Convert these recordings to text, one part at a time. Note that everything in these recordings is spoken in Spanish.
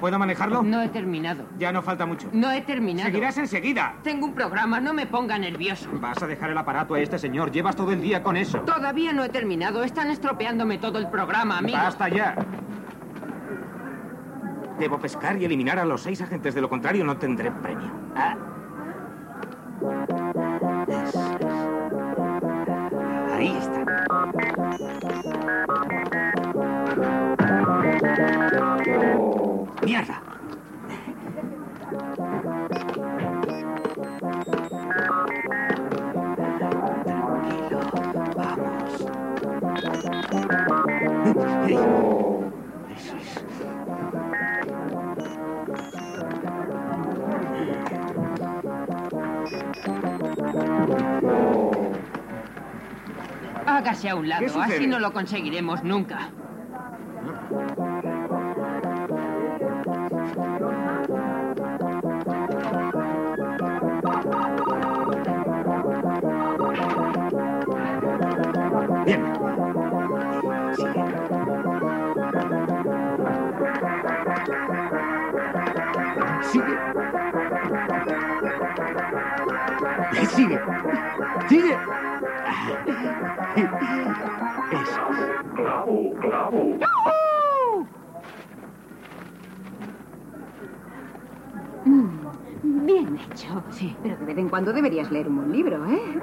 ¿Puedo manejarlo? No he terminado. Ya no falta mucho. No he terminado. Seguirás enseguida. Tengo un programa, no me ponga nervioso. Vas a dejar el aparato a este señor. Llevas todo el día con eso. Todavía no he terminado. Están estropeándome todo el programa, amigo. Basta ya. Debo pescar y eliminar a los seis agentes. De lo contrario, no tendré premio. Ah. Ahí está. Hágase a un ¿Qué lado, así no lo conseguiremos nunca. Sigue. Sigue. Eso. Bien hecho. Sí, pero de vez en cuando deberías leer un buen libro, ¿eh?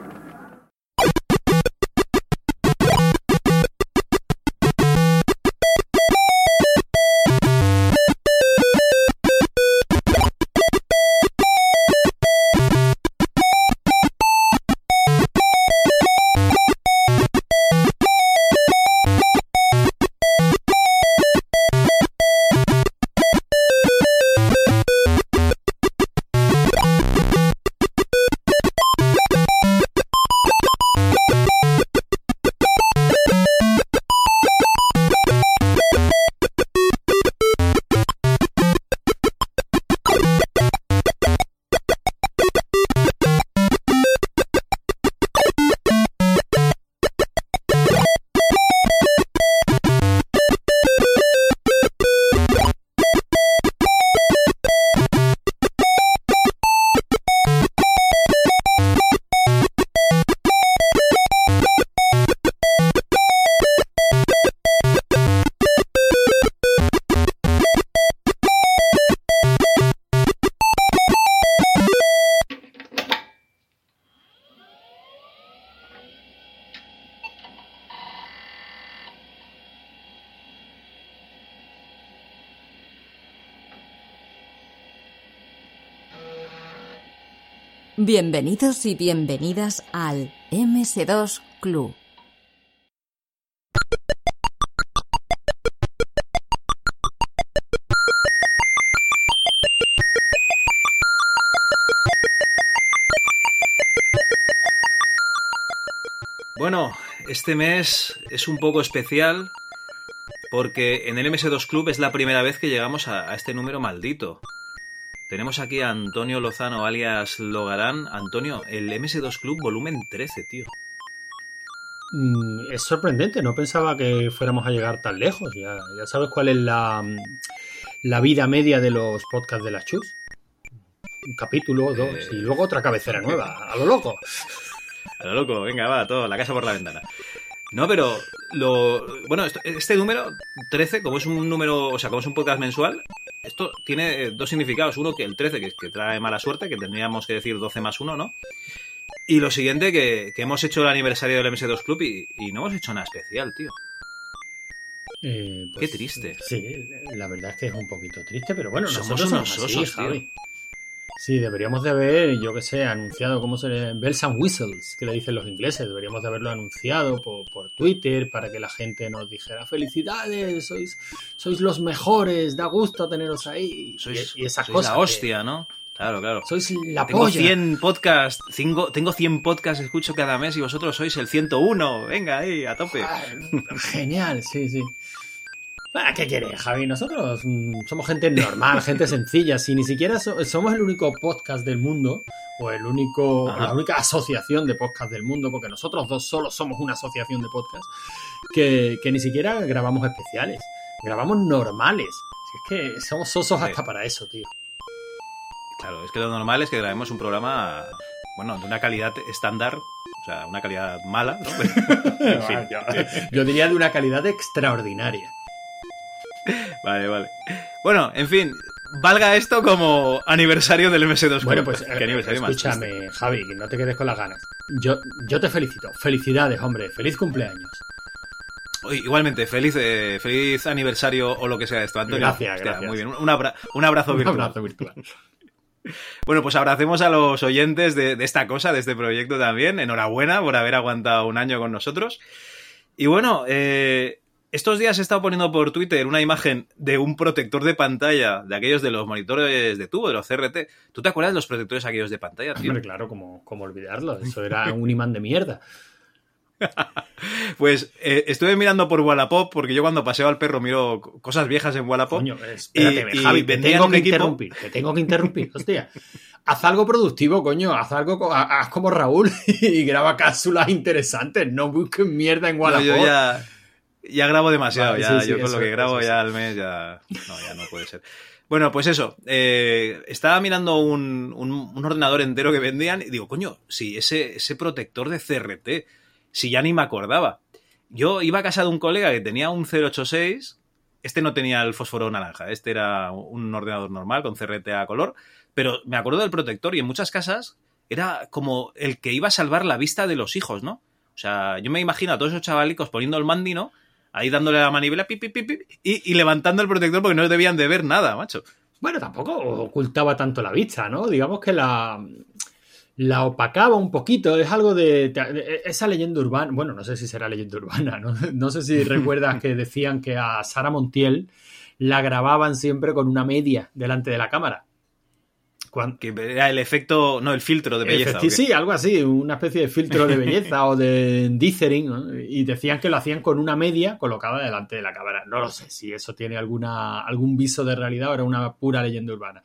Bienvenidos y bienvenidas al MS2 Club. Bueno, este mes es un poco especial porque en el MS2 Club es la primera vez que llegamos a, a este número maldito. Tenemos aquí a Antonio Lozano, alias Logarán. Antonio, el MS2 Club volumen 13, tío. Mm, Es sorprendente, no pensaba que fuéramos a llegar tan lejos. Ya, ya sabes cuál es la, mm, la vida media de los podcasts de las Chus. Un capítulo, dos, Eh. y luego otra cabecera nueva, a lo loco. A lo loco, venga, va, todo, la casa por la ventana. No, pero lo. Bueno, esto- este número 13, como es un número, o sea, como es un podcast mensual, esto tiene eh, dos significados. Uno, que el 13, que, que trae mala suerte, que tendríamos que decir 12 más 1, ¿no? Y lo siguiente, que, que hemos hecho el aniversario del MS2 Club y, y no hemos hecho nada especial, tío. Eh, Qué triste. Sí, la verdad es que es un poquito triste, pero bueno, Somos nosotros unos somos así, osos, tío. Javi. Sí, deberíamos de haber, yo que sé, anunciado cómo se le... Bells and Whistles, que le dicen los ingleses. Deberíamos de haberlo anunciado por, por Twitter para que la gente nos dijera felicidades, sois, sois los mejores, da gusto teneros ahí. Sois, y, y esas sois cosas. la que- hostia, ¿no? Claro, claro. Sois la Tengo polla. 100 podcasts, tengo, tengo 100 podcasts, escucho cada mes y vosotros sois el 101. Venga ahí, a tope. Ah, Genial, sí, sí. Ah, ¿Qué quieres, Javi? Nosotros mm, somos gente normal, gente sencilla. Si ni siquiera so- somos el único podcast del mundo, o el único, Ajá. la única asociación de podcast del mundo, porque nosotros dos solo somos una asociación de podcast, que, que ni siquiera grabamos especiales. Grabamos normales. Es que somos sosos hasta para eso, tío. Claro, es que lo normal es que grabemos un programa, bueno, de una calidad estándar, o sea, una calidad mala, ¿no? en fin. yo, yo diría de una calidad extraordinaria. Vale, vale. Bueno, en fin, valga esto como aniversario del MS2. Bueno, pues ¿Qué aniversario más escúchame, triste? Javi, que no te quedes con las ganas. Yo, yo te felicito. Felicidades, hombre. Feliz cumpleaños. Igualmente, feliz, eh, feliz aniversario o lo que sea esto, Antonio. Gracias, gracias. Muy bien, un, abra- un abrazo Un virtual. abrazo virtual. Bueno, pues abracemos a los oyentes de, de esta cosa, de este proyecto también. Enhorabuena por haber aguantado un año con nosotros. Y bueno, eh, estos días he estado poniendo por Twitter una imagen de un protector de pantalla, de aquellos de los monitores de tubo, de los CRT. ¿Tú te acuerdas de los protectores aquellos de pantalla, tío? Hombre, claro, como, como olvidarlo. Eso era un imán de mierda. Pues eh, estuve mirando por Wallapop, porque yo cuando paseo al perro miro co- cosas viejas en Wallapop. Coño, espérate, Y- y Javi, te tengo que equipo- interrumpir. Te tengo que interrumpir, hostia. Haz algo productivo, coño. Haz algo, haz como Raúl y graba cápsulas interesantes. No busques mierda en No, Wallapop. yo ya, ya grabo demasiado, Vale, ya, sí, sí, yo con eso- lo que grabo eso ya sí. al mes ya... No, ya no puede ser. Bueno, pues eso, eh, estaba mirando un, un- un ordenador entero que vendían y digo, coño, si ese, ese protector de CRT, si ya ni me acordaba. Yo iba a casa de un colega que tenía un 086, este no tenía el fósforo naranja, este era un ordenador normal con CRT a color, pero me acuerdo del protector y en muchas casas era como el que iba a salvar la vista de los hijos, ¿no? O sea, yo me imagino a todos esos chavalicos poniendo el mandi, ¿no? Ahí dándole la manivela pi, pi, pi, y, y levantando el protector porque no debían de ver nada, macho. Bueno, tampoco ocultaba tanto la vista, ¿no? Digamos que la, la opacaba un poquito. Es algo de, de- esa leyenda urbana. Bueno, no sé si será leyenda urbana, ¿no? No sé si recuerdas que decían que a Sara Montiel la grababan siempre con una media delante de la cámara. Que era el efecto, no, el filtro de belleza. ¿o qué? Sí, algo así, una especie de filtro de belleza o de dithering, ¿no? y decían que lo hacían con una media colocada delante de la cámara. No lo sé si eso tiene alguna, algún viso de realidad o era una pura leyenda urbana.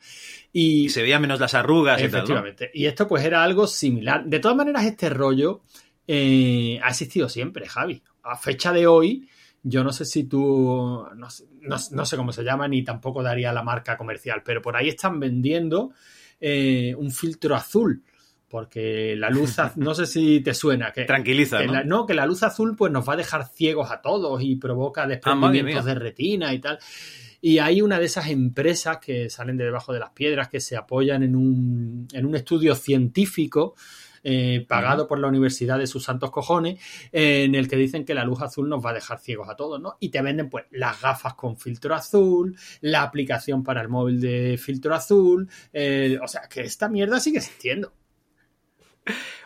Y, Y se veía menos las arrugas y tal, ¿no? efectivamente, y esto pues era algo similar. De todas maneras, este rollo eh, ha existido siempre, Javi. A fecha de hoy, yo no sé si tú, no no- no sé cómo se llama, ni tampoco daría la marca comercial, pero por ahí están vendiendo eh, un filtro azul. Porque la luz, no sé si te suena, que, Tranquiliza, que ¿no? la, no, que la luz azul pues nos va a dejar ciegos a todos y provoca desprendimientos mía. de retina y tal. Y hay una de esas empresas que salen de debajo de las piedras que se apoyan en un, en un estudio científico eh, pagado por la Universidad de sus santos cojones, eh, en el que dicen que la luz azul nos va a dejar ciegos a todos, ¿no? Y te venden pues las gafas con filtro azul, la aplicación para el móvil de filtro azul, eh, o sea, que esta mierda sigue existiendo.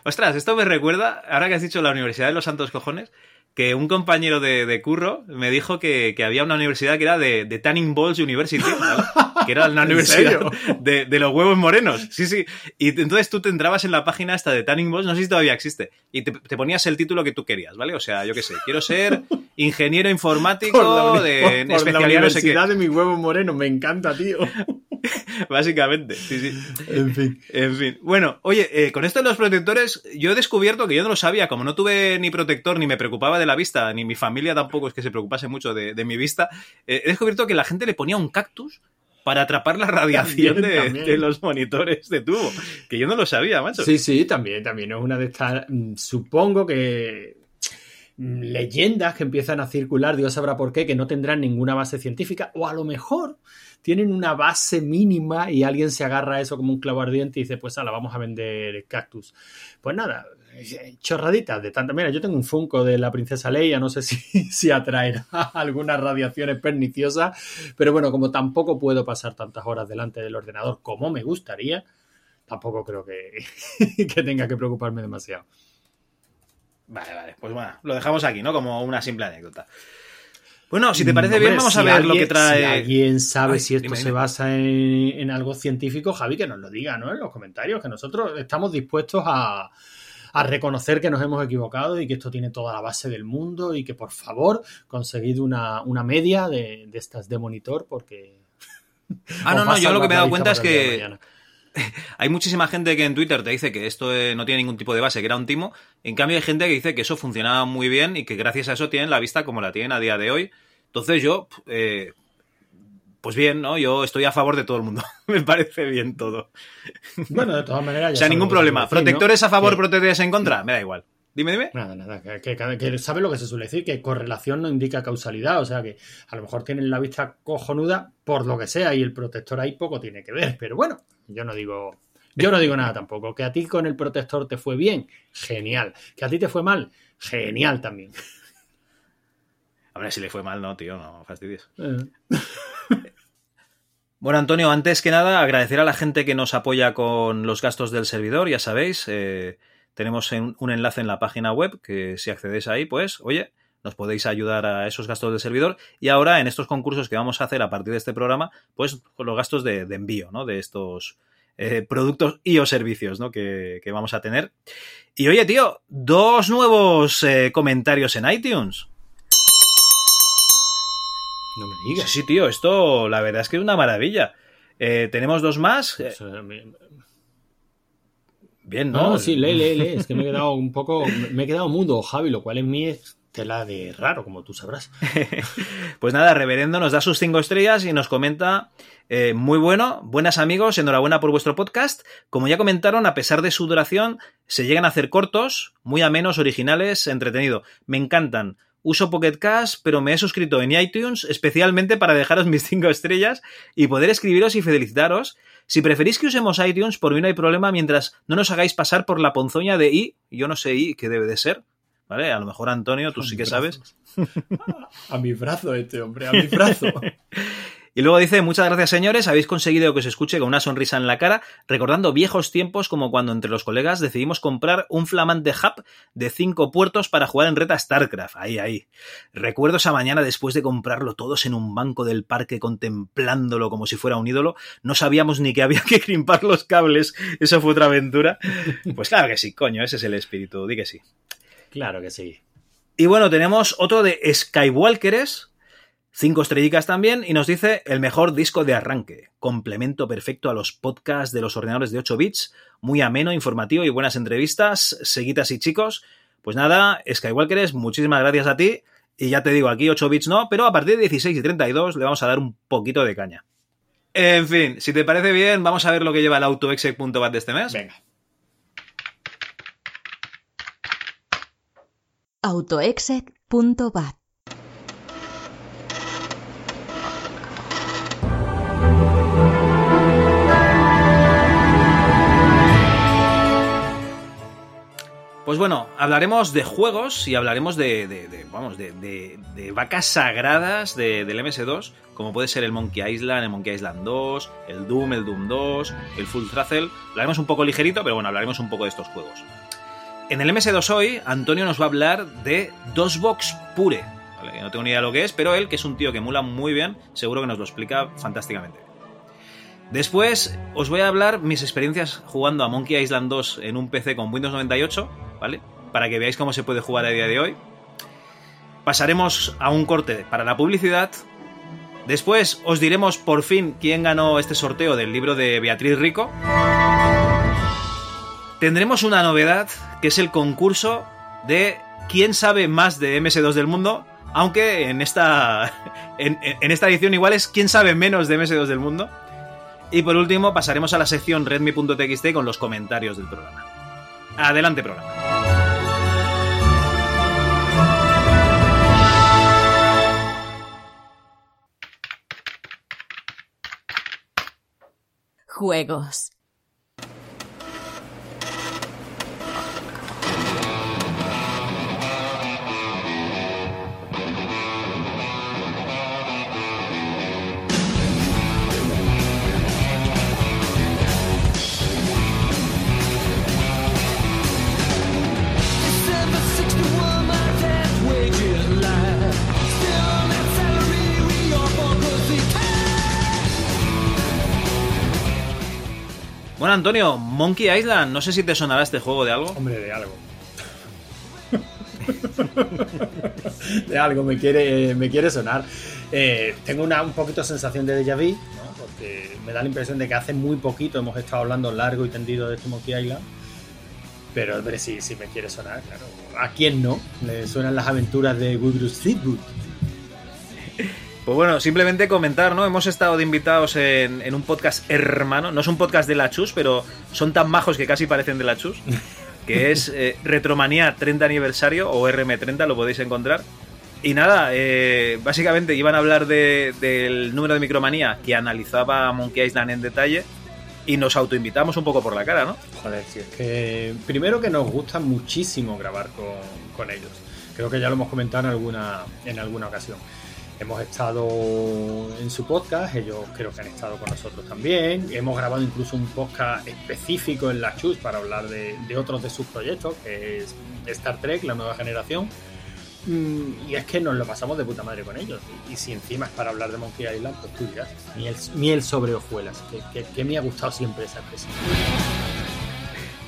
Ostras, esto me recuerda, ahora que has dicho la Universidad de los Santos Cojones, que un compañero de, de curro me dijo que, que había una universidad que era de, de Tanning Balls University, ¿vale? que era ¿En universidad de, de los huevos morenos. Sí, sí. Y entonces tú te entrabas en la página esta de Tanning Balls, no sé si todavía existe, y te, te ponías el título que tú querías, ¿vale? O sea, yo qué sé, quiero ser ingeniero informático la, de por- por la especialidad no sé qué. universidad de mi huevo moreno, me encanta, tío. Básicamente, sí, sí. En fin. En fin. Bueno, oye, eh, con esto de los protectores, yo he descubierto que yo no lo sabía, como no tuve ni protector, ni me preocupaba de la vista, ni mi familia tampoco es que se preocupase mucho de, de mi vista, eh, he descubierto que la gente le ponía un cactus para atrapar la radiación También, de, también. de los monitores de tubo, que yo no lo sabía, macho. Sí, sí, también, también es una de estas. mm, Supongo que mm, leyendas que empiezan a circular, Dios sabrá por qué, que no tendrán ninguna base científica, o a lo mejor tienen una base mínima y alguien se agarra a eso como un clavo ardiente y dice, pues la vamos a vender cactus. Pues nada, chorraditas de tanta. Mira, yo tengo un Funko de la princesa Leia, no sé si, si atraerá algunas radiaciones perniciosas, pero bueno, como tampoco puedo pasar tantas horas delante del ordenador como me gustaría, tampoco creo que, que tenga que preocuparme demasiado. Vale, vale, pues bueno, lo dejamos aquí, ¿no? Como una simple anécdota. Bueno, si te Mm, parece hombre, bien, vamos a si ver lo alguien- que trae. Si alguien sabe Ay, si esto dime, se dime. basa en, en algo científico, Javi, que nos lo diga, ¿no? En los comentarios, que nosotros estamos dispuestos a, a reconocer que nos hemos equivocado y que esto tiene toda la base del mundo y que por favor conseguid una, una media de, de estas de monitor porque... Ah, no, no, yo lo que me he dado cuenta es que. Hay muchísima gente que en Twitter te dice que esto no tiene ningún tipo de base, que era un timo. En cambio, hay gente que dice que eso funcionaba muy bien y que gracias a eso tienen la vista como la tienen a día de hoy. Entonces yo, eh, pues bien, ¿no? Yo estoy a favor de todo el mundo. Me parece bien todo. Bueno, de todas maneras. o sea, ningún problema. Protectores a favor, protectores en contra, me da igual. Dime, dime. Nada, nada, que, que, sabe lo que se suele decir, que correlación no indica causalidad, o sea que a lo mejor tienen la vista cojonuda por lo que sea y el protector ahí poco tiene que ver, pero bueno, yo no digo, yo no digo nada tampoco. Que a ti con el protector te fue bien, genial. Que a ti te fue mal, genial también. Hombre, si le fue mal, no, tío, no fastidies. Eh. Bueno, Antonio, antes que nada, agradecer a la gente que nos apoya con los gastos del servidor, ya sabéis, eh, tenemos un enlace en la página web que si accedéis ahí, pues, oye, nos podéis ayudar a esos gastos del servidor. Y ahora, en estos concursos que vamos a hacer a partir de este programa, pues con los gastos de, envío, ¿no? De estos eh, productos y o servicios, ¿no? Que, vamos a tener. Y oye, tío, dos nuevos eh, comentarios en iTunes. No me digas. Sí, tío, esto la verdad es que es una maravilla. Eh, tenemos dos más. Bien, ¿no? No, sí, lee, lee, lee. Es que me he quedado un poco. Me he quedado mudo, Javi, lo cual en mí es tela de raro, como tú sabrás. pues nada, Reverendo nos da sus cinco estrellas y nos comenta. Eh, muy bueno, buenas amigos, enhorabuena por vuestro podcast. Como ya comentaron, a pesar de su duración, se llegan a hacer cortos, muy amenos, originales, entretenido. Me encantan. Uso Pocket Cash, pero me he suscrito en iTunes especialmente para dejaros mis cinco estrellas y poder escribiros y felicitaros. Si preferís que usemos iTunes, por mí no hay problema mientras no nos hagáis pasar por la ponzoña de i, yo no sé i qué debe de ser, ¿vale? A lo mejor Antonio, tú sí que sabes. A mi brazo este hombre, a mi brazo. Y luego dice, muchas gracias señores, habéis conseguido que se escuche con una sonrisa en la cara, recordando viejos tiempos como cuando entre los colegas decidimos comprar un flamante hub de cinco puertos para jugar en reta StarCraft. Ahí, ahí. Recuerdo esa mañana después de comprarlo todos en un banco del parque contemplándolo como si fuera un ídolo. No sabíamos ni que había que crimpar los cables. Eso fue otra aventura. Pues claro que sí, coño, ese es el espíritu, di que sí. Claro que sí. Y bueno, tenemos otro de Skywalkers, Cinco estrellitas también y nos dice el mejor disco de arranque, complemento perfecto a los podcasts de los ordenadores de 8 bits, muy ameno, informativo y buenas entrevistas, seguitas y chicos. Pues nada, Skywalkers, muchísimas gracias a ti y ya te digo, aquí 8 bits no, pero a partir de 16 y 32 le vamos a dar un poquito de caña. En fin, si te parece bien, vamos a ver lo que lleva el autoexec.bat de este mes. Venga. autoexec.bat Pues bueno, hablaremos de juegos y hablaremos de, vamos, de, vacas sagradas del MS2, como puede ser el Monkey Island, el Monkey Island 2, el Doom, el Doom 2, el Full Throttle. Hablaremos un poco ligerito, pero bueno, hablaremos un poco de estos juegos. En el MS2 hoy, Antonio nos va a hablar de DOSBox Pure. No tengo ni idea de lo que es, pero él, que es un tío que emula muy bien, seguro que nos lo explica fantásticamente. Después os voy a hablar mis experiencias jugando a Monkey Island 2 en un PC con Windows 98 ¿vale? Para que veáis cómo se puede jugar a día de hoy. Pasaremos a un corte para la publicidad. Después os diremos por fin quién ganó este sorteo del libro de Beatriz Rico. Tendremos una novedad, que es el concurso de quién sabe más de MS2 del mundo, aunque en esta, en, en esta edición igual es quién sabe menos de MS2 del mundo. Y por último pasaremos a la sección redmi.txt con los comentarios del programa. Adelante programa. Juegos. Bueno, Antonio, Monkey Island, no sé si te sonará este juego de algo. Hombre, de algo. de algo me quiere, me quiere sonar. Eh, tengo una un poquito sensación de déjà vu, porque me da la impresión de que hace muy poquito hemos estado hablando largo y tendido de este Monkey Island. Pero hombre, sí, sí me quiere sonar, claro. ¿A quién no? Le suenan las aventuras de Woodruff Threepwood. Pues bueno, simplemente comentar, ¿no? Hemos estado de invitados en, en un podcast hermano. No es un podcast de la Chus, pero son tan majos que casi parecen de la Chus. Que es eh, Retromanía 30 aniversario o RM30, lo podéis encontrar. Y nada, eh, básicamente iban a hablar de- del número de Micromanía que analizaba Monkey Island en detalle. Y nos autoinvitamos un poco por la cara, ¿no? Joder, si es que primero que nos gusta muchísimo grabar con, con ellos. Creo que ya lo hemos comentado en alguna, en alguna ocasión. Hemos estado en su podcast, ellos creo que han estado con nosotros también. Hemos grabado incluso un podcast específico en la Chus para hablar de, otros de sus proyectos, que es Star Trek, la nueva generación. Mm, Y es que nos lo pasamos de puta madre con ellos. Y, si encima es para hablar de Monkey Island, pues tú dirás. Miel, miel sobre hojuelas, que, me ha gustado siempre esa.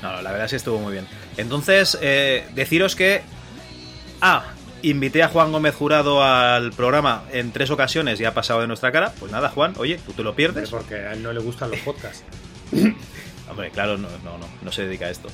No, no, la verdad sí estuvo muy bien. Entonces, eh, deciros que. Ah, invité a Juan Gómez Jurado al programa en tres ocasiones y ha pasado de nuestra cara. Pues nada, Juan, oye, tú te lo pierdes. Porque a él no le gustan los podcasts. Hombre, claro, no, no, no, no se dedica a esto.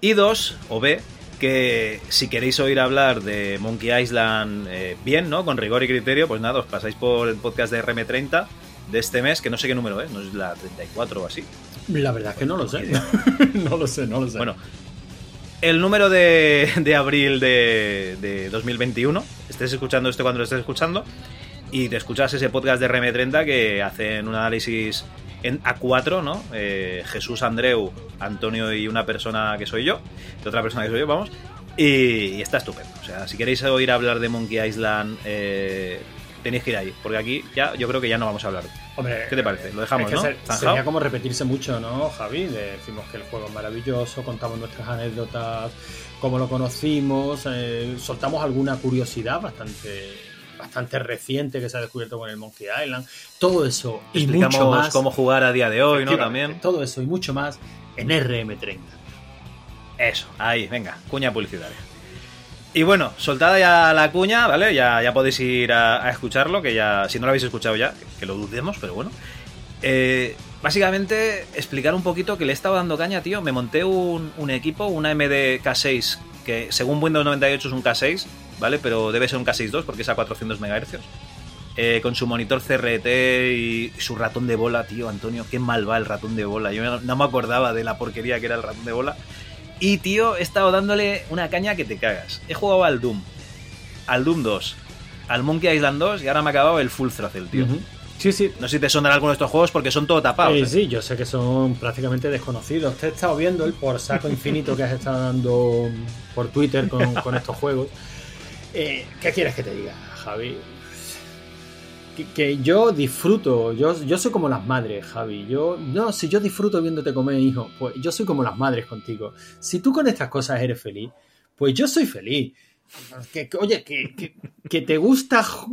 Y dos, o B, que si queréis oír hablar de Monkey Island eh, bien, ¿no? Con rigor y criterio, pues nada, os pasáis por el podcast de RM30 de este mes, que no sé qué número es, no es la 34 o así. La verdad es que no lo sé. no lo sé, no lo sé. Bueno, el número de, de abril de, de 2021, estés escuchando esto cuando lo estés escuchando, y te escuchas ese podcast de RM30 que hacen un análisis en A4, ¿no? Eh, Jesús, Andreu, Antonio y una persona que soy yo, y otra persona que soy yo, vamos, y, y está estupendo. O sea, si queréis oír hablar de Monkey Island, eh, tenéis que ir ahí, porque aquí ya yo creo que ya no vamos a hablar. Hombre, ¿Qué te parece? Lo dejamos, es que ¿no? sería como repetirse mucho, ¿no, Javi? Decimos que el juego es maravilloso, contamos nuestras anécdotas, cómo lo conocimos, eh, soltamos alguna curiosidad bastante bastante reciente que se ha descubierto con el Monkey Island. Todo eso y Explicamos mucho más. cómo jugar a día de hoy, ¿no? También. Todo eso y mucho más en RM30. Eso, ahí, venga, cuña publicitaria. Y bueno, soltada ya la cuña, ¿vale? Ya, ya podéis ir a, escucharlo, que ya, si no lo habéis escuchado ya, que, lo dudemos, pero bueno. Eh, básicamente, explicar un poquito que le he estado dando caña, tío. Me monté un, un equipo, una MD K6, que según Windows 98 es un K6, ¿vale? Pero debe ser un K6.2 porque es a 400 MHz. Eh, con su monitor CRT y su ratón de bola, tío, Antonio, qué mal va el ratón de bola. Yo no me acordaba de la porquería que era el ratón de bola. Y, tío, he estado dándole una caña que te cagas. He jugado al Doom, al Doom 2, al Monkey Island 2 y ahora me ha acabado el Full Throttle, tío. Sí, sí. No sé si te sonará alguno de estos juegos porque son todo tapados. Sí, ¿eh? sí, yo sé que son prácticamente desconocidos. Te he estado viendo el por saco infinito que has estado dando por Twitter con, con estos juegos. Eh, ¿Qué quieres que te diga, Javi? Que, yo disfruto, yo, yo soy como las madres, Javi. Yo, no, si yo disfruto viéndote comer, hijo, pues yo soy como las madres contigo. Si tú con estas cosas eres feliz, pues yo soy feliz. Que, oye, que, que, te gusta jo-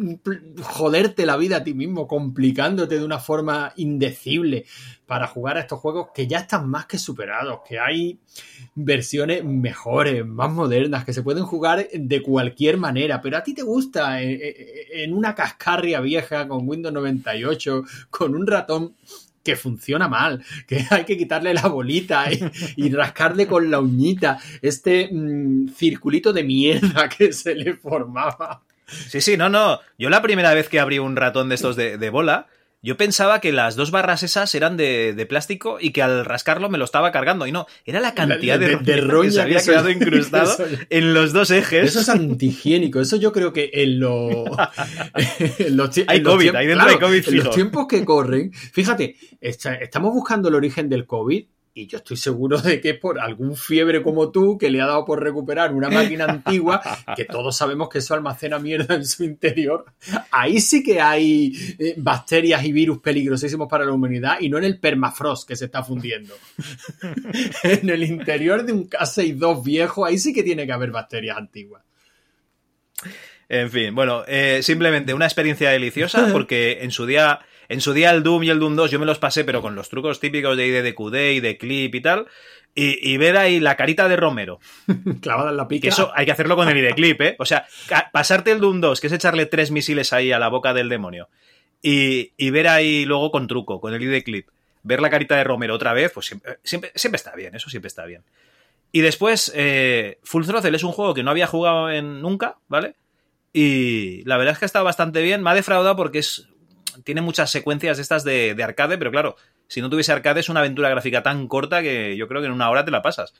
joderte la vida a ti mismo, complicándote de una forma indecible para jugar a estos juegos que ya están más que superados, que hay versiones mejores, más modernas, que se pueden jugar de cualquier manera, pero a ti te gusta eh, eh, en una cascarria vieja con Windows 98, con un ratón que funciona mal, que hay que quitarle la bolita y, rascarle con la uñita este mm, circulito de mierda que se le formaba. Sí, sí, no, no. Yo la primera vez que abrí un ratón de estos de bola, yo pensaba que las dos barras esas eran de, de plástico y que al rascarlo me lo estaba cargando. Y no, era la cantidad de, De- de roña que se había que quedado incrustado en los dos ejes. Eso es antihigiénico. Eso yo creo que en, lo- en los, Hay los COVID, ahí dentro hay COVID En los tiempos que corren, fíjate, está- estamos buscando el origen del COVID. Y yo estoy seguro de que es por algún fiebre como tú que le ha dado por recuperar una máquina antigua, que todos sabemos que eso almacena mierda en su interior. Ahí sí que hay eh, bacterias y virus peligrosísimos para la humanidad y no en el permafrost que se está fundiendo. en el interior de un K62 viejo, ahí sí que tiene que haber bacterias antiguas. En fin, bueno, eh, simplemente una experiencia deliciosa porque en su día, en su día el Doom y el Doom 2 yo me los pasé, pero con los trucos típicos de IDDQD y de clip y tal. Y, y ver ahí la carita de Romero. Clavada en la pica. Que eso hay que hacerlo con el ID clip, ¿eh? O sea, pasarte el Doom 2, que es echarle tres misiles ahí a la boca del demonio. Y, y ver ahí luego con truco, con el ID clip, ver la carita de Romero otra vez, pues siempre, siempre, siempre está bien, eso siempre está bien. Y después, eh, Full Throttle es un juego que no había jugado en nunca, ¿vale? Y la verdad es que ha estado bastante bien. Me ha defraudado porque es tiene muchas secuencias estas de, de arcade, pero claro, si no tuviese arcade es una aventura gráfica tan corta que yo creo que en una hora te la pasas.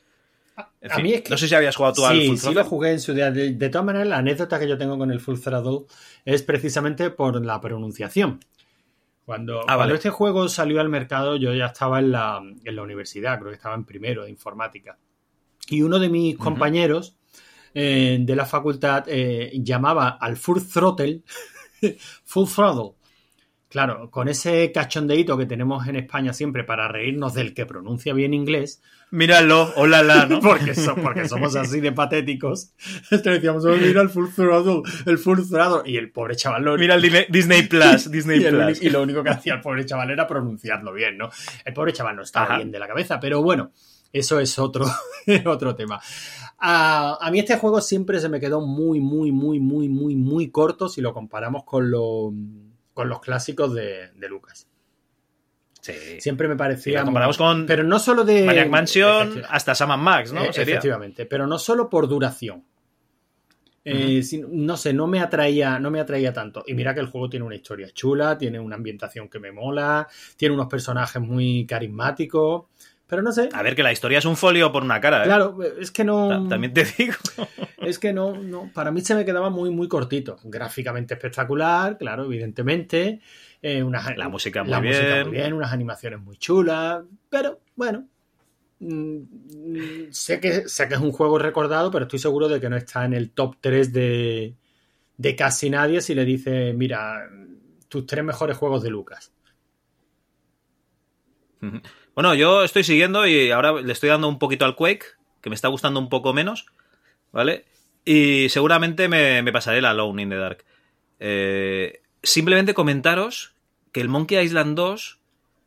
En A fin, mí es que- no sé si habías jugado tú al Full sí Throttle. lo jugué en su día. De, de todas maneras, la anécdota que yo tengo con el Full Throttle es precisamente por la pronunciación. Cuando, Ah, cuando vale. este juego salió al mercado, yo ya estaba en la, en la universidad, creo que estaba en primero de informática. Y uno de mis compañeros eh, de la facultad eh, llamaba al Full Throttle Full Throttle. Claro, con ese cachondeíto que tenemos en España siempre para reírnos del que pronuncia bien inglés, Míralo, hola, la, ¿no? porque, so- porque somos así de patéticos. Te decíamos, "Oh, mira el full throttle, el full throttle. Y el pobre chaval lo, Mira el Disney- Plus, Disney y, el Plus. y lo único que hacía el pobre chaval era pronunciarlo bien, ¿no? El pobre chaval no estaba Ajá. bien de la cabeza, pero bueno, eso es otro, otro tema. A, a mí este juego siempre se me quedó muy, muy, muy, muy, muy, muy corto si lo comparamos con, lo- con los clásicos de, de Lucas. Sí. Siempre me parecía... lo comparamos con pero no solo de... Maniac Mansion hasta Sam Max, ¿no? Sería. Efectivamente, pero no solo por duración. Eh, no sé, no me atraía, no me atraía tanto. Y mira que el juego tiene una historia chula, tiene una ambientación que me mola, tiene unos personajes muy carismáticos, pero no sé. A ver, que la historia es un folio por una cara, ¿eh? Claro, es que no. Ta- También te digo. Es que no, no. Para mí se me quedaba muy, muy cortito. Gráficamente espectacular, claro, evidentemente. Eh, unas- La música muy la música bien. muy bien, unas animaciones muy chulas. Pero bueno. mm, sé, que, sé que es un juego recordado, pero estoy seguro de que no está en el top 3 de, de casi nadie si le dice, mira, tus tres mejores juegos de Lucas. Bueno, yo estoy siguiendo y ahora le estoy dando un poquito al Quake, que me está gustando un poco menos, ¿vale? Y seguramente me, pasaré la Alone in the Dark. Eh, simplemente comentaros que el Monkey Island 2,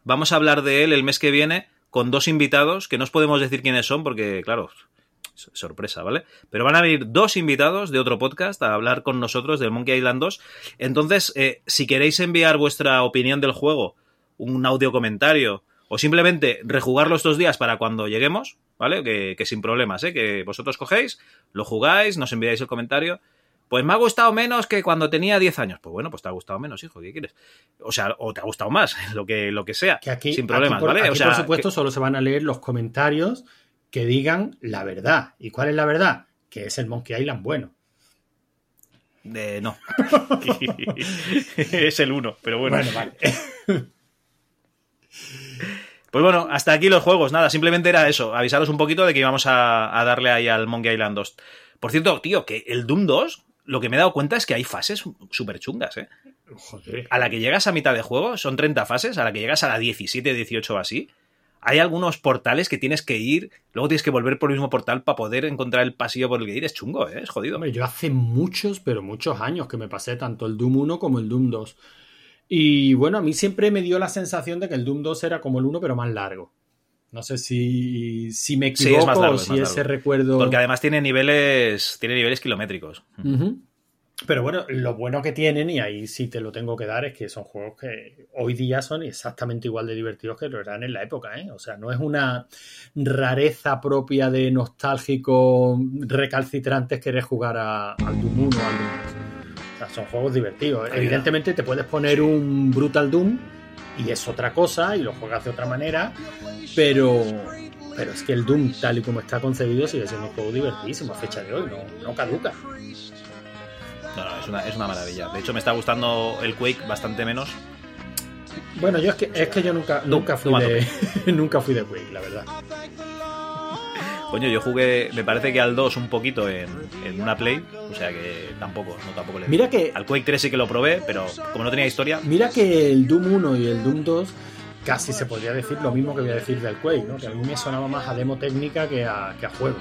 vamos a hablar de él el mes que viene con dos invitados, que no os podemos decir quiénes son porque, claro, sorpresa, ¿vale? Pero van a venir dos invitados de otro podcast a hablar con nosotros del Monkey Island 2. Entonces, eh, si queréis enviar vuestra opinión del juego, un audio comentario o simplemente rejugarlo estos días para cuando lleguemos, ¿vale? Que, que sin problemas, ¿eh? Que vosotros cogéis, lo jugáis, nos enviáis el comentario. Pues me ha gustado menos que cuando tenía 10 años. Pues bueno, pues te ha gustado menos, hijo, ¿qué quieres? O sea, o te ha gustado más, lo que, lo que sea. Que aquí, sin problemas, aquí por, ¿vale? aquí, o sea, por supuesto, solo se van a leer los comentarios que digan la verdad. ¿Y cuál es la verdad? Que es el Monkey Island bueno. eh, no. es el uno, pero bueno. Bueno, vale. Pues bueno, hasta aquí los juegos. Nada, simplemente era eso. Avisaros un poquito de que íbamos a, a darle ahí al Monkey Island 2. Por cierto, tío, que el Doom 2, lo que me he dado cuenta es que hay fases súper chungas, ¿eh? Joder. A la que llegas a mitad de juego, son 30 fases, a la que llegas a la 17, 18 o así, hay algunos portales que tienes que ir, luego tienes que volver por el mismo portal para poder encontrar el pasillo por el que ir. Es chungo, ¿eh? Es jodido. Hombre, yo hace muchos, pero muchos años que me pasé tanto el Doom 1 como el Doom 2. Y bueno, a mí siempre me dio la sensación de que el Doom 2 era como el 1, pero más largo. No sé si, si me Sí, es equivoco más largo, o es si más ese largo. recuerdo. Porque además tiene niveles, tiene niveles kilométricos. Pero bueno, lo bueno que tienen, y ahí sí te lo tengo que dar, es que son juegos que hoy día son exactamente igual de divertidos que lo eran en la época, ¿eh? O sea, no es una rareza propia de nostálgico recalcitrantes querer jugar a- al Doom 1 o al Doom 2. O sea, son juegos divertidos. Evidentemente te puedes poner un Brutal Doom y es otra cosa y lo juegas de otra manera, pero, pero es que el Doom, tal y como está concebido, sigue siendo un juego divertidísimo a fecha de hoy, no, no caduca. No, no, es una, es una maravilla. De hecho, me está gustando el Quake bastante menos. Bueno, yo es que, es que yo nunca, nunca fui de nunca fui de Quake, la verdad. Coño, yo jugué, me parece que al 2 un poquito en, en una Play, o sea que tampoco, no tampoco le Mira que Al Quake 3 sí que lo probé, pero como no tenía historia, mira que el Doom 1 y el Doom 2 casi se podría decir lo mismo que voy a decir del Quake, ¿no? Que a mí me sonaba más a demo técnica que a, que a juego.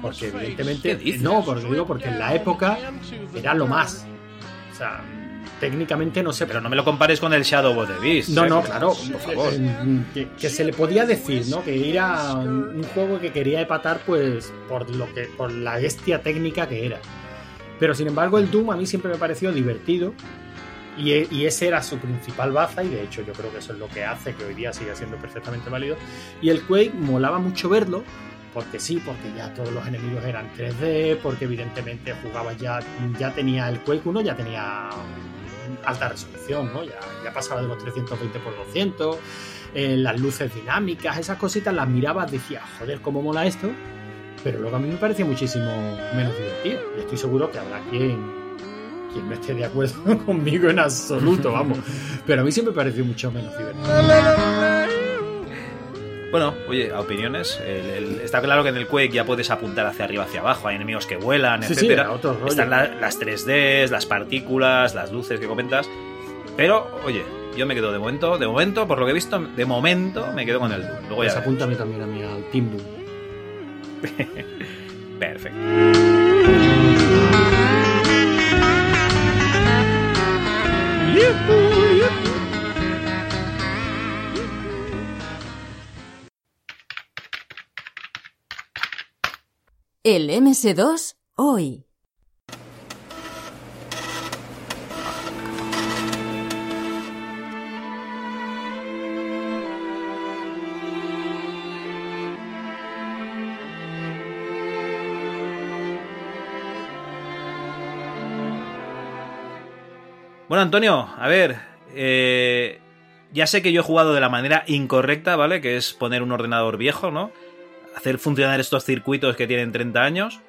Porque evidentemente no, porque digo porque en la época era lo más. O sea, técnicamente no sé, pero no me lo compares con el Shadow of the Beast. No, ¿eh? no, claro, Por favor. Que, que se le podía decir, ¿no? Que era un juego que quería epatar, pues, por lo que, por la bestia técnica que era. Pero sin embargo, el Doom a mí siempre me pareció divertido. Y, y ese era su principal baza, y de hecho yo creo que eso es lo que hace que hoy día siga siendo perfectamente válido. Y el Quake molaba mucho verlo, porque sí, porque ya todos los enemigos eran 3D, porque evidentemente jugabas ya, ya tenía el Quake 1, ya tenía alta resolución, ¿no? Ya, ya pasaba de los 320 por 200, eh, las luces dinámicas, esas cositas las mirabas, decías, joder, cómo mola esto, pero luego a mí me parecía muchísimo menos divertido. Y estoy seguro que habrá quien, quien no esté de acuerdo conmigo en absoluto, vamos. Pero a mí siempre me pareció mucho menos divertido. Bueno, oye, a opiniones. El- el- está claro que en el Quake ya puedes apuntar hacia arriba, hacia abajo. Hay enemigos que vuelan, Sí, sí, etcétera. rollo. Están la- las 3Ds, las partículas, las luces que comentas. Pero, oye, yo me quedo de momento, de momento, por lo que he visto, de momento me quedo con el Doom. Luego Pues ya apúntame también a mí al Team Doom. Perfecto. El MS2 hoy. Bueno, Antonio, a ver. eh, ya sé que yo he jugado de la manera incorrecta, ¿vale? Que es poner un ordenador viejo, ¿no? Hacer funcionar estos circuitos que tienen 30 años.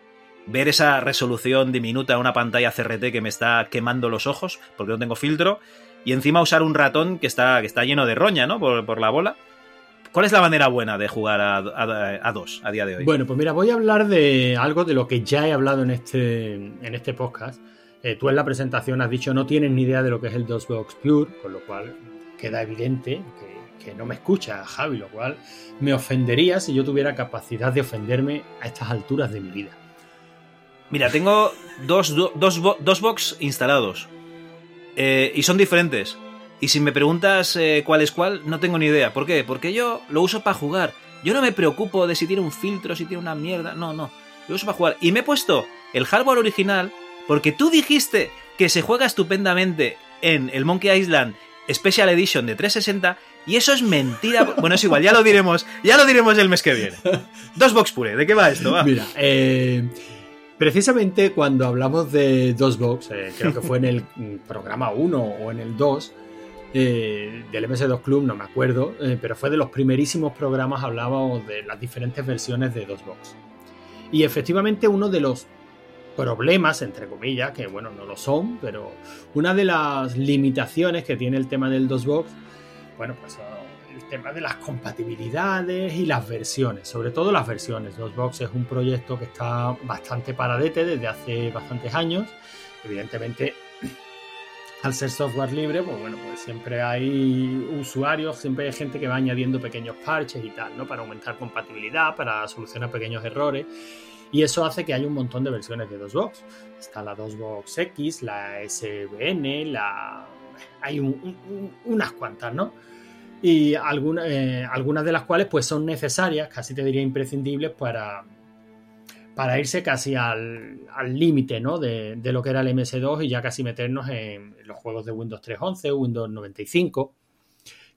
Ver esa resolución diminuta en una pantalla CRT que me está quemando los ojos porque no tengo filtro. Y encima usar un ratón que está, que está lleno de roña, ¿no? Por, la bola. ¿Cuál es la manera buena de jugar a, a- a dos a día de hoy? Bueno, pues mira, voy a hablar de algo de lo que ya he hablado en este, en este podcast. Eh, tú en la presentación has dicho no tienes ni idea de lo que es el DOSBox Pure, con lo cual queda evidente que, que no me escucha Javi, lo cual me ofendería si yo tuviera capacidad de ofenderme a estas alturas de mi vida. Mira, tengo dos, do- dos, dos box instalados. Eh, y son diferentes. Y si me preguntas eh, cuál es cuál, no tengo ni idea. ¿Por qué? Porque yo lo uso para jugar. Yo no me preocupo de si tiene un filtro, si tiene una mierda. No, no. Lo uso para jugar. Y me he puesto el hardware original porque tú dijiste que se juega estupendamente en el Monkey Island Special Edition de 360 y eso es mentira. Bueno, es igual, ya lo diremos, ya lo diremos el mes que viene. Dos box pure, ¿de qué va esto? Mira, eh, precisamente cuando hablamos de DOSBox, eh, creo que fue en el programa 1 o en el 2 eh, del MS2 Club, no me acuerdo, pero fue de los primerísimos programas hablábamos de las diferentes versiones de DOSBox. Y efectivamente uno de los problemas, entre comillas, que bueno, no lo son, pero una de las limitaciones que tiene el tema del DOSBox, bueno, pues el tema de las compatibilidades y las versiones, sobre todo las versiones. DOSBox es un proyecto que está bastante paradete desde hace bastantes años. Evidentemente, al ser software libre, pues bueno, pues siempre hay usuarios, siempre hay gente que va añadiendo pequeños parches y tal, ¿no? Para aumentar compatibilidad, para solucionar pequeños errores. Y eso hace que haya un montón de versiones de DOSBox. Está la DOSBox X, la SVN, la... Hay un- un- unas cuantas, ¿no? Y eh, algunas de las cuales pues son necesarias, casi te diría imprescindibles para, para irse casi al al límite ¿no? de, de lo que era el MS2 y ya casi meternos en los juegos de Windows 3.11, Windows 95,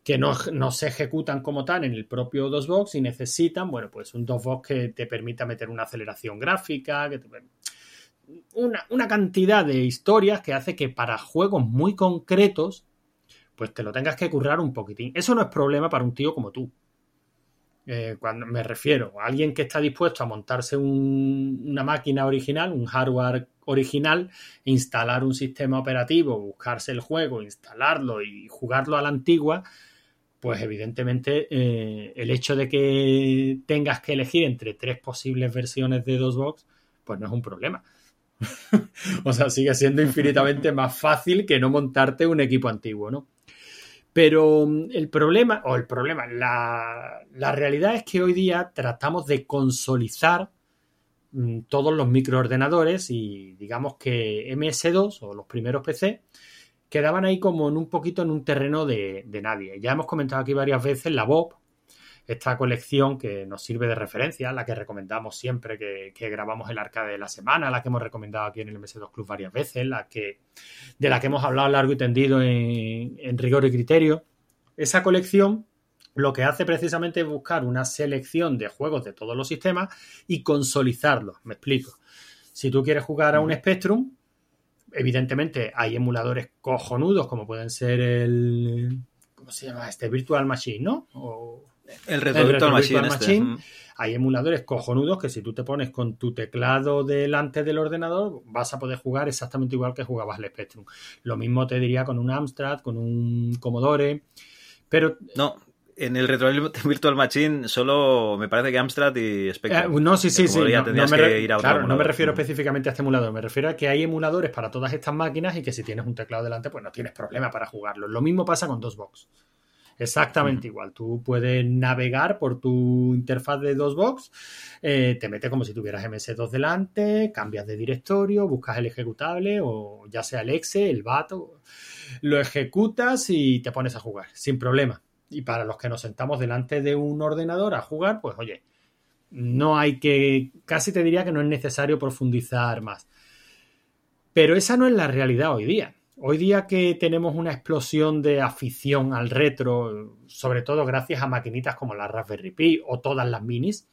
que no, no se ejecutan como tal en el propio DOSBox y necesitan, bueno, pues un DOSBox que te permita meter una aceleración gráfica, que te una, una cantidad de historias que hace que para juegos muy concretos pues te lo tengas que currar un poquitín. Eso no es problema para un tío como tú. Eh, cuando me refiero a alguien que está dispuesto a montarse un- una máquina original, un hardware original, instalar un sistema operativo, buscarse el juego, instalarlo y jugarlo a la antigua, pues evidentemente eh, el hecho de que tengas que elegir entre tres posibles versiones de DOSBox, pues no es un problema. o sea, sigue siendo infinitamente más fácil que no montarte un equipo antiguo, ¿no? Pero mm, el problema, o el problema, la, la realidad es que hoy día tratamos de consolizar mm, todos los microordenadores y digamos que MS2 o los primeros PC quedaban ahí como en un poquito en un terreno de, de nadie. Ya hemos comentado aquí varias veces la Bob, esta colección que nos sirve de referencia, la que recomendamos siempre que, que grabamos el arcade de la semana, la que hemos recomendado aquí en el MS2 Club varias veces, la que, de la que hemos hablado largo y tendido en, en rigor y criterio. Esa colección lo que hace precisamente es buscar una selección de juegos de todos los sistemas y consolizarlos. Me explico. Si tú quieres jugar a un Spectrum, evidentemente hay emuladores cojonudos como pueden ser el... ¿Cómo se llama? Este Virtual Machine, ¿no? O el Retro, Virtual, Machine. Este. Hay emuladores cojonudos que si tú te pones con tu teclado delante del ordenador vas a poder jugar exactamente igual que jugabas el Spectrum. Lo mismo te diría con un Amstrad, con un Commodore. Pero no, en el Retro Virtual Machine solo me parece que Amstrad y Spectrum. Eh, no, sí, sí, sí. No, me, claro, no me refiero específicamente a este emulador, me refiero a que hay emuladores para todas estas máquinas y que si tienes un teclado delante, pues no tienes problema para jugarlo. Lo mismo pasa con DOSBox. Exactamente igual. Tú puedes navegar por tu interfaz de DOSBox, eh, te mete como si tuvieras MS2 delante, cambias de directorio, buscas el ejecutable o ya sea el exe, el BAT, lo ejecutas y te pones a jugar sin problema y para los que nos sentamos delante de un ordenador a jugar, pues oye, no hay que, casi te diría que no es necesario profundizar más. Pero esa no es la realidad hoy día. Hoy día que tenemos una explosión de afición al retro, sobre todo gracias a maquinitas como la Raspberry Pi o todas las minis,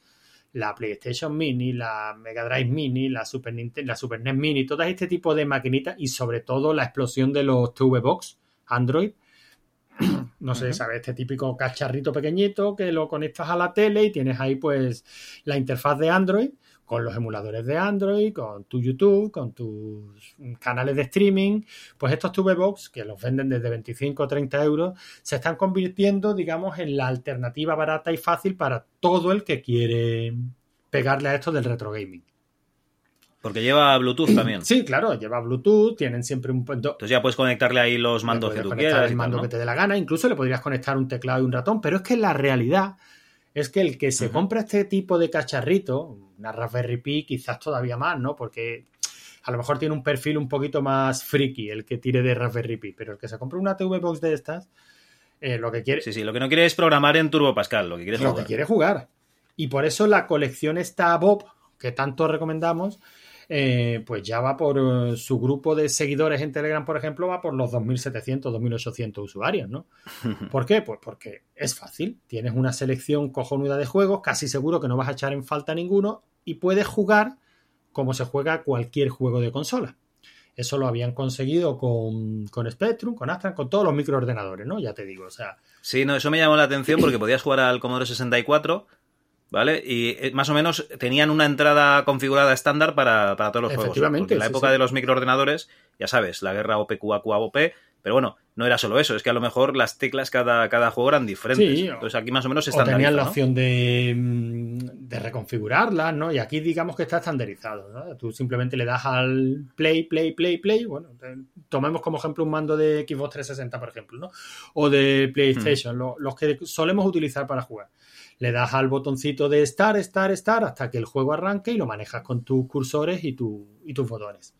la PlayStation Mini, la Mega Drive Mini, la Super, Nintendo, la Super NES Mini, todo este tipo de maquinitas y sobre todo la explosión de los TV Box Android, no sé, ¿sabes? Este típico cacharrito pequeñito que lo conectas a la tele y tienes ahí pues la interfaz de Android con los emuladores de Android, con tu YouTube, con tus canales de streaming, pues estos TV-Box, que los venden desde 25 o 30 euros, se están convirtiendo, digamos, en la alternativa barata y fácil para todo el que quiere pegarle a esto del retro gaming. Porque lleva Bluetooth también. Sí, claro, lleva Bluetooth, tienen siempre un... Entonces ya puedes conectarle ahí los mandos que tú quieras. El mando que te dé la gana, incluso le podrías conectar un teclado y un ratón, pero es que la realidad es que el que se compra este tipo de cacharrito, una Raspberry Pi quizás todavía más, ¿no? Porque a lo mejor tiene un perfil un poquito más friki el que tire de Raspberry Pi, pero el que se compra una TV Box de estas, eh, lo que quiere... Sí, sí, lo que no quiere es programar en Turbo Pascal, lo que quiere es Lo que quiere jugar. Y por eso la colección está Bob, que tanto recomendamos, eh, pues ya va por eh, su grupo de seguidores en Telegram, por ejemplo, va por los 2.700, 2.800 usuarios, ¿no? ¿Por qué? Pues porque es fácil, tienes una selección cojonuda de juegos, casi seguro que no vas a echar en falta ninguno y puedes jugar como se juega cualquier juego de consola. Eso lo habían conseguido con, con Spectrum, con Astra, con todos los microordenadores, ¿no? Ya te digo, o sea... Sí, no, eso me llamó la atención porque podías jugar al Commodore 64 ¿vale? Y eh, más o menos tenían una entrada configurada estándar para, todos los juegos. Porque en la época de los microordenadores, ya sabes, la guerra OPQAQAOP, pero bueno, no era solo eso, es que a lo mejor las teclas cada, cada juego eran diferentes. Entonces aquí más o menos está tenían la opción de, mm, de, reconfigurarlas, ¿no? Y aquí digamos que está estandarizado, ¿no? Tú simplemente le das al play, play, play, play. Bueno, tomemos como ejemplo un mando de Xbox 360, por ejemplo, ¿no? O de PlayStation, mm. los que solemos utilizar para jugar le das al botoncito de Start, Start, Start hasta que el juego arranque y lo manejas con tus cursores y, y tus botones.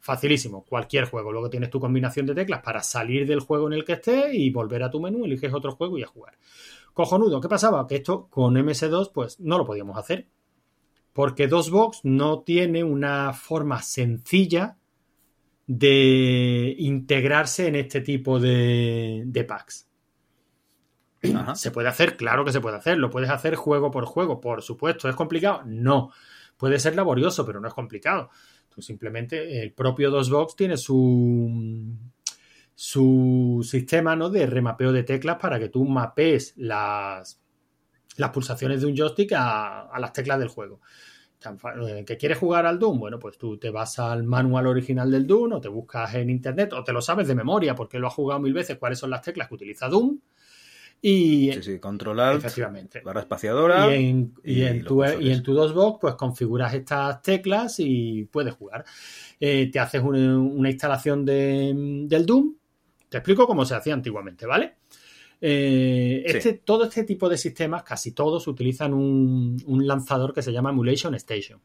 Facilísimo, cualquier juego. Luego tienes tu combinación de teclas para salir del juego en el que estés y volver a tu menú, eliges otro juego y a jugar. Cojonudo, ¿qué pasaba? Que esto con MS2 pues no lo podíamos hacer. Porque DOSBox no tiene una forma sencilla de integrarse en este tipo de, de packs. ¿Se puede hacer? Claro que se puede hacer. Lo puedes hacer juego por juego, por supuesto. ¿Es complicado? No. Puede ser laborioso, pero no es complicado. Tú simplemente, el propio DOSBox tiene su, su sistema ¿no? de remapeo de teclas para que tú mapees las, las pulsaciones de un joystick a, a las teclas del juego. Eh, ¿Que quieres jugar al Doom? Bueno, pues tú te vas al manual original del Doom o te buscas en internet o te lo sabes de memoria porque lo has jugado mil veces cuáles son las teclas que utiliza Doom y, sí, sí, controlar efectivamente. barra espaciadora. Y en, y, en tu, y en tu DOSBox, pues configuras estas teclas y puedes jugar. Eh, te haces una, instalación de, del Doom. Te explico cómo se hacía antiguamente, ¿vale? Eh, este, Todo este tipo de sistemas, casi todos, utilizan un, un lanzador que se llama Emulation Station.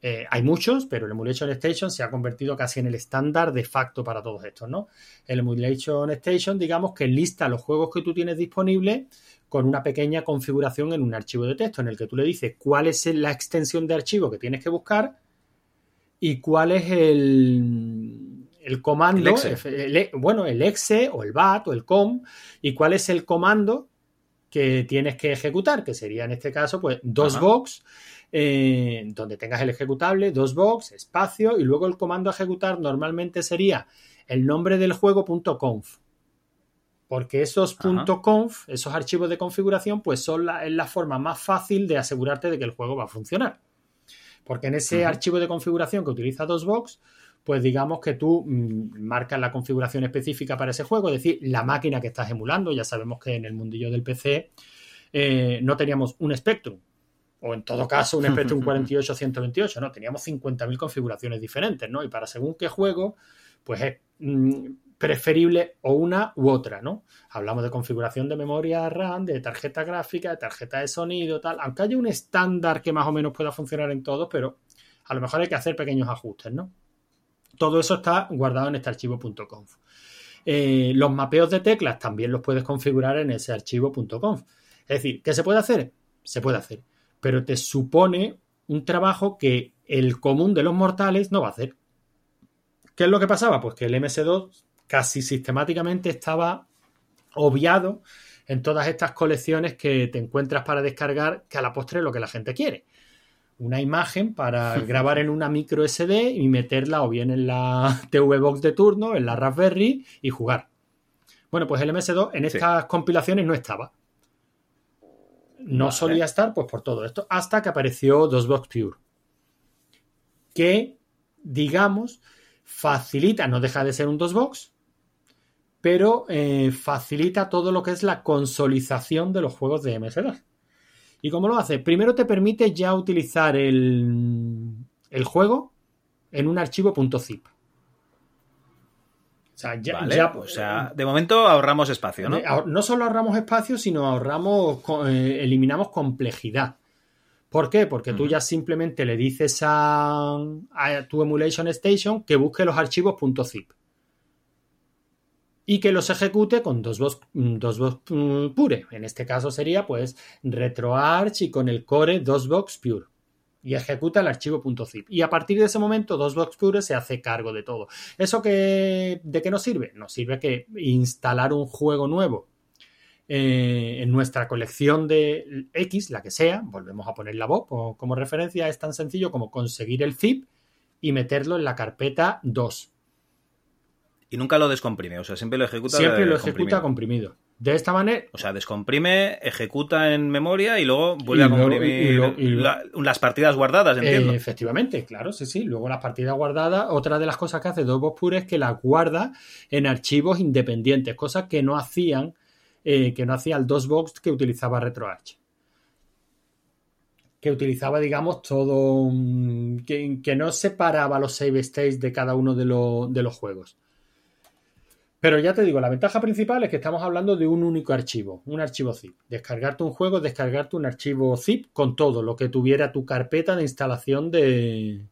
Eh, hay muchos, pero el Emulation Station se ha convertido casi en el estándar de facto para todos estos, ¿no? El Emulation Station, digamos que lista los juegos que tú tienes disponibles con una pequeña configuración en un archivo de texto en el que tú le dices cuál es la extensión de archivo que tienes que buscar y cuál es el, el comando, el bueno, el exe o el bat o el com y cuál es el comando que tienes que ejecutar, que sería en este caso, pues, dos Ajá. box, eh, donde tengas el ejecutable, dos box, espacio, y luego el comando a ejecutar normalmente sería el nombre del juego .conf. Porque esos. .conf, esos archivos de configuración, pues son la, es la forma más fácil de asegurarte de que el juego va a funcionar. Porque en ese archivo de configuración que utiliza DOSBox, pues digamos que tú mm, marcas la configuración específica para ese juego, es decir, la máquina que estás emulando. Ya sabemos que en el mundillo del PC eh, no teníamos un Spectrum, o en todo caso un Spectrum 48-128, no, teníamos 50.000 configuraciones diferentes, ¿no? Y para según qué juego, pues es mm, preferible o una u otra, ¿no? Hablamos de configuración de memoria RAM, de tarjeta gráfica, de tarjeta de sonido, tal, aunque haya un estándar que más o menos pueda funcionar en todos, pero a lo mejor hay que hacer pequeños ajustes, ¿no? Todo eso está guardado en este archivo.conf. Eh, los mapeos de teclas también los puedes configurar en ese archivo.conf. Es decir, ¿qué se puede hacer? Se puede hacer, pero te supone un trabajo que el común de los mortales no va a hacer. ¿Qué es lo que pasaba? Pues que el MS2 casi sistemáticamente estaba obviado en todas estas colecciones que te encuentras para descargar, que a la postre es lo que la gente quiere. Una imagen para grabar en una micro SD y meterla o bien en la TV Box de turno, en la Raspberry y jugar. Bueno, pues el MS2 en Sí. estas compilaciones no estaba. No Vale. solía estar, pues por todo esto, hasta que apareció DOSBox Pure. Que, digamos, facilita, no deja de ser un DOSBox, pero eh, facilita todo lo que es la consolización de los juegos de MS2. ¿Y cómo lo hace? Primero te permite ya utilizar el, el juego en un archivo .zip. O sea, ya, vale, ya- o sea, de momento ahorramos espacio, ¿no? no solo ahorramos espacio, sino ahorramos, eh, eliminamos complejidad. ¿Por qué? Porque tú ya simplemente le dices a, a tu Emulation Station que busque los archivos .zip y que los ejecute con dos voz, dos voz mm, pure. En este caso sería pues RetroArch y con el core DOSBox Pure. Y ejecuta el archivo .zip. Y a partir de ese momento DOSBox Pure se hace cargo de todo. ¿Eso que, de qué nos sirve? Nos sirve que instalar un juego nuevo eh, en nuestra colección de X, la que sea, volvemos a poner la voz como, como referencia, es tan sencillo como conseguir el zip y meterlo en la carpeta 2. Y nunca lo descomprime, o sea, siempre lo ejecuta Siempre lo comprimido. ejecuta comprimido. De esta manera, O sea, descomprime, ejecuta en memoria y luego vuelve Y a luego- comprimir y y las partidas guardadas, entiendo. Eh, efectivamente, claro, sí, sí. Luego las partidas guardadas, otra de las cosas que hace DOSBox Pure es que las guarda en archivos independientes, cosas que no hacían, eh, que no hacía el DOSBox que utilizaba RetroArch. Que utilizaba, digamos, todo. Que, que no separaba los save states de cada uno de, lo- de los juegos. Pero ya te digo, la ventaja principal es que estamos hablando de un único archivo, un archivo zip. Descargarte un juego, descargarte un archivo zip con todo lo que tuviera tu carpeta de instalación de,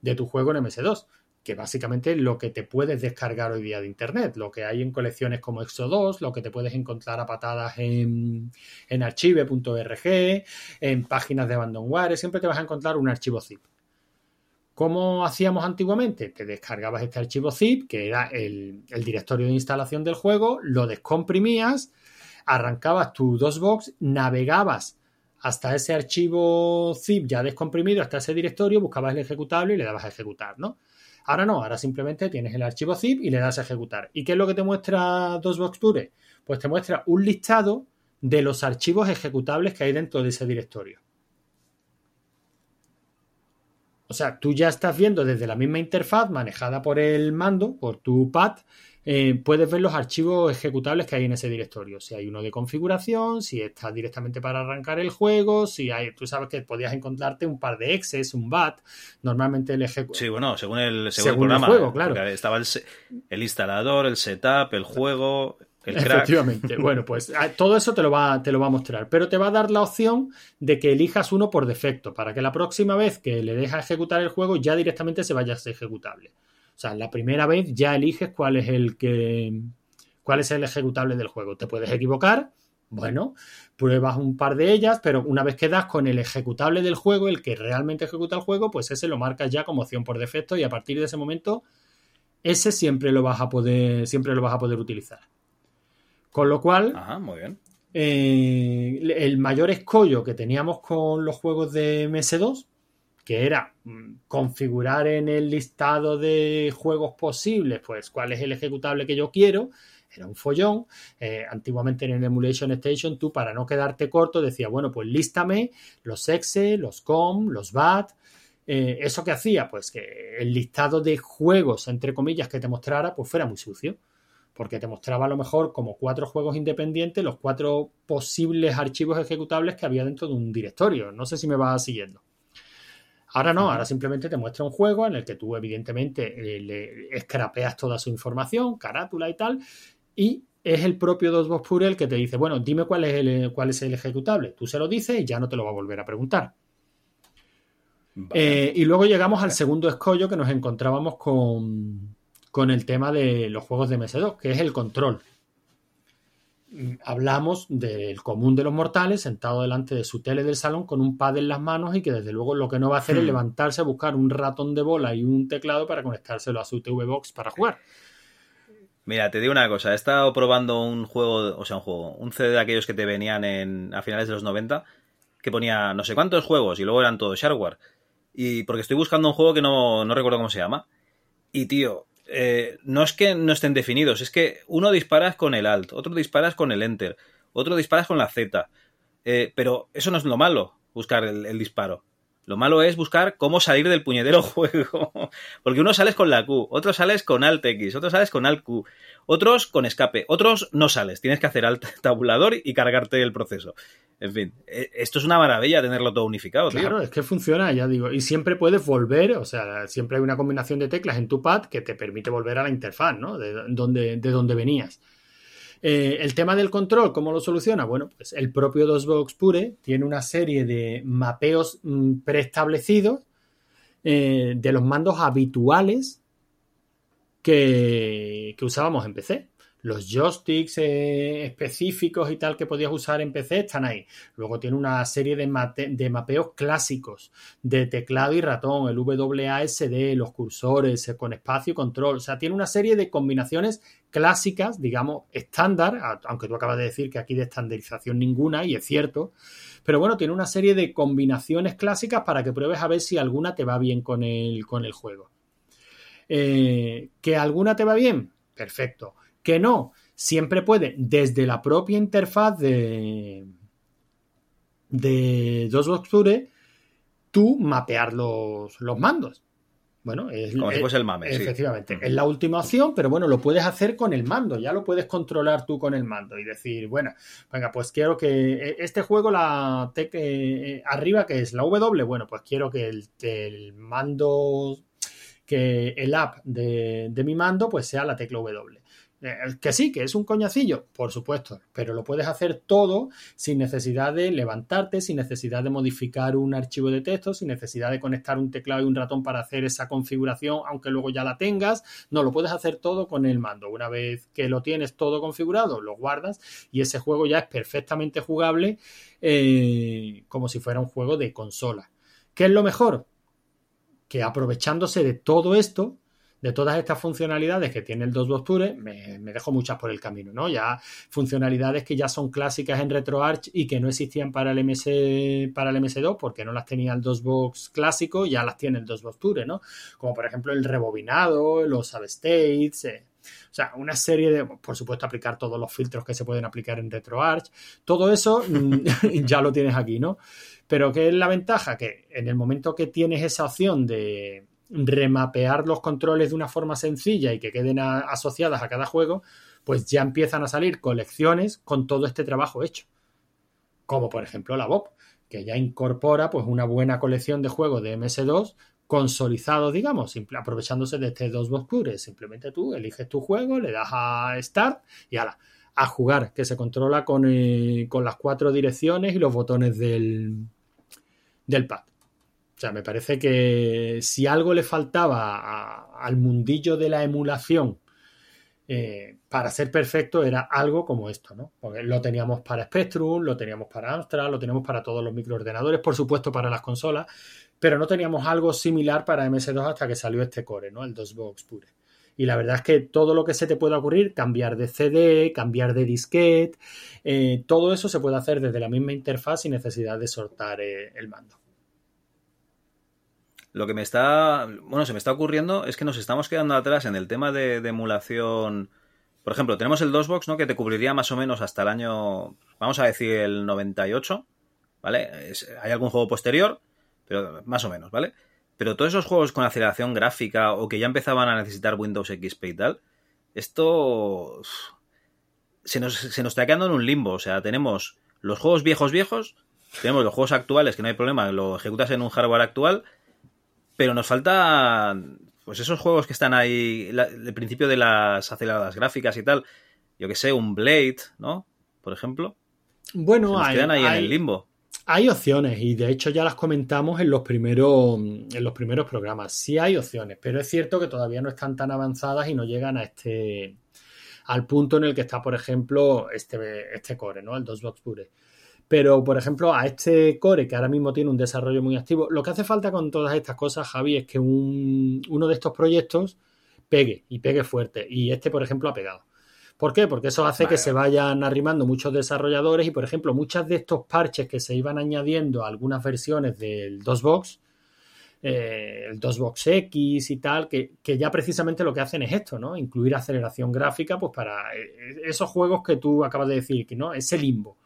de tu juego en MS2, que básicamente es lo que te puedes descargar hoy día de Internet, lo que hay en colecciones como Exo2, lo que te puedes encontrar a patadas en, en archive.org, en páginas de abandonware, siempre te vas a encontrar un archivo zip. ¿Cómo hacíamos antiguamente? Te descargabas este archivo zip, que era el, directorio de instalación del juego, lo descomprimías, arrancabas tu DOSBox, navegabas hasta ese archivo zip ya descomprimido, hasta ese directorio, buscabas el ejecutable y le dabas a ejecutar, ¿no? Ahora no, ahora simplemente tienes el archivo zip y le das a ejecutar. ¿Y qué es lo que te muestra DOSBox Pure? Pues te muestra un listado de los archivos ejecutables que hay dentro de ese directorio. O sea, tú ya estás viendo desde la misma interfaz manejada por el mando, por tu pad, eh, puedes ver los archivos ejecutables que hay en ese directorio. Si hay uno de configuración, si está directamente para arrancar el juego, si hay, tú sabes que podías encontrarte un par de exes, un BAT. Normalmente el ejecutable. Sí, bueno, según el, según Según el el programa. juego, claro. porque Estaba el, el instalador, el setup, el juego, el crack. Efectivamente. Bueno, pues ah, todo eso te lo, va, te lo va a mostrar, pero te va a dar la opción de que elijas uno por defecto, para que la próxima vez que le dejas ejecutar el juego ya directamente se vaya a ser ejecutable. O sea, la primera vez ya eliges cuál es el que cuál es el ejecutable del juego. Te puedes equivocar, bueno, pruebas un par de ellas, pero una vez que das con el ejecutable del juego, el que realmente ejecuta el juego, pues ese lo marcas ya como opción por defecto y a partir de ese momento ese siempre lo vas a poder siempre lo vas a poder utilizar. Con lo cual, Ajá, muy bien. eh, el mayor escollo que teníamos con los juegos de MS2, que era mm, configurar en el listado de juegos posibles, pues cuál es el ejecutable que yo quiero, era un follón. Eh, antiguamente en el Emulation Station, tú para no quedarte corto decías, bueno, pues lístame los exe, los com, los bat. Eh, ¿Eso que hacía? Pues que el listado de juegos, entre comillas, que te mostrara, pues fuera muy sucio. Porque te mostraba a lo mejor como cuatro juegos independientes, los cuatro posibles archivos ejecutables que había dentro de un directorio. No sé si me vas siguiendo. Ahora no, ahora simplemente te muestra un juego en el que tú evidentemente eh, le escrapeas toda su información, carátula y tal, y es el propio DOSBox Pure el que te dice, bueno, dime cuál es el, cuál es el ejecutable. Tú se lo dices y ya no te lo va a volver a preguntar. Eh, y luego llegamos al segundo escollo que nos encontrábamos con, con el tema de los juegos de MS2, que es el control. Hablamos del común de los mortales sentado delante de su tele del salón con un pad en las manos y que desde luego lo que no va a hacer es hmm. levantarse a buscar un ratón de bola y un teclado para conectárselo a su TV Box para jugar. Mira, te digo una cosa, he estado probando un juego, o sea, un juego, un CD de aquellos que te venían en, a finales de los 90, que ponía no sé cuántos juegos y luego eran todos shareware. Y porque estoy buscando un juego que no, no recuerdo cómo se llama. Y tío, eh, no es que no estén definidos, es que uno disparas con el alt, otro disparas con el enter, otro disparas con la Z. Eh, pero eso no es lo malo, buscar el disparo. Lo malo es buscar cómo salir del puñetero juego. Porque uno sales con la Q, otro sales con Alt X, otro sales con Alt Q, otros con escape, otros no sales. Tienes que hacer Alt tabulador y cargarte el proceso. En fin, e, esto es una maravilla tenerlo todo unificado. Claro, es que funciona, ya digo. Y siempre puedes volver, o sea, siempre hay una combinación de teclas en tu pad que te permite volver a la interfaz, ¿no? De donde, de donde venías. Eh, el tema del control, ¿cómo lo soluciona? Bueno, pues el propio DOSBox Pure tiene una serie de mapeos mm, preestablecidos eh, de los mandos habituales que, que usábamos en PC los joysticks eh, específicos y tal que podías usar en PC están ahí. Luego tiene una serie de, mapeos clásicos de teclado y ratón, el WASD, los cursores con espacio y control. O sea, tiene una serie de combinaciones clásicas, digamos, estándar, aunque tú acabas de decir que aquí de estandarización ninguna, y es cierto. Pero bueno, tiene una serie de combinaciones clásicas para que pruebes a ver si alguna te va bien con el, con el juego. Eh, ¿Que alguna te va bien? Perfecto que no, siempre puede, desde la propia interfaz de, de DOSBox tú mapear los, los mandos. Bueno, es, Como si fuese el mame. Efectivamente, es la última opción, pero bueno, lo puedes hacer con el mando, ya lo puedes controlar tú con el mando y decir, bueno, venga, pues quiero que e, este juego, la tec eh, arriba, que es la W, bueno, pues quiero que el, el mando, que el app de, de, mi mando, pues sea la tecla W. Eh, que sí, que es un coñacillo, por supuesto, pero lo puedes hacer todo sin necesidad de levantarte, sin necesidad de modificar un archivo de texto, sin necesidad de conectar un teclado y un ratón para hacer esa configuración, aunque luego ya la tengas. No, lo puedes hacer todo con el mando. Una vez que lo tienes todo configurado, lo guardas y ese juego ya es perfectamente jugable eh, como si fuera un juego de consola. ¿Qué es lo mejor? Que aprovechándose de todo esto, de todas estas funcionalidades que tiene el 2 Pure, me, dejo muchas por el camino, ¿no? Ya funcionalidades que ya son clásicas en RetroArch y que no existían para el MS para el MS2 porque no las tenía el DOSBox clásico, ya las tiene el 2 Pure, ¿no? Como por ejemplo el rebobinado, los substates, eh, o sea, una serie de, por supuesto, aplicar todos los filtros que se pueden aplicar en RetroArch. Todo eso mm, ya lo tienes aquí, ¿no? Pero ¿qué es la ventaja? Que en el momento que tienes esa opción de, remapear los controles de una forma sencilla y que queden asociadas a cada juego, pues ya empiezan a salir colecciones con todo este trabajo hecho. Como por ejemplo la Bob, que ya incorpora pues una buena colección de juegos de MS2 consolizados, digamos, aprovechándose de este dos box pure. Simplemente tú eliges tu juego, le das a Start y ala, a jugar, que se controla con, eh, con las cuatro direcciones y los botones del, del pad. O sea, me parece que si algo le faltaba al mundillo de la emulación eh, para ser perfecto era algo como esto, ¿no? Porque lo teníamos para Spectrum, lo teníamos para Amstrad, lo teníamos para todos los microordenadores, por supuesto para las consolas, pero no teníamos algo similar para MS2 hasta que salió este core, ¿no? El DOSBox Pure. Y la verdad es que todo lo que se te pueda ocurrir, cambiar de CD, cambiar de disquete, eh, todo eso se puede hacer desde la misma interfaz sin necesidad de soltar eh, el mando. Lo que me está, bueno, se me está ocurriendo es que nos estamos quedando atrás en el tema de, emulación. Por ejemplo, tenemos el DOSBox, ¿no? Que te cubriría más o menos hasta el año, vamos a decir, el 98, ¿vale? Hay algún juego posterior, pero más o menos, ¿vale? Pero todos esos juegos con aceleración gráfica o que ya empezaban a necesitar Windows XP y tal, esto se nos, se nos está quedando en un limbo. O sea, tenemos los juegos viejos viejos, tenemos los juegos actuales, que no hay problema, lo ejecutas en un hardware actual, pero nos falta pues esos juegos que están ahí, la- el principio de las aceleradas gráficas y tal. Yo que sé, un Blade, ¿no? Por ejemplo. Bueno, nos hay, quedan ahí en el limbo. hay opciones y de hecho ya las comentamos en los primeros en los primeros programas. Sí hay opciones, pero es cierto que todavía no están tan avanzadas y no llegan a este al punto en el que está, por ejemplo, este, este core, ¿no? El DOSBox Pure. Pero, por ejemplo, a este core, que ahora mismo tiene un desarrollo muy activo, lo que hace falta con todas estas cosas, Javi, es que un- uno de estos proyectos pegue y pegue fuerte. Y este, por ejemplo, ha pegado. ¿Por qué? Porque eso hace Vale, que se vayan arrimando muchos desarrolladores y, por ejemplo, muchas de estos parches que se iban añadiendo a algunas versiones del DOSBox, eh, el DOSBox X y tal, que, que ya precisamente lo que hacen es esto, ¿no? Incluir aceleración gráfica, pues para eh, esos juegos que tú acabas de decir, que no, ese limbo.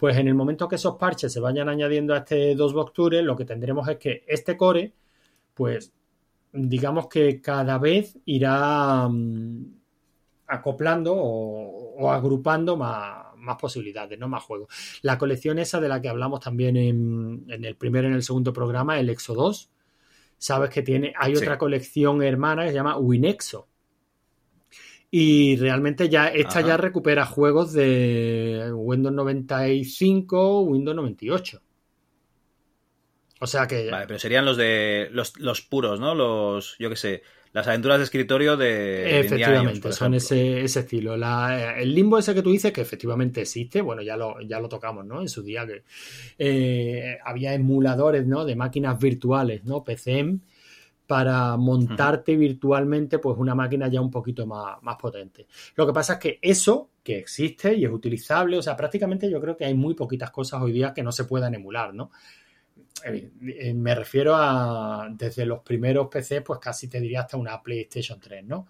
Pues en el momento que esos parches se vayan añadiendo a este DOSBox Tour, lo que tendremos es que este core, pues digamos que cada vez irá mm, acoplando o, o agrupando más, más posibilidades, ¿no? Más juegos. La colección esa de la que hablamos también en, en el primer y en el segundo programa, el Exo 2, sabes que tiene, hay Sí. otra colección hermana que se llama Winexo. Y realmente ya esta Ajá. ya recupera juegos de Windows 95, Windows 98. O sea que Vale, pero serían los de los, los puros, ¿no? Los, yo qué sé, las aventuras de escritorio de, de Indiana Jones, Efectivamente, son ese, ese estilo. La- el limbo ese que tú dices, que efectivamente existe, bueno, ya lo, ya lo tocamos, ¿no? En su día que eh, había emuladores, ¿no? De máquinas virtuales, ¿no? PCM, para montarte virtualmente, pues una máquina ya un poquito más, más potente. Lo que pasa es que eso, que existe y es utilizable, o sea, prácticamente yo creo que hay muy poquitas cosas hoy día que no se puedan emular, ¿no? Eh, eh, me refiero a desde los primeros PC, pues casi te diría hasta una PlayStation 3, ¿no?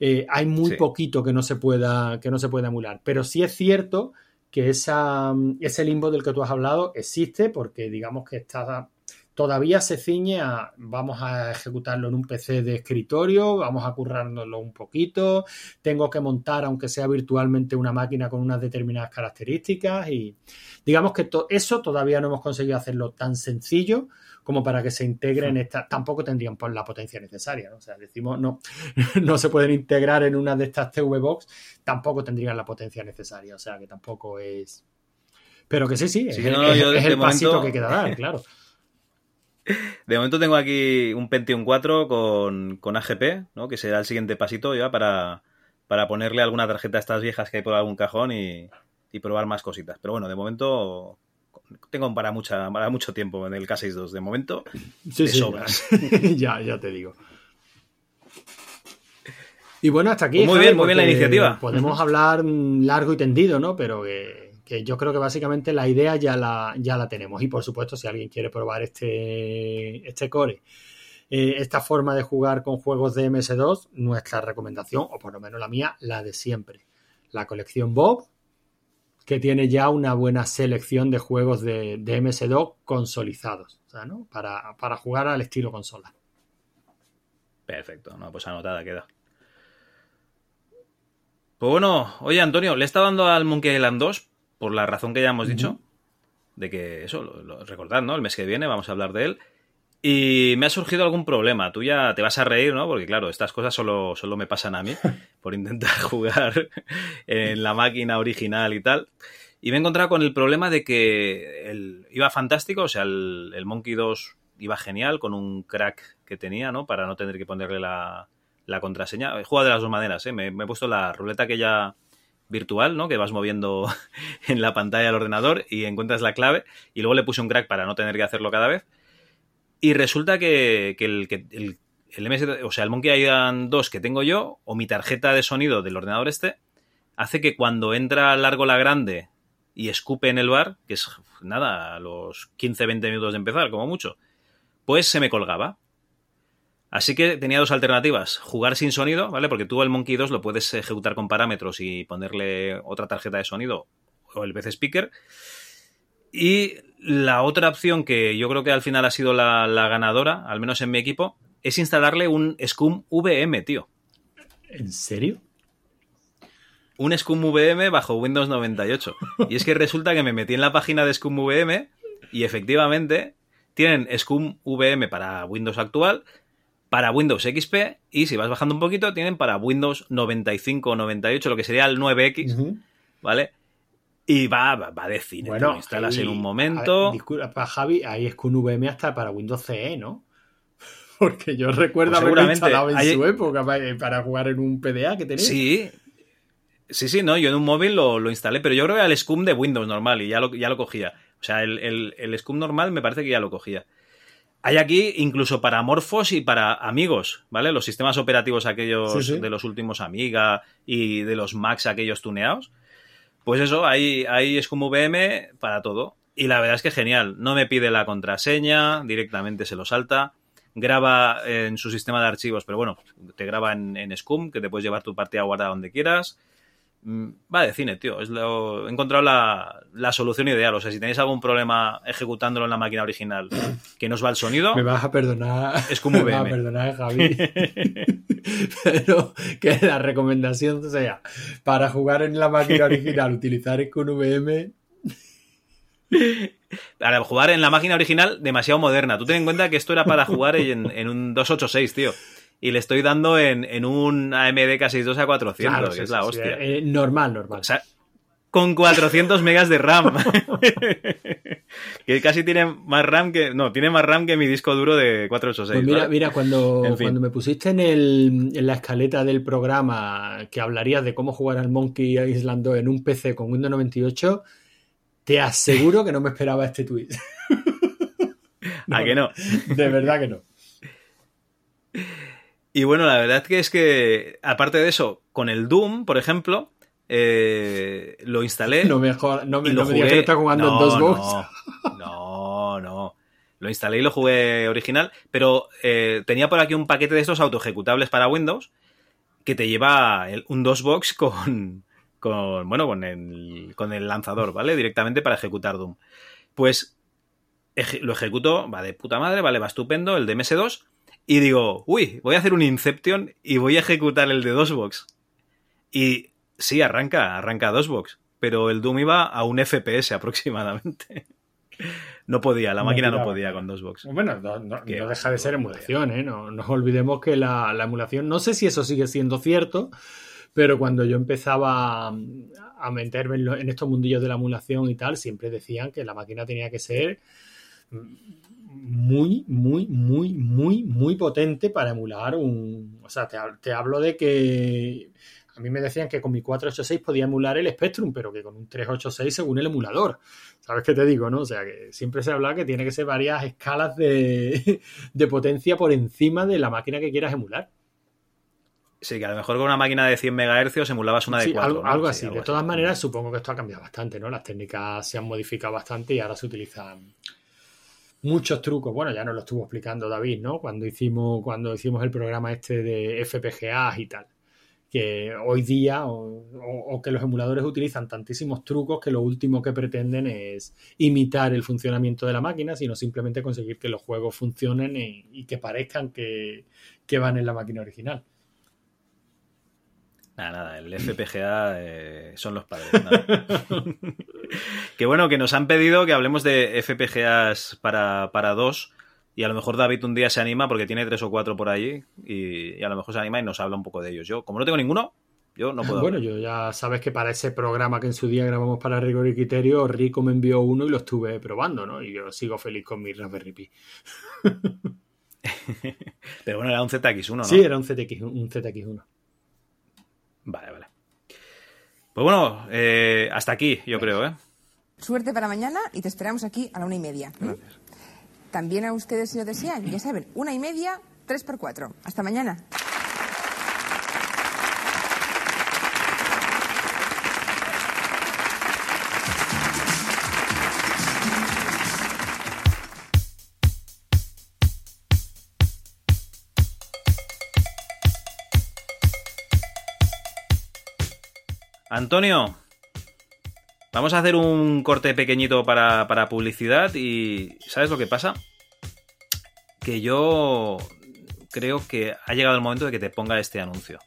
Eh, hay muy Sí. poquito que no se pueda que no se pueda emular, pero sí es cierto que esa, ese limbo del que tú has hablado existe porque digamos que está todavía se ciñe a vamos a ejecutarlo en un PC de escritorio, vamos a currárnoslo un poquito, tengo que montar aunque sea virtualmente una máquina con unas determinadas características y digamos que to- eso todavía no hemos conseguido hacerlo tan sencillo como para que se integre en esta, tampoco tendrían pues, la potencia necesaria, ¿no? O sea, decimos, no, no se pueden integrar en una de estas TV Box, tampoco tendrían la potencia necesaria, o sea, que tampoco es... Pero que sí, sí, es, Sí, el- no, es- es pasito que queda dar, claro. De momento tengo aquí un Pentium 4 con, con AGP, ¿no? Que será el siguiente pasito ya para, para ponerle alguna tarjeta a estas viejas que hay por algún cajón y, y probar más cositas. Pero bueno, de momento tengo para, mucha, para mucho tiempo en el K62. De momento, Sí, de sí, sobras. ya, ya te digo. Y bueno, hasta aquí. Pues muy Javi, bien, muy bien la iniciativa. Podemos hablar largo y tendido, ¿no? Pero que, yo creo que básicamente la idea ya la, ya la tenemos. Y por supuesto, si alguien quiere probar este, este core, eh, esta forma de jugar con juegos de MS2, nuestra recomendación, o por lo menos la mía, la de siempre. La colección Bob, que tiene ya una buena selección de juegos de, de MS2 consolizados, o sea, ¿no? Para, para jugar al estilo consola. Perfecto, no, pues anotada queda. Pues bueno, oye Antonio, le está dando al Monkey Island 2 por la razón que ya hemos dicho, de que eso, lo, lo- recordad, ¿no? El mes que viene vamos a hablar de él. Y me ha surgido algún problema. Tú ya te vas a reír, ¿no? Porque claro, estas cosas solo, solo me pasan a mí por intentar jugar en la máquina original y tal. Y me he encontrado con el problema de que el, iba fantástico, o sea, el, el Monkey 2 iba genial con un crack que tenía, ¿no? Para no tener que ponerle la, la contraseña. He jugado de las dos maneras, ¿eh? Me, me he puesto la ruleta aquella virtual, ¿no? Que vas moviendo en la pantalla del ordenador y encuentras la clave. Y luego le puse un crack para no tener que hacerlo cada vez. Y resulta que, el, que el- el MS, o sea, el Monkey Island 2 que tengo yo, o mi tarjeta de sonido del ordenador este, hace que cuando entra largo la grande y escupe en el bar, que es nada, a los 15-20 minutos de empezar, como mucho, pues se me colgaba. Así que tenía dos alternativas. Jugar sin sonido, ¿vale? Porque tú el Monkey 2 lo puedes ejecutar con parámetros y ponerle otra tarjeta de sonido o el PC Speaker. Y la otra opción que yo creo que al final ha sido la, la ganadora, al menos en mi equipo, es instalarle un Scum VM, tío. ¿En serio? Un Scum VM bajo Windows 98. Y es que resulta que me metí en la página de Scum VM y efectivamente tienen Scum VM para Windows actual, para Windows XP y si vas bajando un poquito tienen para Windows 95 o 98, lo que sería el 9X, ¿vale? Y va, va, va de cine. Bueno, te lo instalas ahí- en un momento. disculpa, Javi, ahí es con VM hasta para Windows CE, ¿no? Porque yo recuerdo Pues haberlo instalado en Hay- su época para, para jugar en un PDA que tenía. Sí. Sí, sí, no, yo en un móvil lo, lo instalé, pero yo creo que era el Scum de Windows normal y ya lo, ya lo cogía. O sea, el, el, el Scum normal me parece que ya lo cogía. Hay aquí incluso para Morphos y para amigos, ¿vale? Los sistemas operativos aquellos Sí, sí. de los últimos Amiga y de los Macs aquellos tuneados. Pues eso, hay, hay Scum VM para todo. Y la verdad es que genial. No me pide la contraseña, directamente se lo salta. Graba en su sistema de archivos, pero bueno, te graba en, en Scum, que te puedes llevar tu partida guardada donde quieras. Mm, Va de cine, tío. Es lo, he encontrado la, la solución ideal. O sea, si tenéis algún problema ejecutándolo en la máquina original que no os va el sonido, Me vas a perdonar. Es como me vas a perdonar, Javi. Pero que la recomendación sea para jugar en la máquina original, utilizar con VM. para jugar en la máquina original, demasiado moderna. Tú ten en cuenta que esto era para jugar en, en un 286, tío. Y le estoy dando en, en un AMD K62 a 400, Claro, que sí, es la sí, hostia. sí, eh, normal, normal. O sea, con 400 megas de RAM. que casi tiene más RAM que. No, tiene más RAM que mi disco duro de 486. Pues mira, ¿vale? mira cuando, En fin. cuando me pusiste en, el, en la escaleta del programa que hablarías de cómo jugar al Monkey Island 2 en un PC con Windows 98, te aseguro que no me esperaba este tweet. ¿A que no? De verdad que no. Y bueno, la verdad que es que, aparte de eso, con el Doom, por ejemplo, eh, lo instalé. No me, no me, y lo no me jugué. que lo estás jugando no, en dos. No, no, no. Lo instalé y lo jugué original, pero eh, tenía por aquí un paquete de estos autoejecutables para Windows que te lleva el- un DOSBox con, con bueno, con el, con el lanzador, ¿vale? Directamente para ejecutar Doom. Pues eje- lo ejecuto, va de puta madre, vale, va estupendo, el de MS2, y digo, uy, voy a hacer un Inception y voy a ejecutar el de DOSBox. Y sí, arranca, arranca DOSBox, pero el Doom iba a un FPS aproximadamente. No podía, la No máquina no podía con DOSBox. Bueno, no, no- deja de ser emulación, ¿eh? No, nos olvidemos que la, la emulación, no sé si eso sigue siendo cierto, pero cuando yo empezaba a, meterme en estos mundillos de la emulación y tal, siempre decían que la máquina tenía que ser muy, muy, muy, muy, muy potente para emular un... O sea, te, te hablo de que a mí me decían que con mi 486 podía emular el Spectrum, pero que con un 386 según el emulador. ¿Sabes qué te digo, no? O sea, que siempre se habla que tiene que ser varias escalas de, de potencia por encima de la máquina que quieras emular. Sí, que a lo mejor con una máquina de 100 MHz emulabas una de Sí, 4. algo, ¿no? algo Sí, así. de todas maneras, supongo que esto ha cambiado bastante, ¿no? Las técnicas se han modificado bastante y ahora se utilizan muchos trucos. Bueno, ya nos lo estuvo explicando David, ¿no? Cuando hicimos, cuando hicimos el programa este de FPGA y tal. Que hoy día, o que los emuladores utilizan tantísimos trucos que lo último que pretenden es imitar el funcionamiento de la máquina, sino simplemente conseguir que los juegos funcionen y, y que parezcan que, que van en la máquina original. Nada, nada, el FPGA eh, son los padres. que bueno, que nos han pedido que hablemos de FPGAs para, para dos. Y a lo mejor David un día se anima porque tiene tres o cuatro por allí. Y, y a lo mejor se anima y nos habla un poco de ellos. Yo, como no tengo ninguno, yo no puedo. Bueno, hablar. yo ya sabes que para ese programa que en su día grabamos para Rigor y Criterio, Rico me envió uno y lo estuve probando, ¿no? Y yo sigo feliz con mi Raspberry Pi. Pero bueno, era un ZX1, ¿no? Sí, era un ZX, un ZX1. Vale, vale. Pues bueno, eh, hasta aquí, yo creo, ¿eh? Suerte para mañana y te esperamos aquí a la una y media. ¿m? También a ustedes, si lo desean, ya saben, una y media 3x4. Hasta mañana. Antonio, vamos a hacer un corte pequeñito para, para publicidad y ¿sabes lo que pasa? Que yo creo que ha llegado el momento de que te ponga este anuncio.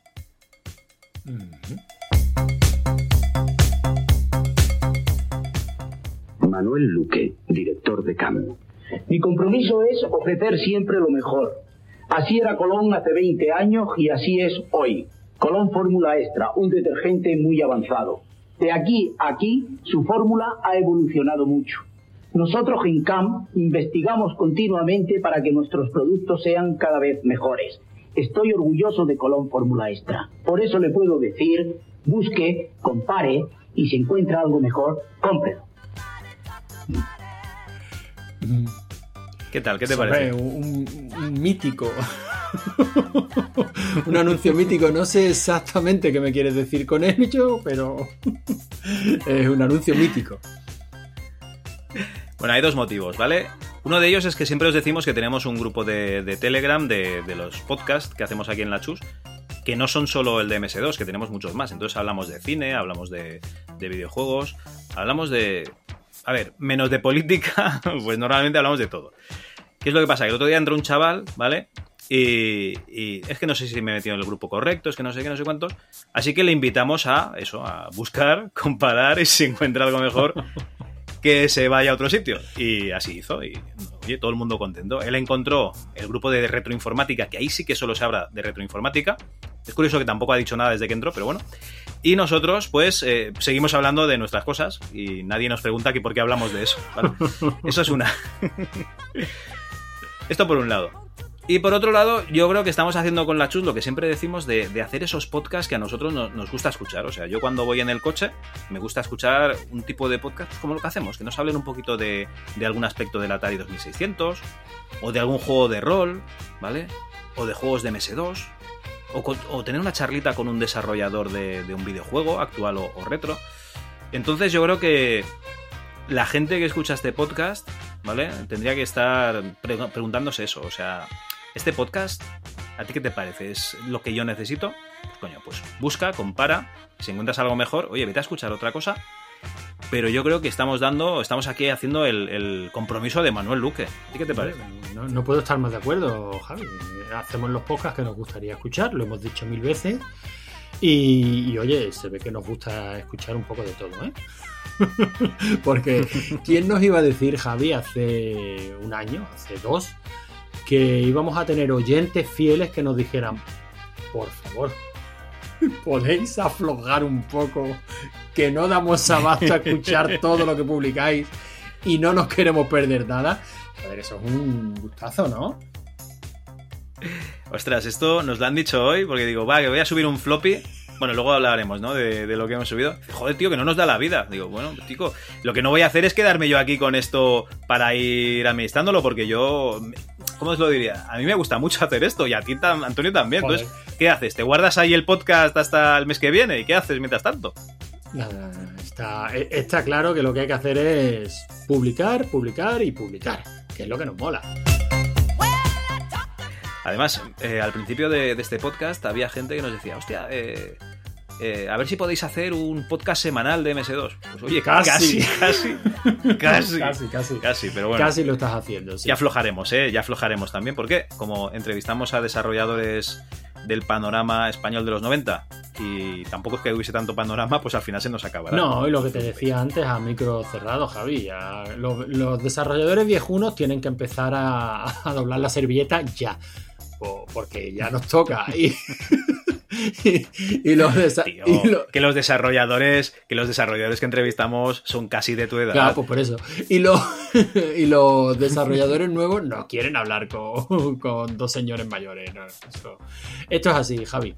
Manuel Luque, director de CAM. Mi compromiso es ofrecer siempre lo mejor. Así era Colón hace 20 años y así es hoy. Colón Fórmula Extra, un detergente muy avanzado. De aquí a aquí, su fórmula ha evolucionado mucho. Nosotros en CAM investigamos continuamente para que nuestros productos sean cada vez mejores. Estoy orgulloso de Colón Fórmula Extra. Por eso le puedo decir, busque, compare y si encuentra algo mejor, cómprelo. ¿Qué tal? ¿Qué te parece? Un, un mítico. un anuncio mítico. No sé exactamente qué me quieres decir con ello, pero es un anuncio mítico. Bueno, hay dos motivos, ¿vale? Uno de ellos es que siempre os decimos que tenemos un grupo de, Telegram de, de los podcasts que hacemos aquí en la Chus, que no son solo el de MS2, que tenemos muchos más. Entonces hablamos de cine, hablamos de, de videojuegos, hablamos de... A ver, menos de política, pues normalmente hablamos de todo. ¿Qué es lo que pasa? Que el otro día entró un chaval, ¿vale? Y, y es que no sé si me he metido en el grupo correcto, es que no sé qué, no sé cuántos. Así que le invitamos a eso, a buscar, comparar y si encuentra algo mejor, que se vaya a otro sitio. Y así hizo. Y oye, todo el mundo contento. Él encontró el grupo de retroinformática, que ahí sí que solo se habla de retroinformática. Es curioso que tampoco ha dicho nada desde que entró, pero bueno. Y nosotros, pues, eh, seguimos hablando de nuestras cosas y nadie nos pregunta aquí por qué hablamos de eso. ¿vale? Eso es una. Esto por un lado. Y por otro lado, yo creo que estamos haciendo con la Chus lo que siempre decimos de, de hacer esos podcasts que a nosotros no- nos gusta escuchar. O sea, yo cuando voy en el coche me gusta escuchar un tipo de podcast pues, como lo que hacemos, que nos hablen un poquito de, de algún aspecto del Atari 2600, o de algún juego de rol, ¿vale? O de juegos de MS2, o, o tener una charlita con un desarrollador de, de un videojuego actual o, retro. Entonces yo creo que la gente que escucha este podcast, ¿vale? Tendría que estar pre- preguntándose eso. O sea, este podcast, ¿a ti qué te parece? ¿Es lo que yo necesito? Pues coño, pues busca, compara. Si encuentras algo mejor, oye, vete a escuchar otra cosa. Pero yo creo que estamos dando, estamos aquí haciendo el, compromiso de Manuel Luque. ¿A ti qué te parece? No, no puedo estar más de acuerdo, Javi. Hacemos los podcasts que nos gustaría escuchar, lo hemos dicho mil veces. Y, y, oye, se ve que nos gusta escuchar un poco de todo, ¿eh? Porque, ¿quién nos iba a decir, Javi, hace un año, hace dos, que íbamos a tener oyentes fieles que nos dijeran, por favor, podéis aflojar un poco, que no damos abasto a escuchar todo lo que publicáis y no nos queremos perder nada? Joder, eso es un gustazo, ¿no? Ostras, esto nos lo han dicho hoy porque digo, va, que voy a subir un floppy. Bueno, luego hablaremos, ¿no? De, de lo que hemos subido. Joder, tío, que no nos da la vida. Digo, bueno, chico, lo que no voy a hacer es quedarme yo aquí con esto para ir administrándolo porque yo... ¿Cómo os lo diría? A mí me gusta mucho hacer esto y a ti, tam- Antonio, también. Joder. Entonces, ¿qué haces? ¿Te guardas ahí el podcast hasta el mes que viene? ¿Y qué haces mientras tanto? Nada, está, e- está claro que lo que hay que hacer es publicar, publicar y publicar, que es lo que nos mola. Además, eh, al principio de, de este podcast había gente que nos decía, hostia, eh, eh, a ver si podéis hacer un podcast semanal de MS2. Pues oye, Casi. casi, casi, casi, Casi, casi. casi, pero bueno. Casi lo estás haciendo, sí. Ya aflojaremos, ¿eh? Ya aflojaremos también, porque como entrevistamos a desarrolladores del panorama español de los 90 y tampoco es que hubiese tanto panorama, pues al final se nos acabará. No, y lo que te decía antes a micro cerrado, Javi. ya los, los desarrolladores viejunos tienen que empezar a, a doblar la servilleta ya. po- Porque ya nos toca. Y, y, y los desa- Tío, y lo- que los desarrolladores, que los desarrolladores que entrevistamos son casi de tu edad. Claro, pues por eso. Y los, y los desarrolladores nuevos no quieren hablar con, con dos señores mayores. no, Esto es así, Javi.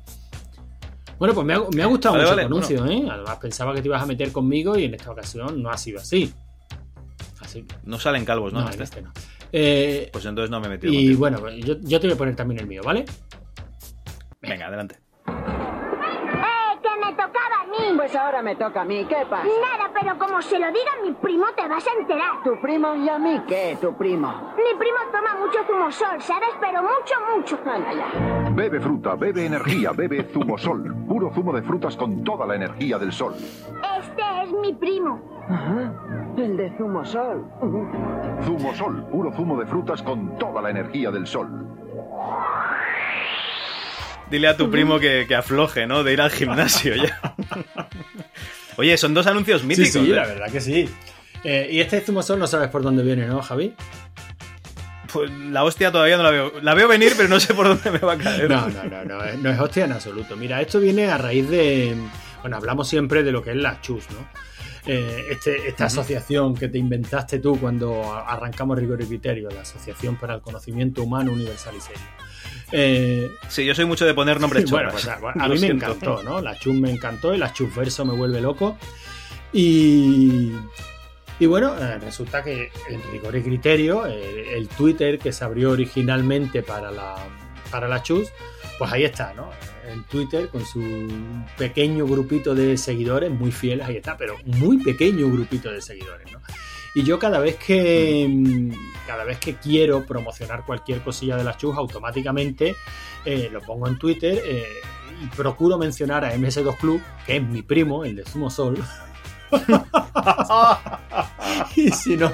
Bueno, pues me ha, me ha gustado Vale, mucho vale, el anuncio, ¿eh? Además pensaba que te ibas a meter conmigo y en esta ocasión no ha sido así. No salen calvos, ¿no? este. este no. Eh, Pues entonces no me he metido. y contigo. bueno, yo, yo te voy a poner también el mío, ¿vale? Venga, adelante. Pues ahora me toca a mí, ¿qué pasa? Nada, pero como se lo diga a mi primo, te vas a enterar. ¿Tu primo y a mí qué, tu primo? Mi primo toma mucho zumosol, ¿sabes? Pero mucho, mucho. Anda ya. Bebe fruta, bebe energía, bebe zumosol. Puro zumo de frutas con toda la energía del sol. Este es mi primo. Ajá, el de Zumosol. Zumosol, puro zumo de frutas con toda la energía del sol. Dile a tu primo que, que afloje, ¿no? De ir al gimnasio ya. Oye, son dos anuncios míticos. sí, sí, ¿eh? la verdad que sí. Eh, y este zumosol no sabes por dónde viene, ¿no, Javi? Pues la hostia todavía no la veo. La veo venir, pero no sé por dónde me va a caer. No, no, no, no, es- no es hostia en absoluto. Mira, esto viene a raíz de. Bueno, hablamos siempre de lo que es la chus, ¿no? Eh, este, esta asociación que te inventaste tú cuando arrancamos Rigor y Criterio, la Asociación para el Conocimiento Humano Universal y Serio. Eh, Sí, yo soy mucho de poner nombres bueno, pues a, a mí me siento. encantó, ¿no? La chus me encantó y la chus verso me vuelve loco. Y, y bueno, eh, resulta que en rigor y criterio, eh, el Twitter que se abrió originalmente para la, para la chus, pues ahí está, ¿no? En Twitter con su pequeño grupito de seguidores, muy fieles, ahí está, pero muy pequeño grupito de seguidores, ¿no? Y yo cada vez que mm, cada vez que quiero promocionar cualquier cosilla de la chus, automáticamente eh, lo pongo en Twitter eh, y procuro mencionar a MS2 Club, que es mi primo, el de Zumo Sol. y si no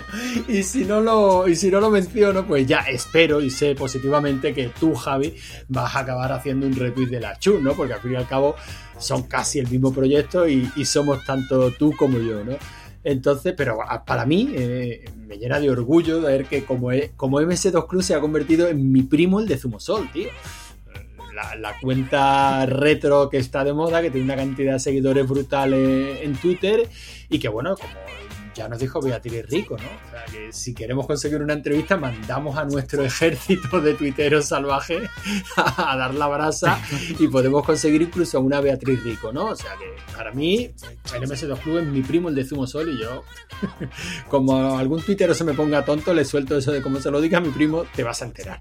y si no lo y si no lo menciono pues ya espero y sé positivamente que tú Javi vas a acabar haciendo un retweet de la chus no porque al fin y al cabo son casi el mismo proyecto y, y somos tanto tú como yo no entonces pero para mí eh, me llena de orgullo ver que como, es- como MS2 Club se ha convertido en mi primo el de Zumosol tío. La, la cuenta retro que está de moda, que tiene una cantidad de seguidores brutales en Twitter y que bueno, como ya nos dijo Beatriz Rico, ¿no? O sea, que si queremos conseguir una entrevista, mandamos a nuestro ejército de tuiteros salvajes a dar la brasa y podemos conseguir incluso una Beatriz Rico, ¿no? O sea que para mí, el MS2 Club es mi primo, el de Zumo Sol, y yo, como algún tuitero se me ponga tonto, le suelto eso de como se lo diga a mi primo, te vas a enterar.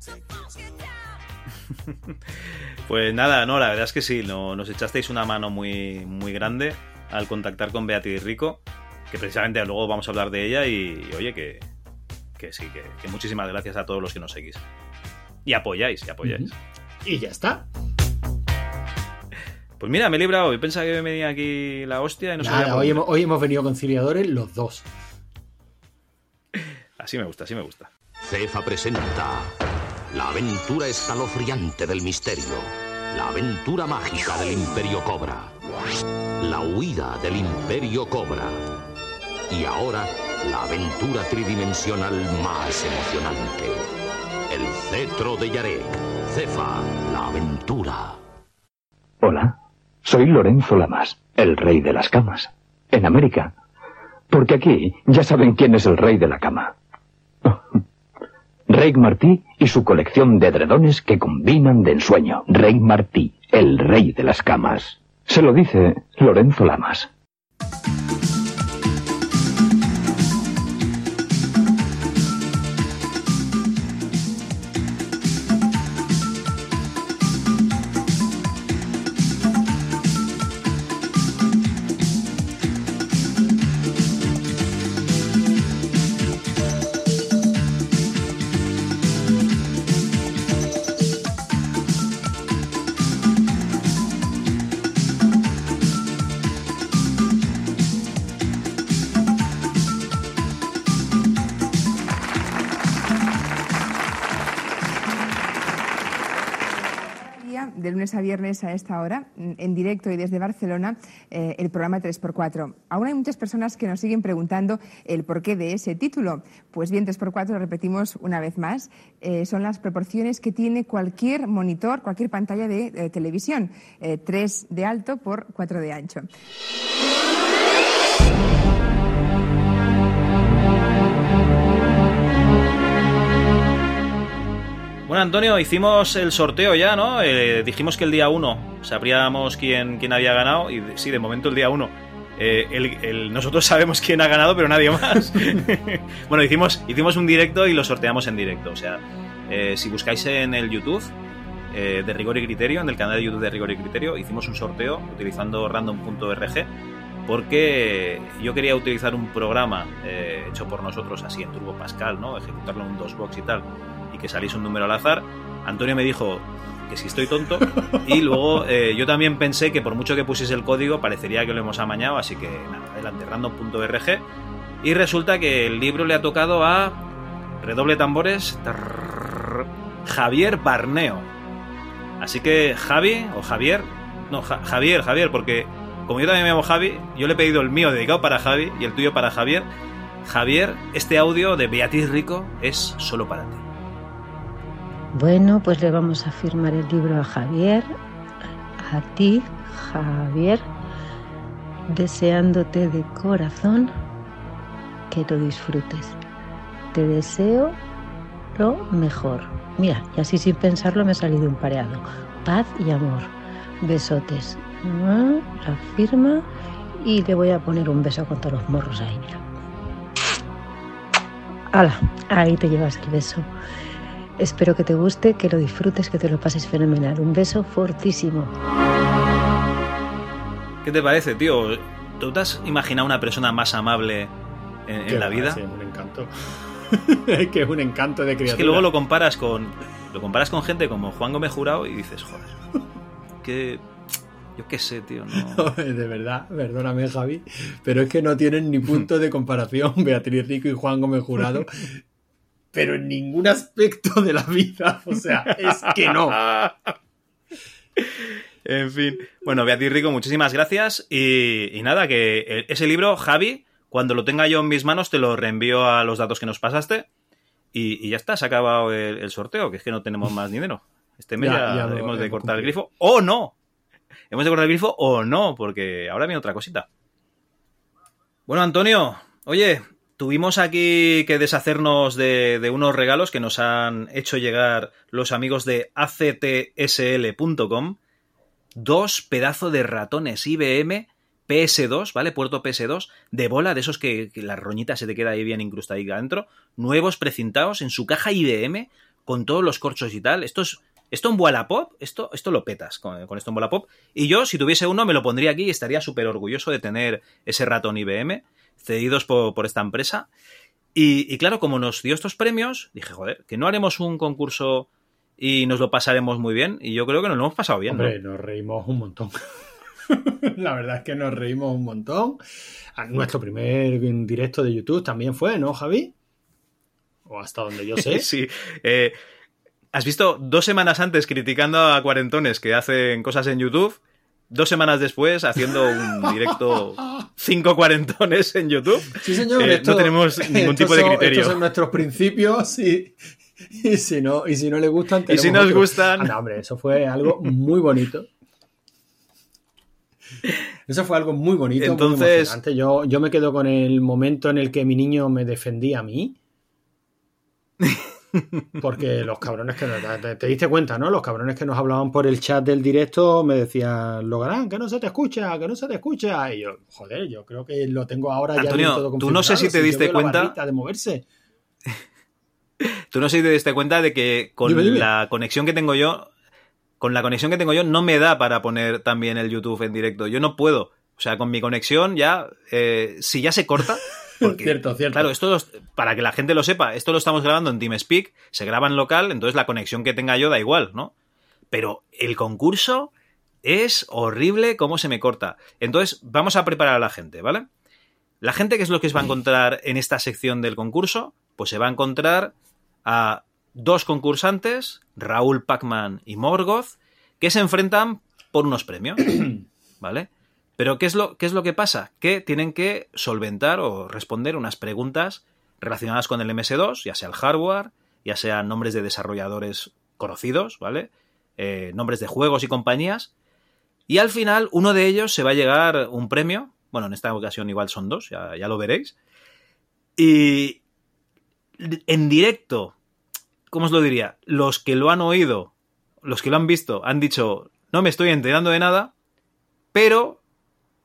Pues nada, no, la verdad es que sí, no- nos echasteis una mano muy, muy grande al contactar con Beatriz Rico, que precisamente luego vamos a hablar de ella y, y oye, que, que sí, que, que muchísimas gracias a todos los que nos seguís. Y apoyáis, y apoyáis. Y ya está. Pues mira, me he librado. Yo pensaba que me venía aquí la hostia y no sabía Nada, hoy hemos, hoy hemos venido conciliadores los dos. Así me gusta, así me gusta. Cefa presenta la aventura escalofriante del misterio, la aventura mágica del Imperio Cobra, la huida del Imperio Cobra y ahora la aventura tridimensional más emocionante, el cetro de Yarek, Cefa, la aventura. Hola, soy Lorenzo Lamas, el rey de las camas. En América. Porque aquí ya saben quién es el rey de la cama. Rey Martí y su colección de edredones que combinan de ensueño. Rey Martí, el rey de las camas. Se lo dice Lorenzo Lamas. Viernes a esta hora, mm, en directo y desde Barcelona, eh, el programa 3x4. Aún hay muchas personas que nos siguen preguntando el porqué de ese título. Pues bien, 3x4 lo repetimos una vez más. eh, son las proporciones que tiene cualquier monitor, cualquier pantalla de eh, televisión. 3 de alto por 4 de ancho. Bueno, Antonio, hicimos el sorteo ya, ¿no? Eh, dijimos que el día 1 sabríamos quién, quién había ganado y sí, de momento el día 1 eh, el- el- nosotros sabemos quién ha ganado, pero nadie más. bueno, hicimos, hicimos un directo y lo sorteamos en directo. O sea, eh, si buscáis en el YouTube eh, de Rigor y Criterio, en el canal de YouTube de Rigor y Criterio, hicimos un sorteo utilizando random.org porque yo quería utilizar un programa hecho por nosotros así en Turbo Pascal, ¿no? Ejecutarlo en un DOSBox y tal, y que saliese un número al azar. Antonio me dijo que si estoy tonto, y luego eh, yo también pensé que por mucho que pusiese el código parecería que lo hemos amañado, así que nada, adelante, random.org. Y resulta que el libro le ha tocado a redoble tambores Javier Barneo. Así que Javi o Javier, no, Ja- Javier, Javier, porque como yo también me llamo Javi, yo le he pedido el mío dedicado para Javi y el tuyo para Javier. Javier, este audio de Beatriz Rico es solo para ti. Bueno, pues le vamos a firmar el libro a Javier, a ti, Javier, deseándote de corazón que lo disfrutes. Te deseo lo mejor. Mira, y así sin pensarlo me ha salido un pareado. Paz y amor. Besotes. La firma y le voy a poner un beso con todos los morros ahí, mira. ¡Hala! Ahí te llevas el beso. Espero que te guste, que lo disfrutes, que te lo pases fenomenal. Un beso fortísimo. ¿Qué te parece, tío? ¿Tú te has imaginado una persona más amable en, la vida? sí, un encanto. es que es un encanto de criatura. Es que luego lo comparas con lo comparas con gente como Juan Gómez Jurado y dices, joder, que yo qué sé, tío, no. de verdad, perdóname Javi, pero es que no tienen ni punto de comparación Beatriz Rico y Juan Gómez Jurado, pero en ningún aspecto de la vida, o sea, es que no. En fin. Bueno, Beatriz Rico, muchísimas gracias. Y, y nada, que el- ese libro, Javi, cuando lo tenga yo en mis manos, te lo reenvío a los datos que nos pasaste. Y, y ya está, se ha acabado el, el sorteo, que es que no tenemos más dinero. Este mes Ya, ya, ya lo hemos de cortar el grifo. ¡O no! Hemos de cortar el grifo o no, porque ahora viene otra cosita. Bueno, Antonio, oye, tuvimos aquí que deshacernos de, de unos regalos que nos han hecho llegar los amigos de actsl.com. Dos pedazos de ratones IBM PS2, ¿vale? Puerto PS2, de bola, de esos que, la roñita se te queda ahí bien incrustadita adentro. Nuevos, precintados, en su caja IBM, con todos los corchos y tal. Esto es. Esto en Wallapop, esto, esto lo petas con, con esto en Wallapop. Y yo, si tuviese uno, me lo pondría aquí y estaría súper orgulloso de tener ese ratón IBM, cedidos por, por esta empresa. Y, y claro, como nos dio estos premios, dije, joder, que no haremos un concurso y nos lo pasaremos muy bien. Y yo creo que nos lo hemos pasado bien, ¿no? Hombre, nos reímos un montón. La verdad es que nos reímos un montón. A Nuestro primer directo de YouTube también fue, ¿no, Javi? O hasta donde yo sé. sí. Eh, ¿Has visto dos semanas antes criticando a cuarentones que hacen cosas en YouTube? Dos semanas después haciendo un directo cinco cuarentones en YouTube. Sí, señor. Eh, esto- no tenemos ningún tipo de criterio. Estos son nuestros principios y, y si no y si no le gustan Y si nos gustan- Ah, no, hombre, eso fue algo muy bonito. Eso fue algo muy bonito, muy Entonces- emocionante. Yo, yo me quedo con el momento en el que mi niño me defendía a mí. Porque los cabrones que nos- te, te diste cuenta, ¿no? Los cabrones que nos hablaban por el chat del directo me decían, Logarán, que no se te escucha, que no se te escucha. Y yo, joder, yo creo que lo tengo ahora ya Antonio, bien todo tú no sé si te diste cuenta- de moverse. Tú no sé si te diste cuenta de que con Dime, dime. la conexión que tengo yo, con la conexión que tengo yo, no me da para poner también el YouTube en directo. Yo no puedo. O sea, con mi conexión ya, eh, si ya se corta. Porque, Cierto, cierto. Claro, esto los- para que la gente lo sepa, esto lo estamos grabando en TeamSpeak, se graba en local, entonces la conexión que tenga yo da igual, ¿no? Pero el concurso es horrible cómo se me corta. Entonces, vamos a preparar a la gente, ¿vale? La gente, ¿qué es lo que se va a encontrar en esta sección del concurso? Pues se va a encontrar a dos concursantes, Raúl Pacman y Morgoth, que se enfrentan por unos premios, ¿vale? Pero ¿qué es, lo, ¿qué es lo que pasa? Que tienen que solventar o responder unas preguntas relacionadas con el MS2, ya sea el hardware, ya sean nombres de desarrolladores conocidos, ¿vale? Eh, nombres de juegos y compañías. Y al final, uno de ellos se va a llegar un premio. Bueno, en esta ocasión igual son dos, ya, ya lo veréis. Y en directo, ¿cómo os lo diría? Los que lo han oído, los que lo han visto, han dicho, no me estoy enterando de nada, pero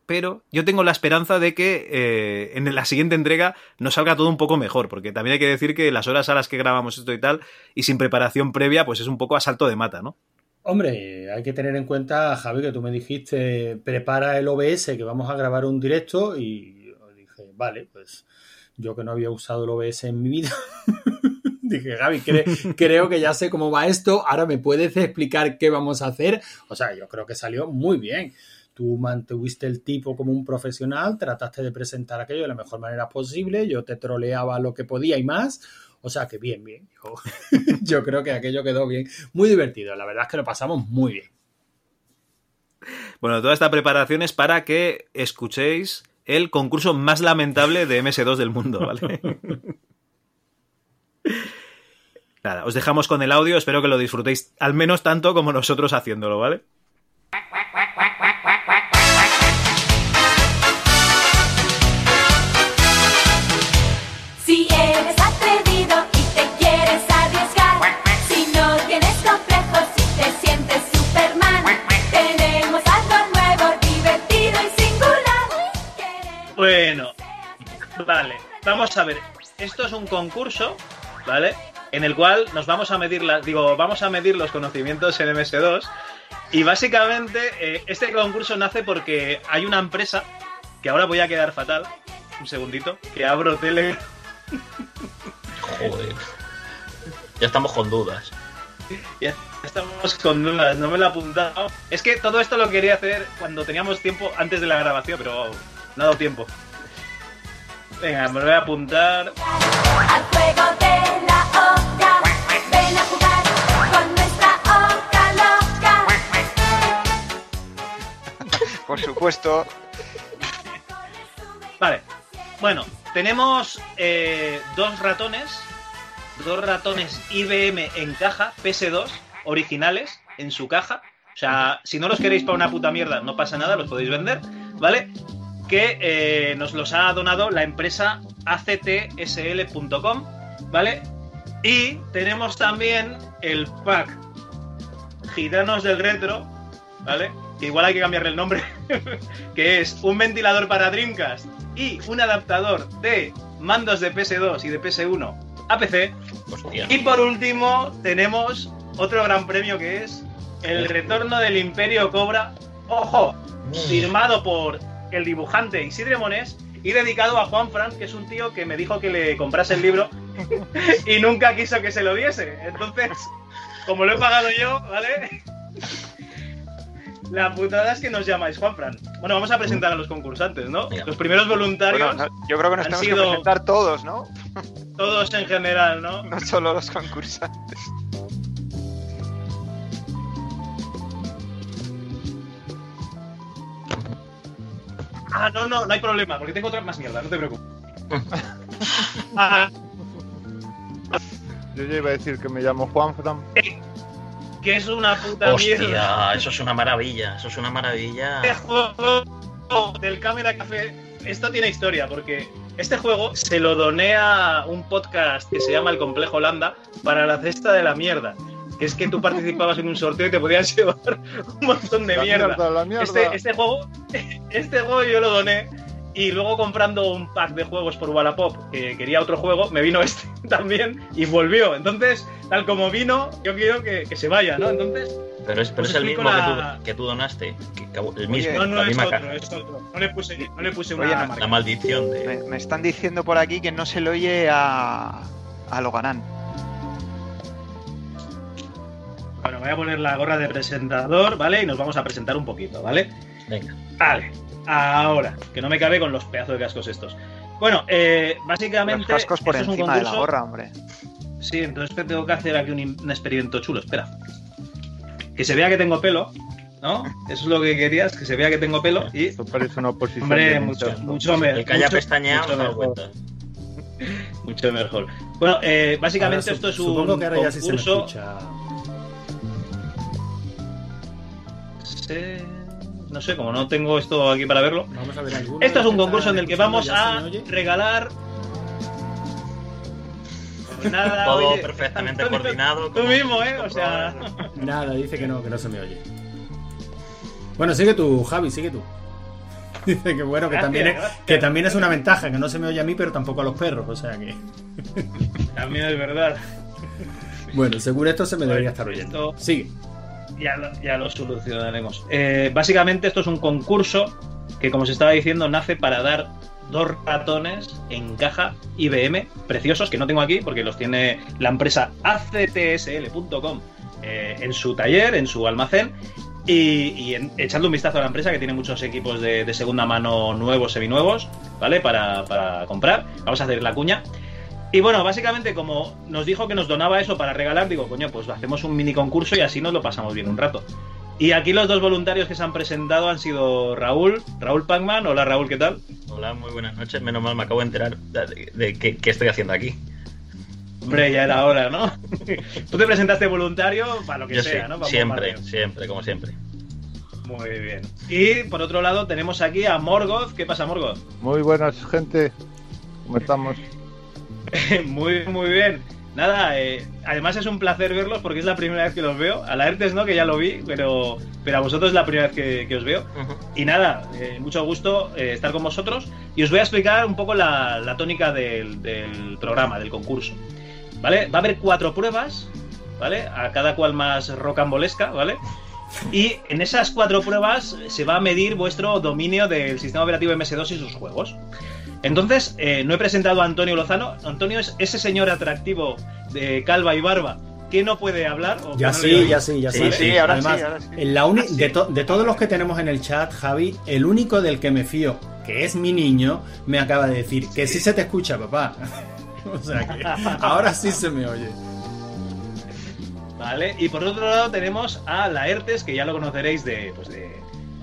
pero yo tengo la esperanza de que eh, en la siguiente entrega nos salga todo un poco mejor, porque también hay que decir que las horas a las que grabamos esto y tal, y sin preparación previa, pues es un poco asalto de mata, ¿no? Hombre, hay que tener en cuenta, Javi, que tú me dijiste, prepara el OBS, que vamos a grabar un directo, y yo dije, vale, pues yo que no había usado el OBS en mi vida. Dije, Gaby, creo que ya sé cómo va esto. Ahora me puedes explicar qué vamos a hacer. O sea, yo creo que salió muy bien. Tú mantuviste el tipo como un profesional, trataste de presentar aquello de la mejor manera posible. Yo te troleaba lo que podía y más. O sea, que bien, bien. Yo, yo creo que aquello quedó bien. Muy divertido. La verdad es que lo pasamos muy bien. Bueno, toda esta preparación es para que escuchéis el concurso más lamentable de MS2 del mundo, ¿vale? Nada, os dejamos con el audio, espero que lo disfrutéis al menos tanto como nosotros haciéndolo, ¿vale? Bueno, vale, vamos a ver. Esto es un concurso, ¿vale? En el cual nos vamos a medir las, digo, vamos a medir los conocimientos en MS2 y básicamente eh, este concurso nace porque hay una empresa que ahora voy a quedar fatal, un segundito, que abro tele. Joder. Ya estamos con dudas. Ya estamos con dudas, no me lo he apuntado. Es que todo esto lo quería hacer cuando teníamos tiempo antes de la grabación, pero no ha dado tiempo. Venga, me lo voy a apuntar. Al juego de la oca, ven a jugar con nuestra oca loca. Por supuesto. Vale. Bueno, tenemos eh, dos ratones. Dos ratones IBM en caja, PS2, originales, en su caja. O sea, si no los queréis para una puta mierda, no pasa nada, los podéis vender, ¿vale? Que eh, nos los ha donado la empresa actsl.com, ¿vale? Y tenemos también el pack Gitanos del Retro, ¿vale? Que igual hay que cambiarle el nombre, que es un ventilador para Dreamcast y un adaptador de mandos de PS2 y de PS1 a PC. Hostia. Y por último tenemos otro gran premio que es el retorno del Imperio Cobra, ojo, firmado por el dibujante Isidre Monés y dedicado a Juan Fran, que es un tío que me dijo que le comprase el libro y nunca quiso que se lo diese. Entonces, como lo he pagado yo, ¿vale? La putada es que nos llamáis Juan Fran. Bueno, vamos a presentar a los concursantes, ¿no? Los primeros voluntarios. Bueno, no- yo creo que nos han tenemos sido que presentar todos, ¿no? todos en general, ¿no? No solo los concursantes. Ah, no, no, no hay problema, porque tengo otra más mierda, no te preocupes. Ah, Yo ya iba a decir que me llamo Juan Fran. que es una puta Hostia, mierda. eso es una maravilla. Eso es una maravilla. Este juego del Cámara Café, esto tiene historia, porque este juego se lo doné a un podcast que se llama El Complejo Holanda para la cesta de la mierda. Que es que tú participabas en un sorteo y te podías llevar un montón de La mierda. mierda, la mierda. Este, este juego, este juego yo lo doné. Y luego comprando un pack de juegos por Wallapop, que quería otro juego, me vino este también y volvió. Entonces, tal como vino, yo quiero que, que se vaya, ¿no? Entonces, Pero es, pero Os es el mismo la- que, tú, que tú donaste. que- el mismo, no, no la es otro, ca- es otro. No le puse, no le puse una Oye, marca. La maldición de. Me, me están diciendo por aquí que no se le oye a, a Logarán. Bueno, voy a poner la gorra de presentador, ¿vale? Y nos vamos a presentar un poquito, ¿vale? Venga. Vale, ahora, que no me cabe con los pedazos de cascos estos. Bueno, eh, básicamente. Los cascos por esto es un encima de la gorra, hombre. Sí, entonces tengo que hacer aquí un, un experimento chulo, espera. Que se vea que tengo pelo, ¿no? Eso es lo que querías, que se vea que tengo pelo y. Esto parece una oposición. Hombre, de mucho, muchas mucho mejor. El que haya mucho- pestañeado mucho. Mucho mejor. Bueno, eh, básicamente Ahora, esto es un Supongo que ahora ya sí se me concurso. escucha. No sé, como no tengo esto aquí para verlo. Vamos a ver alguno. Esto es un concurso en el que vamos escuchando, ¿ya a regalar. Pues nada, Todo oye, perfectamente Antonio, coordinado. Tú como- mismo, ¿eh? O sea. Nada, dice que no, que no se me oye. Bueno, sigue tú, Javi, sigue tú. Dice que bueno, que Gracias, también, es, gracias. que también es una ventaja, que no se me oye a mí, pero tampoco a los perros, o sea que... También es verdad. Bueno, según esto se me debería estar oyendo. Sigue. Ya lo, ya lo solucionaremos. Eh, básicamente esto es un concurso que, como se estaba diciendo, nace para dar dos ratones en caja IBM preciosos que no tengo aquí porque los tiene la empresa actsl.com eh, en su taller, en su almacén. Y, y echando un vistazo a la empresa que tiene muchos equipos de, de segunda mano nuevos, seminuevos, ¿vale? Para, para comprar. Vamos a hacer la cuña. Y bueno, básicamente como nos dijo que nos donaba eso para regalar, digo, coño, pues hacemos un mini concurso y así nos lo pasamos bien un rato. Y aquí los dos voluntarios que se han presentado han sido Raúl, Raúl Pacman. Hola Raúl, ¿qué tal? Hola, muy buenas noches. Menos mal, me acabo de enterar de, de qué, qué estoy haciendo aquí. Hombre, ya era hora, ¿no? Tú te presentaste voluntario para lo que Yo sea, sí, ¿no? Para siempre, siempre, como siempre. Muy bien. Y por otro lado tenemos aquí a Morgoth. ¿Qué pasa, Morgoth? Muy buenas, gente. ¿Cómo estamos? muy, muy bien. Nada, eh, además es un placer verlos porque es la primera vez que los veo. A la ERTES no, que ya lo vi, pero, pero a vosotros es la primera vez que, que os veo. Y nada, eh, mucho gusto eh, estar con vosotros. Y os voy a explicar un poco la, la tónica del, del programa, del concurso. ¿Vale? Va a haber cuatro pruebas, ¿vale? A cada cual más rocambolesca, ¿vale? Y en esas cuatro pruebas se va a medir vuestro dominio del sistema operativo MS2 y sus juegos. Entonces, eh, no he presentado a Antonio Lozano. Antonio es ese señor atractivo de calva y barba que no puede hablar. o Ya no sí, ya sí, ya sí. ¿Vale? sí, ahora Además, sí, ahora sí. en la uni- de, to- de todos los que tenemos en el chat, Javi, el único del que me fío, que es mi niño, me acaba de decir que sí se te escucha, papá. o sea que ahora sí se me oye. Vale, y por otro lado tenemos a Laertes, que ya lo conoceréis de, pues de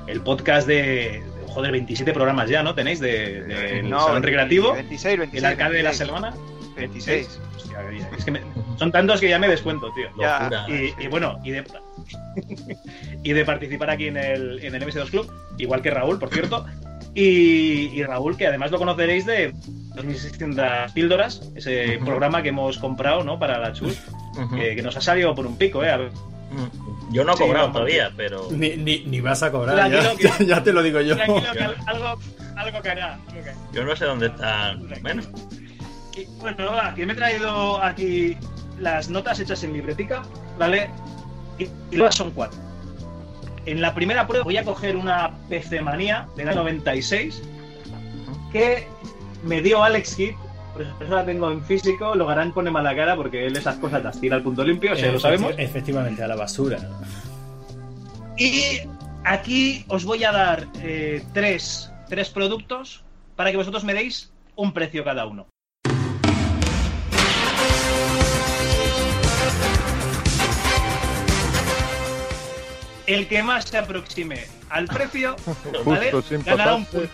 el podcast de, joder, 27 programas ya, ¿no? Tenéis de, No, Salón Recreativo, 26, 26. el Arcade de la 26. Semana. 26. Hostia, ya, es que me- son tantos que ya me descuento, tío. Ya. Locura. Y, y bueno, y de, y de participar aquí en el, en el MS2 Club, igual que Raúl, por cierto. Y, y Raúl, que además lo conoceréis de 2600 píldoras, ese programa que hemos comprado, ¿no? Para la Chus, que, que nos ha salido por un pico, ¿eh? A ver. Yo no he Sí, cobrado no, todavía, pero. Ni, ni, ni vas a cobrar, ya, que- ya te lo digo yo. Tranquilo, que al- algo, algo caerá. Yo no sé dónde están. Bueno, Y, bueno, va, que me he traído aquí las notas hechas en libretica, ¿vale? Y, y las son cuatro. En la primera prueba voy a coger una PC Manía del año 96 que me dio Alex Kidd, por eso la tengo en físico, lo harán pone mala cara porque él esas cosas las tira al punto limpio, o sea, lo sabemos. Efecti- Efectivamente, a la basura. Y aquí os voy a dar eh, tres, tres productos para que vosotros me deis un precio cada uno. El que más se aproxime al precio, ¿vale? Justo, sin ganará un punto.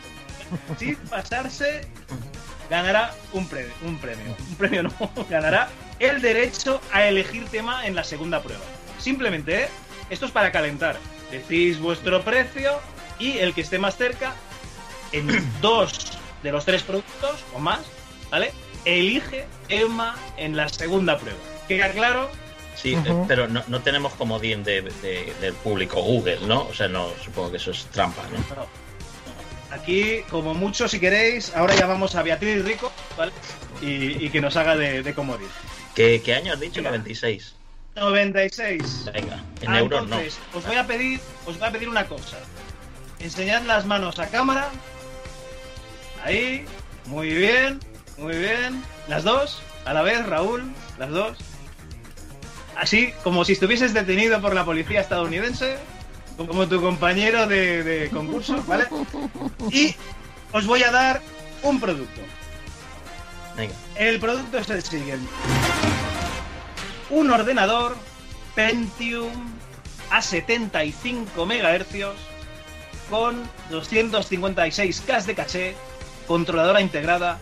Sin pasarse, ganará un premio. Un premio, un premio no, ganará el derecho a elegir tema en la segunda prueba. Simplemente, ¿eh? esto es para calentar. Decís vuestro precio y el que esté más cerca, en dos de los tres productos o más, ¿vale? Elige tema en la segunda prueba. ¿Queda claro? sí, eh, pero no, no tenemos comodín de, de- del público Google, ¿no? O sea, no, supongo que eso es trampa, ¿no? Aquí, como mucho, si queréis, ahora llamamos a Beatriz Rico, ¿vale? Y, y que nos haga de, de comodín. ¿Qué, qué año has dicho? 96. 96. Venga, en Ah, euros no. os voy a pedir, os voy a pedir una cosa. Enseñad las manos a cámara. Ahí, muy bien, muy bien. Las dos, a la vez, Raúl, las dos. Así, como si estuvieses detenido por la policía estadounidense, como tu compañero de, de concurso, ¿vale? Y os voy a dar un producto. Venga. El producto es el siguiente. Un ordenador Pentium a 75 MHz con 256K de caché, controladora integrada,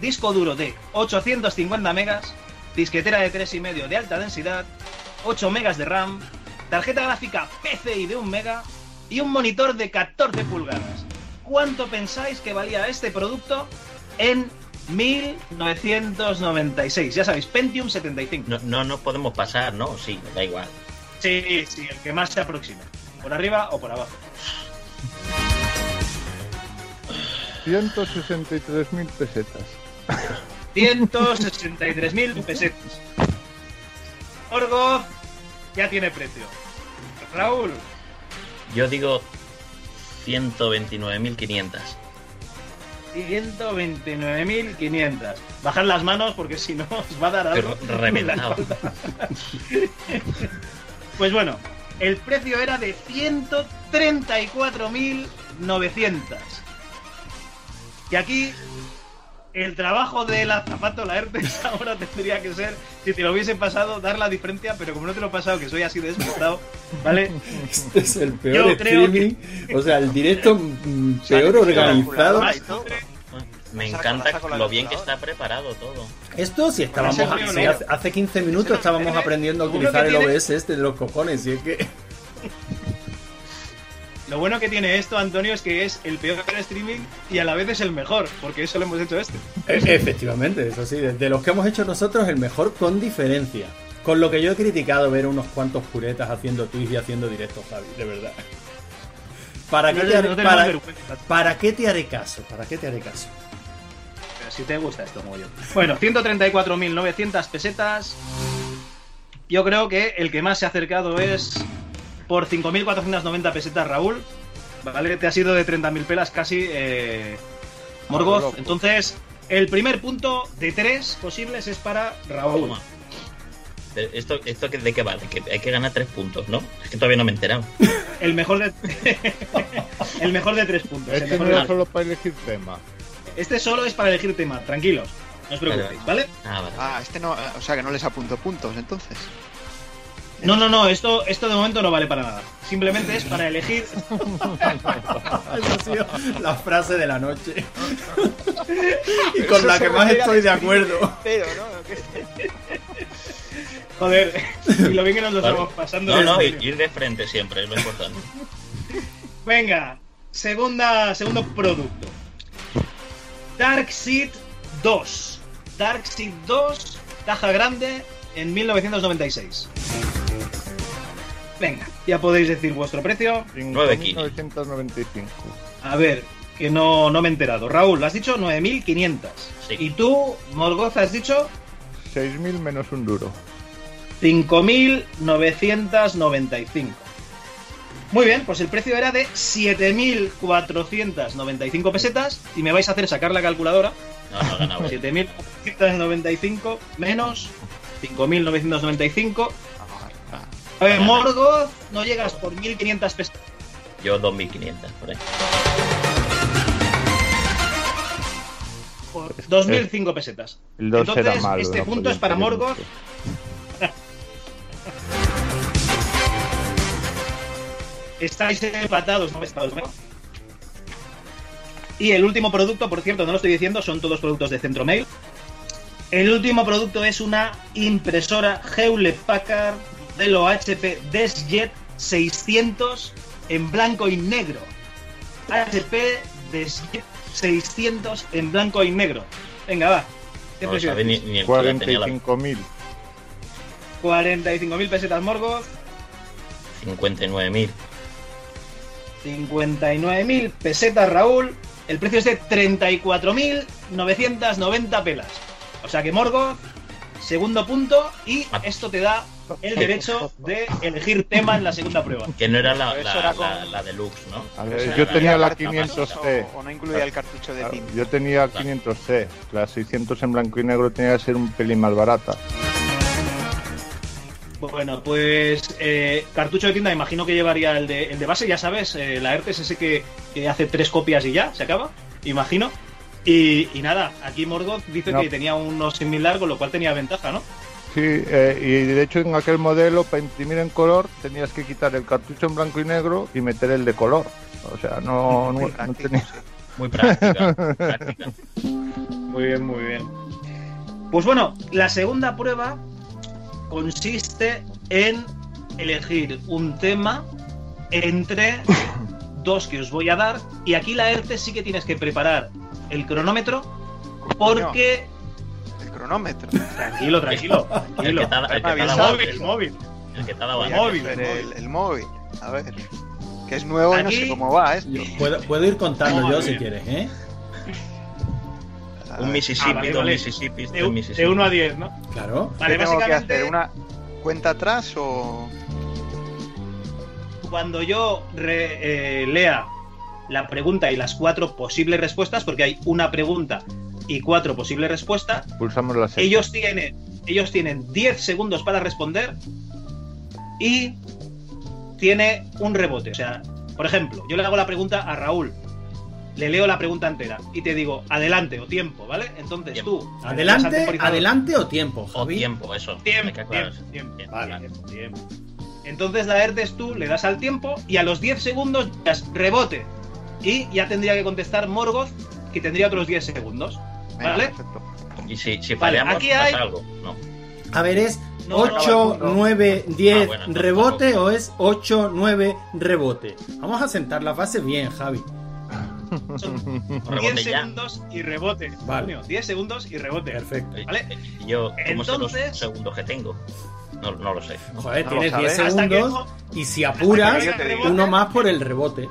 disco duro de 850 megas, disquetera de 3,5 de alta densidad, 8 megas de RAM, tarjeta gráfica PCI de 1 mega y un monitor de 14 pulgadas. ¿Cuánto pensáis que valía este producto en 1996? Ya sabéis, Pentium 75. No, no nos podemos pasar, ¿no? Sí, da igual. Sí, sí, el que más se aproxime. Por arriba o por abajo. 163.000 pesetas. 163.000 pesetas. Orgoz ya tiene precio. Raúl, Yo digo 129.500. 129.500. Bajad las manos porque si no os va a dar algo. Re- reventado. Pues bueno, el precio era de 134.900. Y aquí el trabajo del azafato, la ERTES, ahora tendría que ser, si te lo hubiese pasado, dar la diferencia, pero como no te lo he pasado, que soy así despistado, ¿vale? Este es el peor Yo streaming. O sea, el directo mm, peor organizado. Me encanta lo bien que está preparado todo. Esto si estábamos hace, hace 15 minutos estábamos aprendiendo a utilizar el OBS este de los cojones y es que Lo bueno que tiene esto, Antonio, es que es el peor streaming y a la vez es el mejor, porque eso lo hemos hecho este. E- Efectivamente, eso sí, de, los que hemos hecho nosotros, el mejor con diferencia. Con lo que yo he criticado ver unos cuantos puretas haciendo tweets y haciendo directos, Javi, de verdad. ¿Para qué, te haré, no para qué te haré caso? ¿Para qué te haré caso? Pero si te gusta esto, como yo. Bueno, 134.900 pesetas. Yo creo que el que más se ha acercado es por 5.490 pesetas, Raúl. Vale, te ha sido de 30.000 pelas casi, eh, Morgoth. loco. Entonces, el primer punto de tres posibles es para Raúl. Toma. Eh, ¿Esto, esto de qué vale? Que hay que ganar tres puntos, ¿no? Es que todavía no me he enterado. El mejor de, el mejor de tres puntos. Este mejor no era solo para elegir tema. Este solo es para elegir tema, tranquilos. No os preocupéis, ¿vale? Ah, vale. Ah, este no, o sea que no les apunto puntos entonces. No, no, no, esto, esto de momento no vale para nada. Simplemente es para elegir. Esa ha sido la frase de la noche. y con la que más estoy de acuerdo. Pero, ¿no? Joder, y lo bien que nos lo estamos pasando. No, no, ir de frente siempre es lo importante. Venga, segunda, segundo producto. Dark Seed 2. Dark Seed 2, caja grande, en 1996. Venga, ya podéis decir vuestro precio. 5.995. A ver, que no, no me he enterado. Raúl, has dicho 9.500. Y tú, Morgoth, has dicho 6.000 menos un duro. 5.995. Muy bien, pues el precio era de 7.495 pesetas y me vais a hacer sacar la calculadora. No, no, ganaba. 7.495 menos 5.995. A ver, Morgoth, no llegas por 1.500 pesetas. Yo 2500, por ahí. Por 2.005 pesetas. El 2 Entonces, era malo. este no punto es para Morgoth. Estáis empatados, no estáis ¿no? Y el último producto, por cierto, no lo estoy diciendo, son todos productos de Centro Mail. El último producto es una impresora Hewlett Packard de lo HP DeskJet 600 en blanco y negro. HP DeskJet 600 en blanco y negro. Venga, va. ¿Qué No precio sabe ni, decís? ni el que la tenía la 45.000. 45.000 pesetas Morgoth, 59.000. 59.000 pesetas Raúl. El precio es de 34.990 pelas. O sea que Morgoth, segundo punto, y esto te da el derecho de elegir tema en la segunda prueba. Que no era la, la, era la- con- la deluxe, ¿no? A ver, yo tenía la carta más- 500C. O, o no incluía el cartucho de tinta. Yo tenía 500C. La 600 en blanco y negro tenía que ser un pelín más barata. Bueno, pues eh, cartucho de tinta, imagino que llevaría el de, el de base, ya sabes, eh, la ERTE es ese que, que hace tres copias y ya, se acaba, imagino. Y, y nada, aquí Morgoth dice No. que tenía uno similar, con lo cual tenía ventaja, ¿no? Sí, eh, y de hecho en aquel modelo para imprimir en color tenías que quitar el cartucho en blanco y negro y meter el de color. O sea, no, no, no tenía... Muy práctica. práctica. Muy bien, muy bien. Pues bueno, la segunda prueba consiste en elegir un tema entre dos que os voy a dar. Y aquí la ERTE sí que tienes que preparar el cronómetro porque... cronómetro. Tranquilo, tranquilo. tranquilo. El que el que el dado móvil, el móvil. El que te ha dado Voy antes. a móvil, coger el el, el móvil. A ver. Que es nuevo y no Aquí- sé cómo va esto. Puedo, puedo ir contando yo si quieres, ¿eh? Un Mississippi, Ah, vale, dos vale. Mississippi, De, un- Mississippi. de 1 a 10, ¿no? Claro. Vale, ¿Qué tengo que hacer? ¿Una cuenta atrás o...? cuando yo re- eh, lea la pregunta y las cuatro posibles respuestas, porque hay una pregunta y cuatro posibles respuestas, Pulsamos la sexta. ellos tienen, ellos tienen 10 segundos para responder y tiene un rebote. O sea, por ejemplo, yo le hago la pregunta a Raúl, le leo la pregunta entera y te digo adelante o tiempo, ¿vale? Entonces tú. ¿Adelante, adelante o tiempo, O Javi? tiempo, eso. Tiempo, tiempo, eso. tiempo, Vale. tiempo, tiempo. Entonces la ERTES tú le das al tiempo y a los 10 segundos das rebote. Y ya tendría que contestar Morgoth, que tendría otros 10 segundos. ¿Vale? perfecto. Y si, si Vale, fallamos, aquí pasa hay- algo. No. A ver, ¿es No, 8, no, no. 9, 10 Ah, bueno, entonces rebote o es 8, 9 rebote? Vamos a sentar las bases bien, Javi. Son Rebote 10 ya. segundos y rebote. Vale. Coño, 10 segundos y rebote. Perfecto. ¿Vale? Y Yo, ¿cómo sé Entonces- los segundos que tengo? No, no lo sé. Joder, No tienes 10 sabes. Hasta que segundos y si apuras, uno más por el rebote.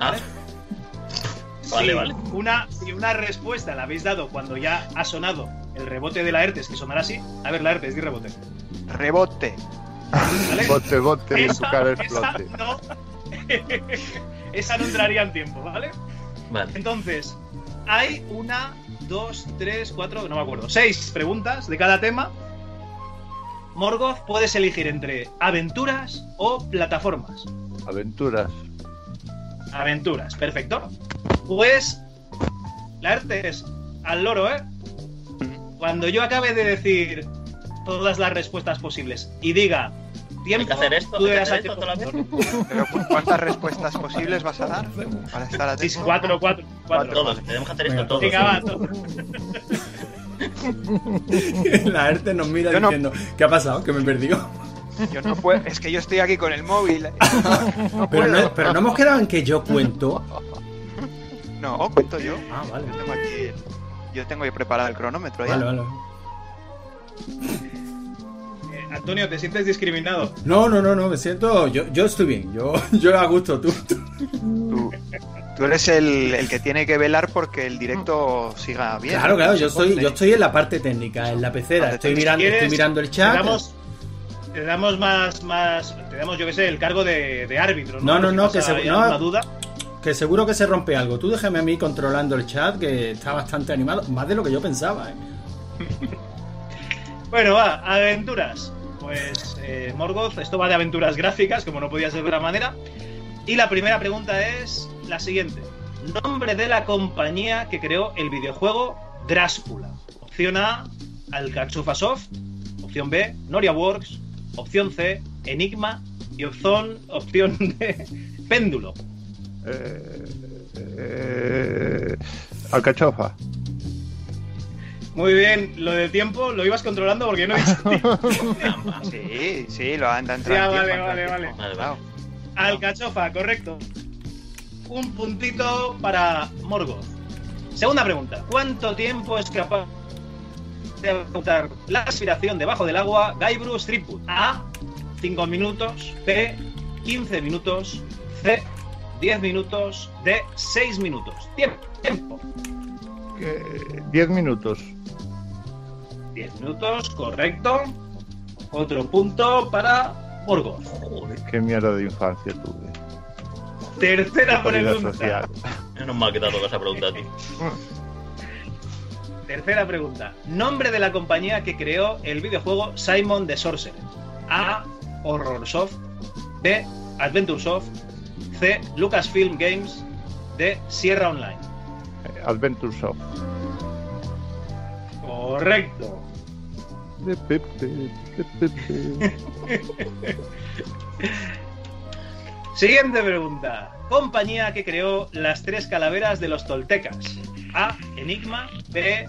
Ah. Vale, si vale. Una, si una respuesta la habéis dado cuando ya ha sonado el rebote de la ERTES, que sonará así. A ver, la ERTES, di rebote. Rebote. ¿Vale? Bote, bote, Esa- cara esa explote. no, esa no entraría en tiempo, ¿vale? Vale. Entonces, hay una, dos, tres, cuatro, no me acuerdo, seis preguntas de cada tema. Morgoth, puedes elegir entre aventuras o plataformas. Aventuras. Aventuras, perfecto. Pues, la es al loro, ¿eh? Cuando yo acabe de decir todas las respuestas posibles y diga tiempo, ¿Hay que hacer esto? tú ¿Hay le que das hacer esto tiempo. otra Pero ¿cu- ¿cuántas respuestas posibles vas a dar? Para estar Sí, atento. cuatro, cuatro, cuatro. Todos, tenemos que hacer esto todos. Venga, va, todo. La ERTE nos mira Yo no- diciendo, ¿qué ha pasado? Que me perdió. Yo no puedo, es que yo estoy aquí con el móvil. No Pero no, pero no hemos quedado en que yo cuento. No, cuento yo. Ah, vale. Yo tengo aquí. Yo tengo preparado el cronómetro ya. Vale, vale. Eh, Antonio, ¿te sientes discriminado? No, no, no, no, me siento. Yo, yo estoy bien, yo, yo a gusto, tú. tú. Tú, tú eres el, el que tiene que velar porque el directo siga bien. Claro, claro, yo estoy, yo estoy en la parte técnica, en la pecera. Estoy mirando, estoy mirando el Te chat. damos, te damos más, más, te damos, yo qué sé, el cargo de, de árbitro, ¿no? No, no, no, que se- no. duda. Que seguro que se rompe algo. Tú déjame a mí controlando el chat, que está bastante animado. Más de lo que yo pensaba, ¿eh? Bueno, va, aventuras. Pues eh, Morgoth, esto va de aventuras gráficas, como no podía ser de otra manera. Y la primera pregunta es la siguiente. Nombre de la compañía que creó el videojuego Drácula. Opción A, Alcachofa Soft. Opción B, Noria Works. Opción C, Enigma. Y opción, opción D, Péndulo. Eh, eh, alcachofa. Muy bien, lo de tiempo lo ibas controlando porque no he dicho tiempo. Sí, sí, lo anda Ya, entrando. vale, vale, vale. Vale, vale. Alcachofa, correcto. Un puntito para Morgoth. Segunda pregunta. ¿Cuánto tiempo es capaz de aguantar la aspiración debajo del agua Guybrush Threepwood? A. 5 minutos. B. 15 minutos. C. 10 minutos. D. 6 minutos. Tiempo. Tiempo. Eh, Diez minutos. 10 minutos, correcto. Otro punto para Morgoth. Joder, Qué mierda de infancia tuve. Tercera pregunta. social. menos mal que te ha tocado esa pregunta a ti. Tercera pregunta. Nombre de la compañía que creó el videojuego Simon the Sorcerer. A. Horrorsoft. B. Adventuresoft. C. Lucasfilm Games. D. Sierra Online. Eh, Adventure Soft. Correcto. De Pepe, de Pepe. Siguiente pregunta. Compañía que creó las tres calaveras de los toltecas. A. Enigma. B.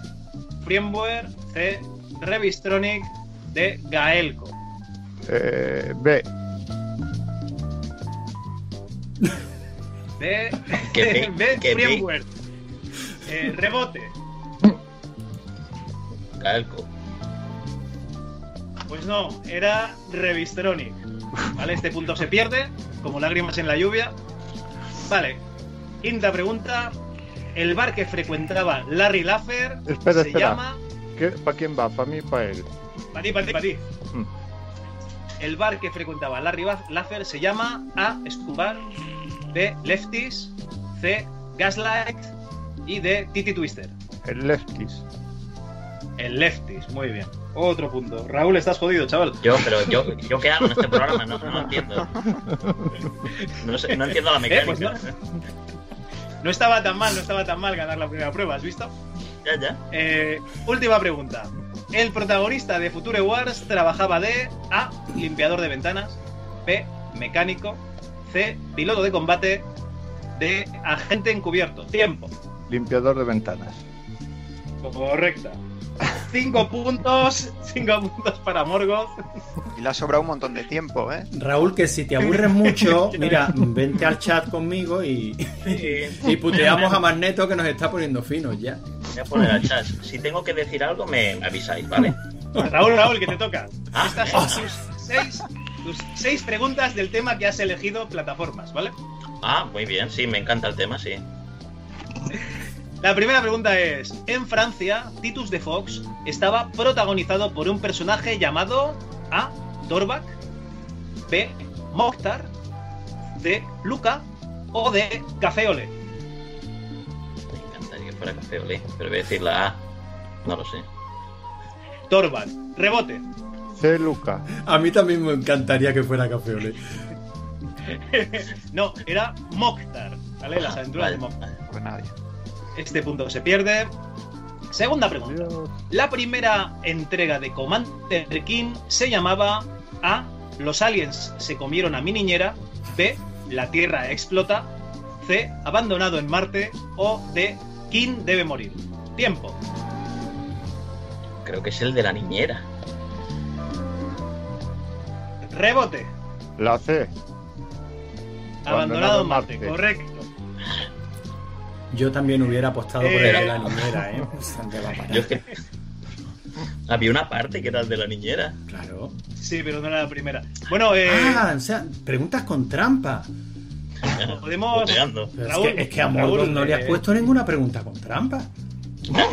Firmware. C. Revistronic. D. Gaelco. Eh, B. B. B. Eh, rebote. Calco. Pues no, era Revistronic. Vale, este punto se pierde, como lágrimas en la lluvia. Vale, quinta pregunta. El bar que frecuentaba Larry Laffer Espera, se espera. llama. ¿Para quién va? ¿Para mí para él? Para ti, para ti, para ti. Mm. El bar que frecuentaba Larry Laffer se llama A. Stubar, B. Lefties, C. Gaslight y D. Titi Twister. El Lefties. El Lefties, muy bien. Otro punto. Raúl, estás jodido, chaval. Yo, pero yo, ¿yo qué hago en este programa? No, no entiendo. No, sé- no entiendo la Eh, pues mecánica. No estaba tan mal, no estaba tan mal ganar la primera prueba, ¿has visto? Ya, ya. Eh, última pregunta. El protagonista de Future Wars trabajaba de A. Limpiador de ventanas. B. Mecánico. C. Piloto de combate. D. Agente encubierto. Tiempo. Limpiador de ventanas. Correcta. Cinco puntos. Cinco puntos para Morgoth. Y le ha sobrado un montón de tiempo, ¿eh? Raúl, que si te aburres mucho, mira, vente al chat conmigo y, y puteamos a Magneto que nos está poniendo finos ya. Voy a poner al chat. Si tengo que decir algo, me, me avisáis, ¿vale? Raúl, Raúl, que te toca. Ah, Estas son tus seis, tus seis preguntas del tema que has elegido plataformas, ¿vale? Ah, muy bien, sí, me encanta el tema, sí. La primera pregunta es: En Francia, Titus de Fox estaba protagonizado por un personaje llamado A. Dorback, B. Mokhtar, C. Luca o D. Café Olé. Me encantaría que fuera café olé, pero voy a decir la A. No lo sé. Dorback, rebote. C. Luca. A mí también me encantaría que fuera Café Olé. no, era Mokhtar, ¿vale? Las aventuras de Mokhtar. Pues nadie. Este punto se pierde. Segunda pregunta. La primera entrega de Commander King se llamaba A. Los aliens se comieron a mi niñera. B. La Tierra explota. C. Abandonado en Marte. O D. King debe morir. Tiempo. Creo que es el de la niñera. Rebote. La C. Abandonado en Marte. Correcto. Yo también hubiera apostado por Eh. el de la niñera, ¿eh? ¿Dónde va a parar? Yo es que... Había una parte que era el de la niñera. Claro. Sí, pero no era la primera. Bueno, eh, Ah, o sea, preguntas con trampa. podemos. Raúl, es que, es que a Raúl, Morgoth no le has eh, puesto ninguna pregunta con trampa.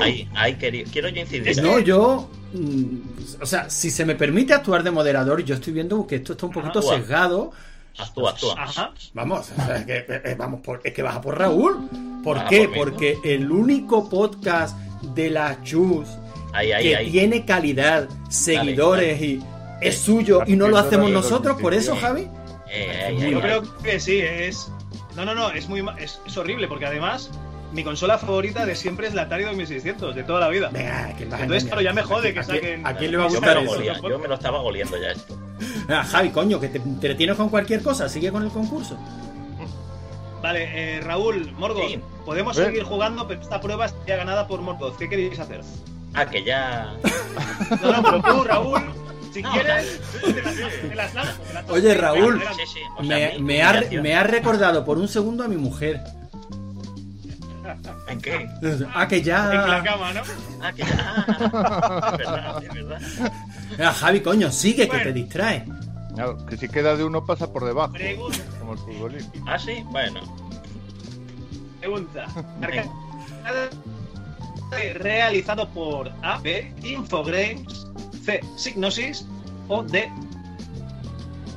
Ahí, ahí quería, quiero yo incidir. No, yo. mm, O sea, si se me permite actuar de moderador, yo estoy viendo que esto está un poquito Actúa. sesgado. Actúa, actúa. Ajá. Vamos, o sea, es que, eh, eh, vamos por, es que vas a por Raúl. ¿Por Ah, qué? Porque el único podcast de la Chus Ahí, ahí, que ahí. tiene calidad, seguidores y es suyo y no lo hacemos nosotros, por eso, Javi. Eh, Yo creo que sí, es. No, no, no, es muy es, es horrible porque además mi consola favorita de siempre es la Atari 2600, de toda la vida. Venga, que Entonces, claro, ya me jode que ¿A quién- saquen. ¿A quién le va a Yo me, gustar lo golía, yo me lo estaba goliendo ya esto. Ah, Javi, coño, que te entretienes con cualquier cosa, sigue con el concurso. Vale, eh, Raúl, Morgoth, Sí. podemos ¿Eh? seguir jugando, pero esta prueba ya ganada por Morgoth. ¿Qué queréis hacer? Ah, que ya. No, no, pero tú, Raúl, si No, quieres, te las, te las lanzo, te las- Oye, Raúl, Venga, Sí, sí. O sea, Me, ha, humillación. me ha recordado por un segundo a mi mujer. ¿En qué? Ah, que En la ya. cama, ¿no? Ah, que ya. Ah, es verdad, es verdad. Ah, Javi, coño, sigue, que te distrae. Claro, que si queda de uno pasa por debajo. Pregunta. Como el futbolista. Ah, sí, bueno. Pregunta. Realizado por A, B, Infogrames, C, Signosis o D,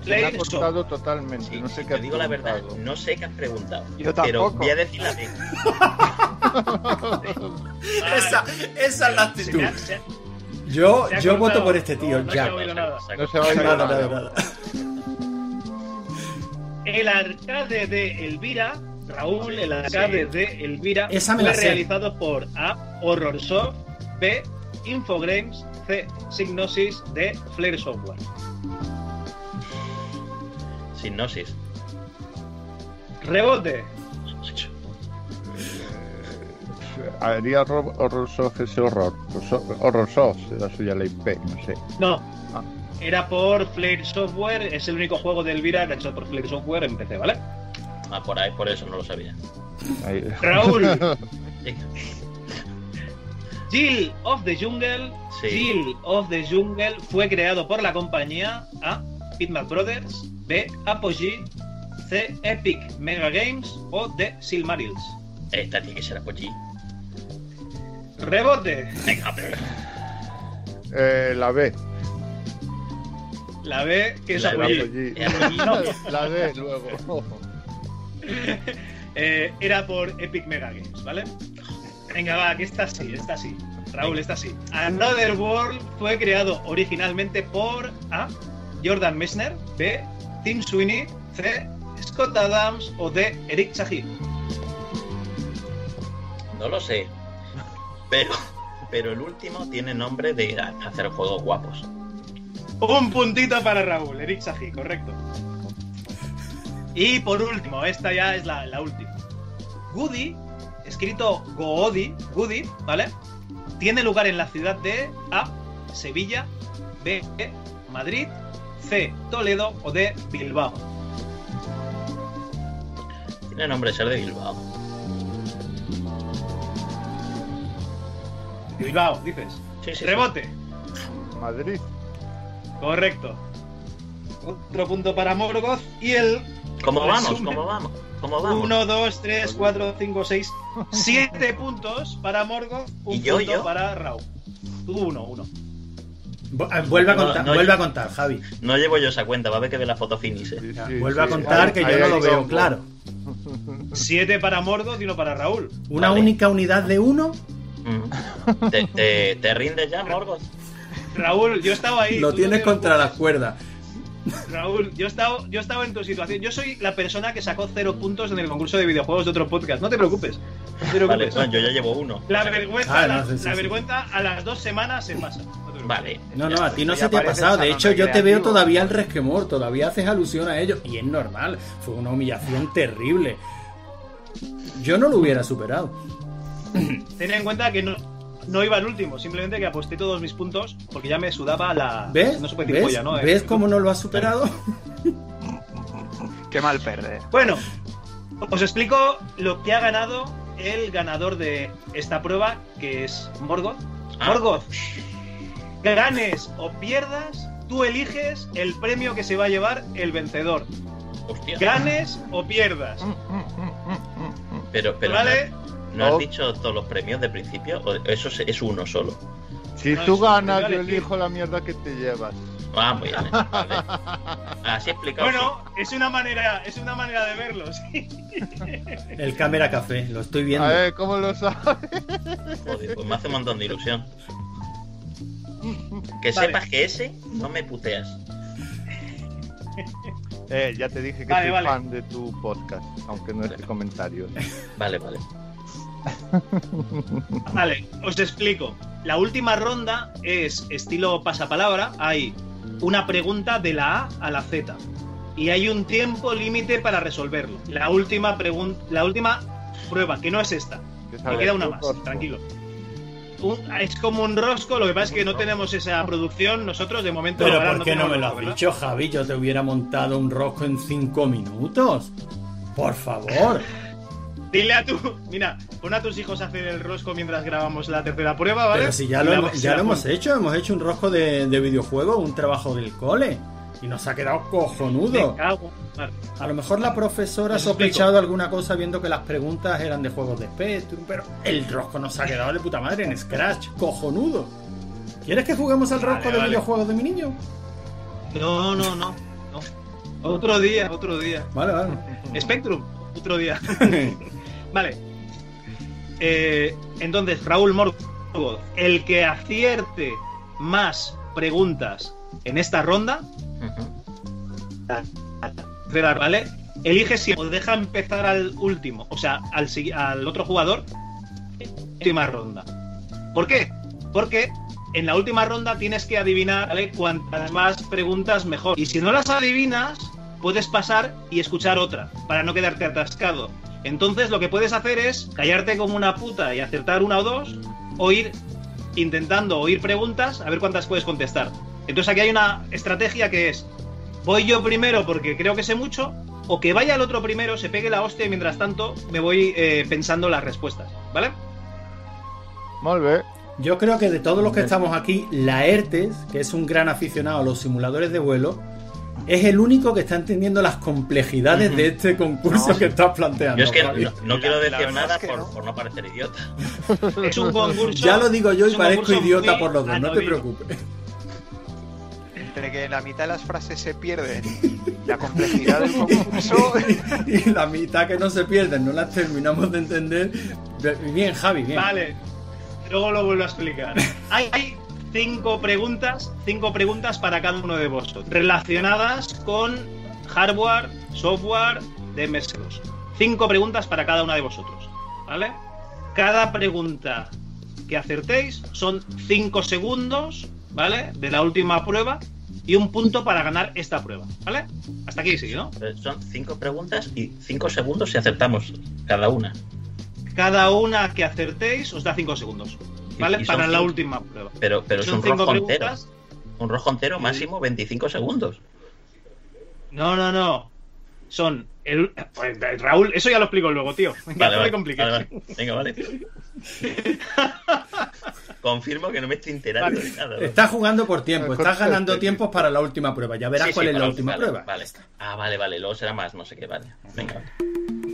Se me ha Play cortado totalmente. Sí, no sé qué te has digo la verdad, no sé qué has preguntado. Yo Pero tampoco. voy a decir la B. Esa, esa es la Se actitud. me ha- se ha- Yo, yo voto por este tío, No, no ya. se ha oído nada. No se va a oír Nada, nada. nada, nada. El arcade de Elvira, Raúl, el arcade de Elvira Esa me fue la sé. realizado por A, Horrorsoft, B, Infogrames, C, Signosis, D, Flare Software. Sinopsis. Rebote. Haría horror, horror soft ese horror. Horror soft será suya la IP, no sé. No. Ah. Era por Flare Software, es el único juego de Elvira que ha hecho por Flare Software en PC, ¿vale? Ah, por ahí, por eso no lo sabía. Ahí. Raúl. Jill of the Jungle. Sí. Jill of the Jungle fue creado por la compañía A. Pitman Brothers, B. Apogee, C. Epic Mega Games o D. Silmarils. Esta tiene que ser Apogee. Rebote. Venga, pero. Eh, la B. La B, que es La. No. La D luego. Eh, era por Epic Mega Games, ¿vale? Venga, va, que esta sí, esta sí. Raúl, esta sí. Another World fue creado originalmente por A. Jordan Messner, B. Tim Sweeney, C. Scott Adams o D. Eric Chahi. No lo sé. Pero, pero el último tiene nombre de hacer juegos guapos. Un puntito para Raúl, Eric Saji, correcto. Y por último, esta ya es la, la última. Goody, escrito Goody, Goody, ¿vale? Tiene lugar en la ciudad de A. Sevilla, B. Madrid, C. Toledo o D. Bilbao. Tiene nombre de ser de Bilbao. Bilbao, dices. Sí, sí, sí. Rebote. Madrid. Correcto. Otro punto para Morgoth y el. ¿Cómo vamos? resumen. ¿Cómo vamos? ¿Cómo vamos? 1, 2, 3, 4, 5, 6, 7 puntos para Morgoth, un ¿Y yo, punto yo? para Raúl. Tú uno, uno. Eh, Vuelve a contar, no, vuelve a contar, Javi. No llevo yo esa cuenta, va a ver que ve la foto finis. eh. Vuelve a contar que yo no lo veo claro. 7 para Morgoth y uno para Raúl. Una Vale. única unidad de uno. ¿Te, te, te rindes ya, Morgoth? Raúl, yo estaba ahí. Lo tienes no contra las cuerdas. Raúl, yo estaba, yo estaba en tu situación. Yo soy la persona que sacó cero puntos en el concurso de videojuegos de otro podcast. No te preocupes. No te preocupes. yo ya llevo uno. La vergüenza, Ah, la, no, sí, sí, la sí. vergüenza a las dos semanas se pasa. No. Vale. No, no, a ti no se te ha pasado. De hecho, yo te veo todavía el resquemor. Todavía haces alusión a ello. Y es normal. Fue una humillación terrible. Yo no lo hubiera superado. Ten en cuenta que no, no iba al último, simplemente que aposté todos mis puntos porque ya me sudaba la. ¿Ves? No se puede decir ¿Ves? polla, ¿no? ¿Ves Eh, cómo no lo has superado? Qué mal perder. Bueno, os explico lo que ha ganado el ganador de esta prueba, que es Morgoth. Ah. Morgoth, ganes o pierdas, tú eliges el premio que se va a llevar el vencedor. Hostia. Ganes o pierdas. Pero, pero ¿Vale? ¿no, has Oh. dicho todos los premios de principio? ¿O eso es- es uno solo? Si No, tú ganas, yo elijo la mierda que te llevas. Ah, muy bien. Vale. Así explicado. Bueno, es una manera, es una manera de verlo, sí. El cámara café, lo estoy viendo. A ver, ¿cómo lo sabes? Joder, pues me hace un montón de ilusión. Que Vale. sepas que ese no me puteas. Eh, ya te dije que Vale, soy vale. fan de tu podcast, aunque no es de comentarios. Vale, vale. Vale, os explico. La última ronda es estilo pasapalabra. Hay una pregunta de la A a la Z. Y hay un tiempo límite para resolverlo. La última pregunta, la última prueba, que no es esta. Me queda una más, Rosco. tranquilo. Un- es como un rosco, lo que pasa es que no tenemos esa producción nosotros de momento. Pero ¿por qué no me lo has dicho, Javi? Yo te hubiera montado un rosco en cinco minutos. Por favor. Dile a tu. Mira, pon a tus hijos a hacer el rosco mientras grabamos la tercera prueba, ¿vale? Pero si ya lo, la- hemos, ya lo hemos hecho, hemos hecho un rosco de, de videojuego, un trabajo del cole. Y nos ha quedado cojonudo. Me cago. Vale. A lo mejor la profesora ha sospechado alguna cosa viendo que las preguntas eran de juegos de Spectrum, pero el rosco nos ha quedado de puta madre en Scratch, cojonudo. ¿Quieres que juguemos al Vale, rosco de vale. videojuegos de mi niño? No, no, no, no. Otro día, otro día. Vale, vale. Spectrum, otro día. vale. Eh, entonces, Raúl Morgoth, el que acierte más preguntas en esta ronda, ¿vale? Elige si o deja empezar al último, o sea, al, al otro jugador, última ronda. ¿Por qué? Porque en la última ronda tienes que adivinar. Cuantas más preguntas, mejor. Y si no las adivinas, puedes pasar y escuchar otra, para no quedarte atascado. Entonces lo que puedes hacer es callarte como una puta y acertar una o dos, o ir intentando oír preguntas a ver cuántas puedes contestar. Entonces aquí hay una estrategia que es, voy yo primero porque creo que sé mucho, o que vaya el otro primero, se pegue la hostia y mientras tanto me voy eh, pensando las respuestas, ¿vale? Bé. Yo creo que de todos los que estamos aquí, Laertes, que es un gran aficionado a los simuladores de vuelo, es el único que está entendiendo las complejidades de este concurso que estás planteando. Yo es que no, no quiero decir nada por, no. por no parecer idiota. Es un concurso. Ya lo digo yo y parezco idiota por los dos, no te preocupes. Entre que la mitad de las frases se pierden, la complejidad del concurso. y la mitad que no se pierden no las terminamos de entender. Bien, Javi, bien. Vale, luego lo vuelvo a explicar. Hay cinco preguntas, cinco preguntas para cada uno de vosotros, relacionadas con hardware, software de MS2. Cinco preguntas para cada una de vosotros, ¿vale? Cada pregunta que acertéis son cinco segundos, ¿vale? De la última prueba y un punto para ganar esta prueba, ¿vale? Hasta aquí sí, ¿no? Eh, Son cinco preguntas y cinco segundos si acertamos cada una. Cada una que acertéis os da cinco segundos, ¿vale? Y- y son para la última prueba. Pero, pero es Son un cinco rojo entero. preguntas. Un rojo entero máximo 25 segundos. No, no, no. Son el pues, Raúl, eso ya lo explico luego, tío. Venga, Vale, no me vale, compliques. vale, vale. Venga, vale. Confirmo que no me estoy enterando de nada. ¿no? Estás jugando por tiempo, estás ganando tiempos para la última prueba. Ya verás Sí, sí, cuál es la última vale, prueba. Vale. Ah, vale, vale. Luego será más, no sé qué, vale. Venga.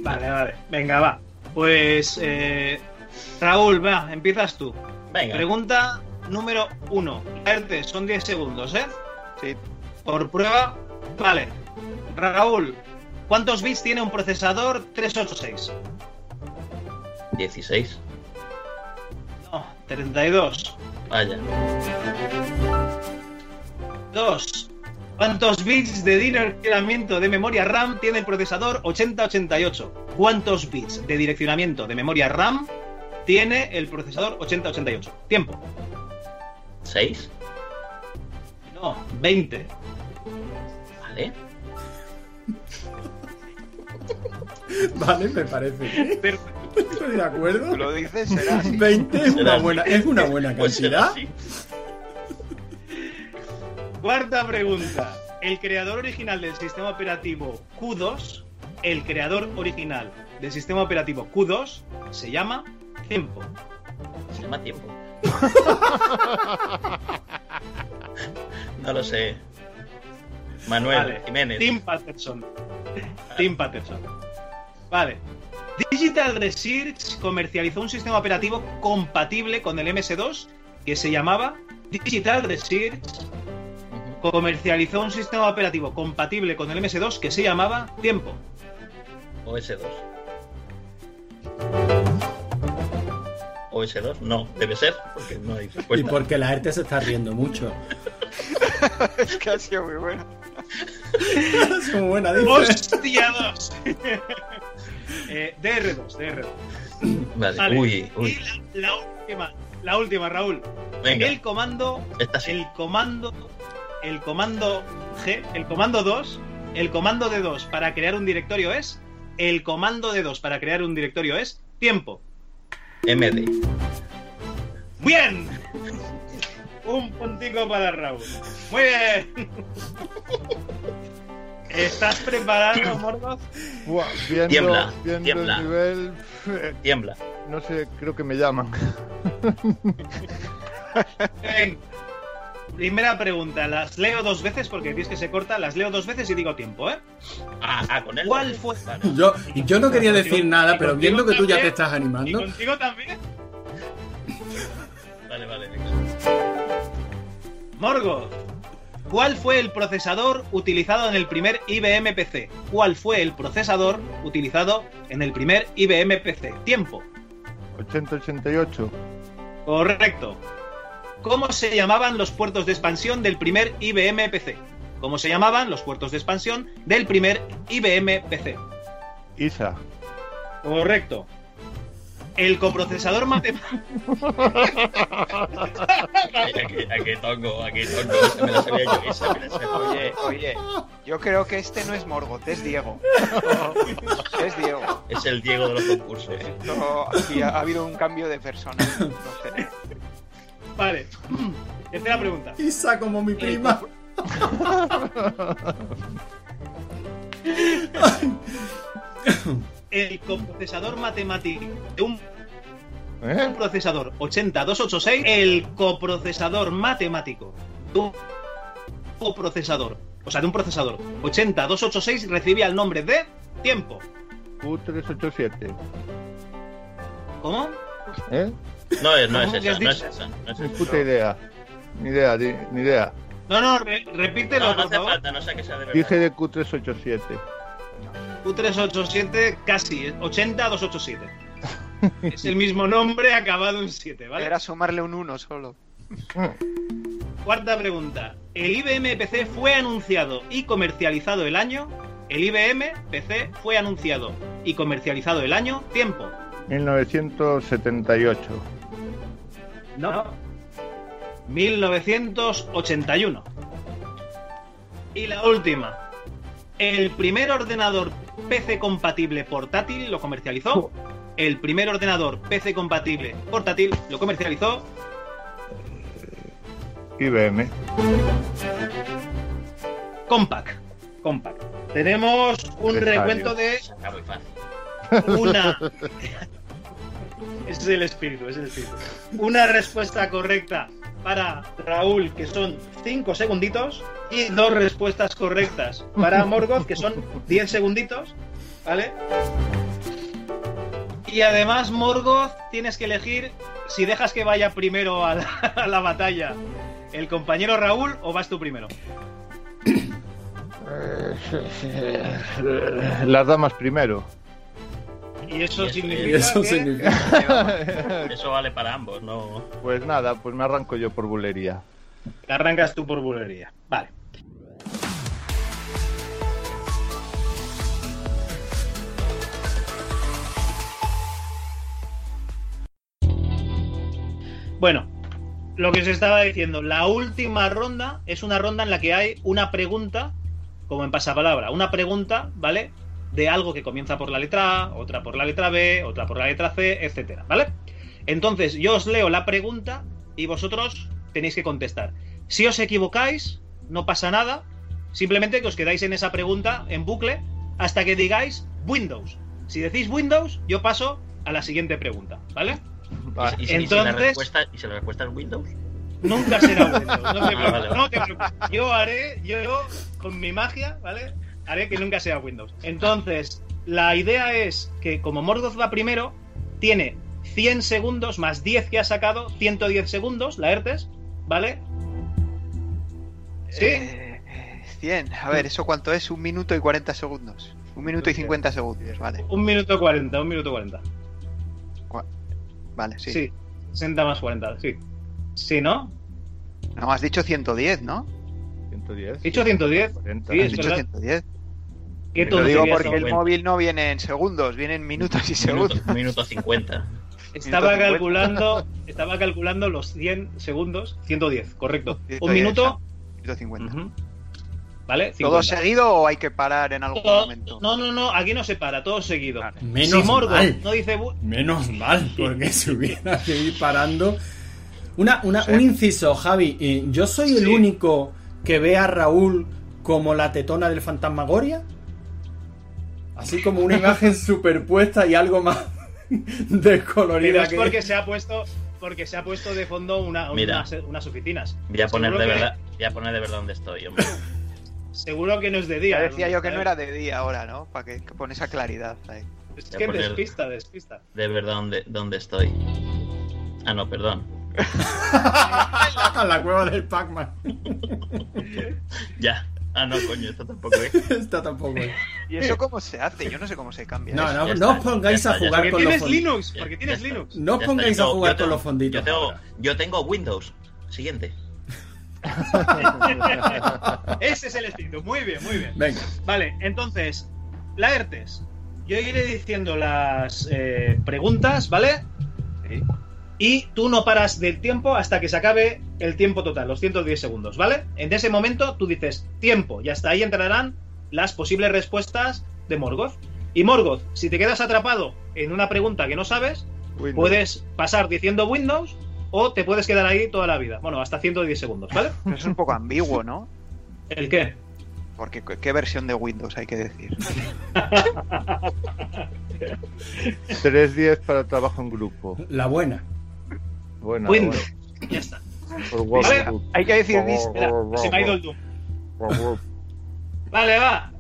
Vale, vale. Venga, va. Pues eh, Raúl, va, empiezas tú. Venga. Pregunta número uno. Laerte, son 10 segundos, ¿eh? Sí. Por prueba. Vale. Raúl, ¿cuántos bits tiene un procesador 386? 16. No, 32. Vaya. 2. ¿Cuántos bits de direccionamiento de memoria RAM tiene el procesador 8088? ¿Cuántos bits de direccionamiento de memoria RAM tiene el procesador 8088? Tiempo. 6. No, 20. Vale. Vale, me parece. bien. Estoy de acuerdo. Tú lo dices, será así. 20 es una buena, es una buena Pues será cantidad. Cuarta pregunta. El creador original del sistema operativo Q2, el creador original del sistema operativo Q2, se llama Tiempo. Se llama tiempo. no lo sé. Manuel Vale. Jiménez. Tim Patterson. Tim Patterson. Vale. Digital Research comercializó un sistema operativo compatible con el MS2 que se llamaba Digital Research comercializó un sistema operativo compatible con el MS2 que se llamaba Tiempo. OS2. OS2, no, debe ser, porque no hay Y respuesta. porque la ERTE se está riendo mucho. es que ha sido muy bueno. es muy buena, dice. ¡Hostia 2! eh, DR2, DR2. Vale, Vale. uy, uy. Y la, la última, la última, Raúl. Venga. El comando, sí. el comando, el comando G, el comando 2, el comando de 2 para crear un directorio es, el comando de 2 para crear un directorio es tiempo. MD. ¡Bien! Un puntico para Raúl. Muy bien. ¿Estás preparado, Morgoth? Buah, viendo, Tiembla, viendo tiembla. el nivel, eh, Tiembla. no sé, creo que me llaman. Bien. Primera pregunta, las leo dos veces porque tienes que se corta, las leo dos veces y digo tiempo, ¿eh? Ah, ah, con él. ¿Cuál fue? Vale. Yo, y yo no quería decir Contigo- nada, y pero viendo que tú ya te estás ¿Y animando. contigo también? Vale, vale, venga. Morgoth, ¿cuál fue el procesador utilizado en el primer IBM PC? ¿Cuál fue el procesador utilizado en el primer IBM PC? Tiempo. 8088. Correcto. ¿Cómo se llamaban los puertos de expansión del primer IBM PC? ¿Cómo se llamaban los puertos de expansión del primer IBM PC? ISA. Correcto. El coprocesador matemático. Aquí, aquí tongo, aquí tongo. Esa me la sabía yo, esa me la sabía. Oye, oye, yo creo que este no es Morgoth, es Diego. Es Diego. Es el Diego de los concursos. Esto- aquí ha, ha habido un cambio de persona. No sé. Vale. Tercera pregunta. Isa como mi prima. El coprocesador matemático de un ¿Eh? un procesador 80286, el coprocesador matemático de un coprocesador o sea, de un procesador 80286 recibía el nombre de tiempo. Q387. ¿Cómo? ¿Eh? No es, no es ¿Cómo que has esa, no es esa. No es esa. puta idea. Ni idea, ni idea. No, no, re- repítelo, No, no por hace favor. falta, no sé que sea de verdad. Dije de Q387. Q387 casi, ¿eh? 80287. es el mismo nombre acabado en 7, ¿vale? Era sumarle un 1 solo. Cuarta pregunta. El IBM PC fue anunciado y comercializado el año. El IBM PC fue anunciado y comercializado el año. Tiempo. 1978. No. 1981. Y la última. El primer ordenador PC compatible portátil lo comercializó. El primer ordenador PC compatible portátil lo comercializó. IBM. Compaq. Compaq. Tenemos un recuento de Saca muy fácil. una. Es el espíritu, es el espíritu. Una respuesta correcta para Raúl, que son 5 segunditos, y dos respuestas correctas para Morgoth, que son 10 segunditos, ¿vale? Y además, Morgoth, tienes que elegir si dejas que vaya primero a la, a la batalla el compañero Raúl o vas tú primero. Las damas primero. Y eso Y significa Eso que significa. Eso vale para ambos, no. Pues nada, pues me arranco yo por bulería. te arrancas tú por bulería. Vale. Bueno, lo que os estaba diciendo, la última ronda es una ronda en la que hay una pregunta, como en pasapalabra, una pregunta, ¿vale? De algo que comienza por la letra A, otra por la letra B, otra por la letra C, etcétera, ¿vale? Entonces, yo os leo la pregunta y vosotros tenéis que contestar. Si os equivocáis, no pasa nada, simplemente que os quedáis en esa pregunta en bucle hasta que digáis Windows. Si decís Windows, yo paso a la siguiente pregunta, ¿vale? ¿Y, si- y si la Entonces- respuesta, ¿Y si la respuesta es Windows? Nunca será Windows. No te Ah, preocupes. vale, vale. no te preocupes. Yo haré, yo con mi magia, ¿vale? Haré que nunca sea Windows. Entonces, la idea es que como Morgoth va primero, tiene 100 segundos más 10 que ha sacado, 110 segundos, la ERTES, ¿vale? Sí. Eh, eh, 100. A ver, ¿eso cuánto es? Un minuto y 40 segundos. Un minuto y 50 segundos, vale. Un minuto 40, un minuto 40. Vale, sí. Sí. 60 más 40, sí. Sí, ¿no? No, has dicho 110, ¿no? 110. He dicho 110. 40. Sí, has es dicho verdad. 110. ¿Qué Lo digo porque el móvil no viene en segundos, viene en minutos y Minuto, segundos. minuto 50. Estaba 150. calculando, estaba calculando los 100 segundos, 110, correcto. 110, Un minuto, 150. ujú, ¿vale? ¿Todo 50. seguido o hay que parar en algún Todo- momento? No, no, no, aquí no se para, todo seguido. Menos si Morgoth mal. no dice Menos mal, porque se hubiera que ir parando. Una, una- Un inciso, Javi. eh, ¿Yo soy el Sí. único que ve a Raúl como la tetona del fantasmagoria? Así como una imagen superpuesta y algo más pero descolorida es que... porque se ha puesto porque se ha puesto de fondo una, Mira. unas, unas oficinas. Voy a poner de Seguro que- verdad, voy a poner de verdad donde estoy, hombre. Seguro que no es de día. Ya decía yo que no era de día ahora, ¿no? Para que, que pone esa claridad ahí. Es que despista, despista. De verdad donde, donde estoy. Ah, no, perdón. la cueva del Pac-Man. Ya. Ah, no, coño, esto tampoco es. Esta tampoco es. ¿Y eso cómo se hace? Yo no sé cómo se cambia. No, eso. no, no está, os pongáis a jugar con los tienes fonditos. Linux, porque Ya tienes está. Linux. No os pongáis a jugar con los fonditos. Yo tengo, ahora. yo tengo Windows. Siguiente. Ese es el espíritu. Muy bien, muy bien. Venga. Vale, entonces, Laertes. Yo iré diciendo las eh, preguntas, ¿vale? Sí. Y tú no paras del tiempo hasta que se acabe el tiempo total, los 110 segundos, ¿vale? En ese momento tú dices tiempo y hasta ahí entrarán las posibles respuestas de Morgoth. Y Morgoth, si te quedas atrapado en una pregunta que no sabes, Windows. puedes pasar diciendo Windows o te puedes quedar ahí toda la vida. Bueno, hasta 110 segundos, ¿vale? Pero es un poco ambiguo, ¿no? ¿El qué? Porque ¿qué- ¿qué versión de Windows hay que decir? 310 para trabajo en grupo. La buena. Buena, Windows. buena. Ya está. Por Vale. Hay que decir se me ha ido el Doom. Vale, va.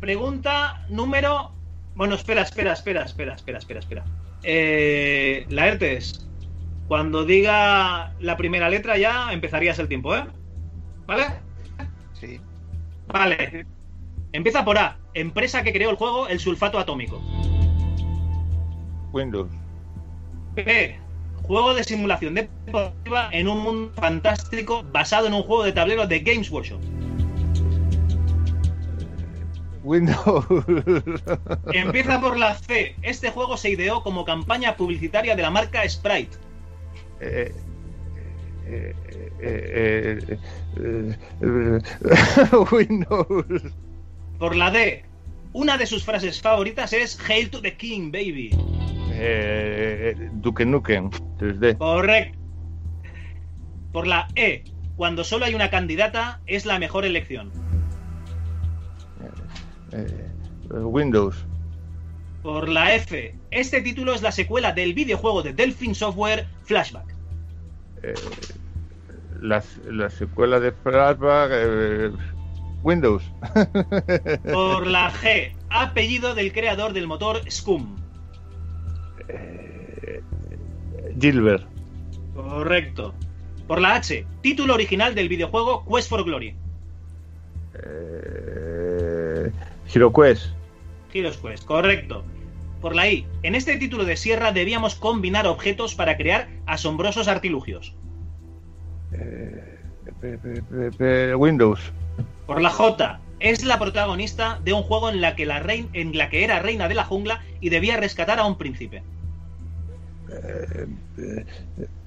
Pregunta número. Bueno, espera, espera, espera, espera, espera, espera, espera. Eh, Laertes, cuando diga la primera letra ya empezarías el tiempo, ¿eh? ¿Vale? Sí. Vale. Empieza por A. Empresa que creó el juego El Sulfato Atómico. Windows. B. Juego de simulación deportiva en un mundo fantástico basado en un juego de tablero de Games Workshop. Windows. Empieza por la C. Este juego se ideó como campaña publicitaria de la marca Sprite. Eh, eh, eh, eh, eh, eh, Windows. Por la D. Una de sus frases favoritas es Hail to the King, baby. Eh, Duke Nukem 3D. Correcto. Por la E. Cuando solo hay una candidata, es la mejor elección. Eh, Windows. Por la F. Este título es la secuela del videojuego de Delphin Software Flashback. Eh, la, la secuela de Flashback. Eh, Windows. Por la G. Apellido del creador del motor Scum. Gilbert. Correcto. Por la H. Título original del videojuego Quest for Glory. Eh, HeroQuest. Heroes Quest, correcto. Por la I. En este título de sierra debíamos combinar objetos para crear asombrosos artilugios. Eh, Windows. Por la J. Es la protagonista de un juego en la que, la rein- en la que era reina de la jungla y debía rescatar a un príncipe. Eh, eh,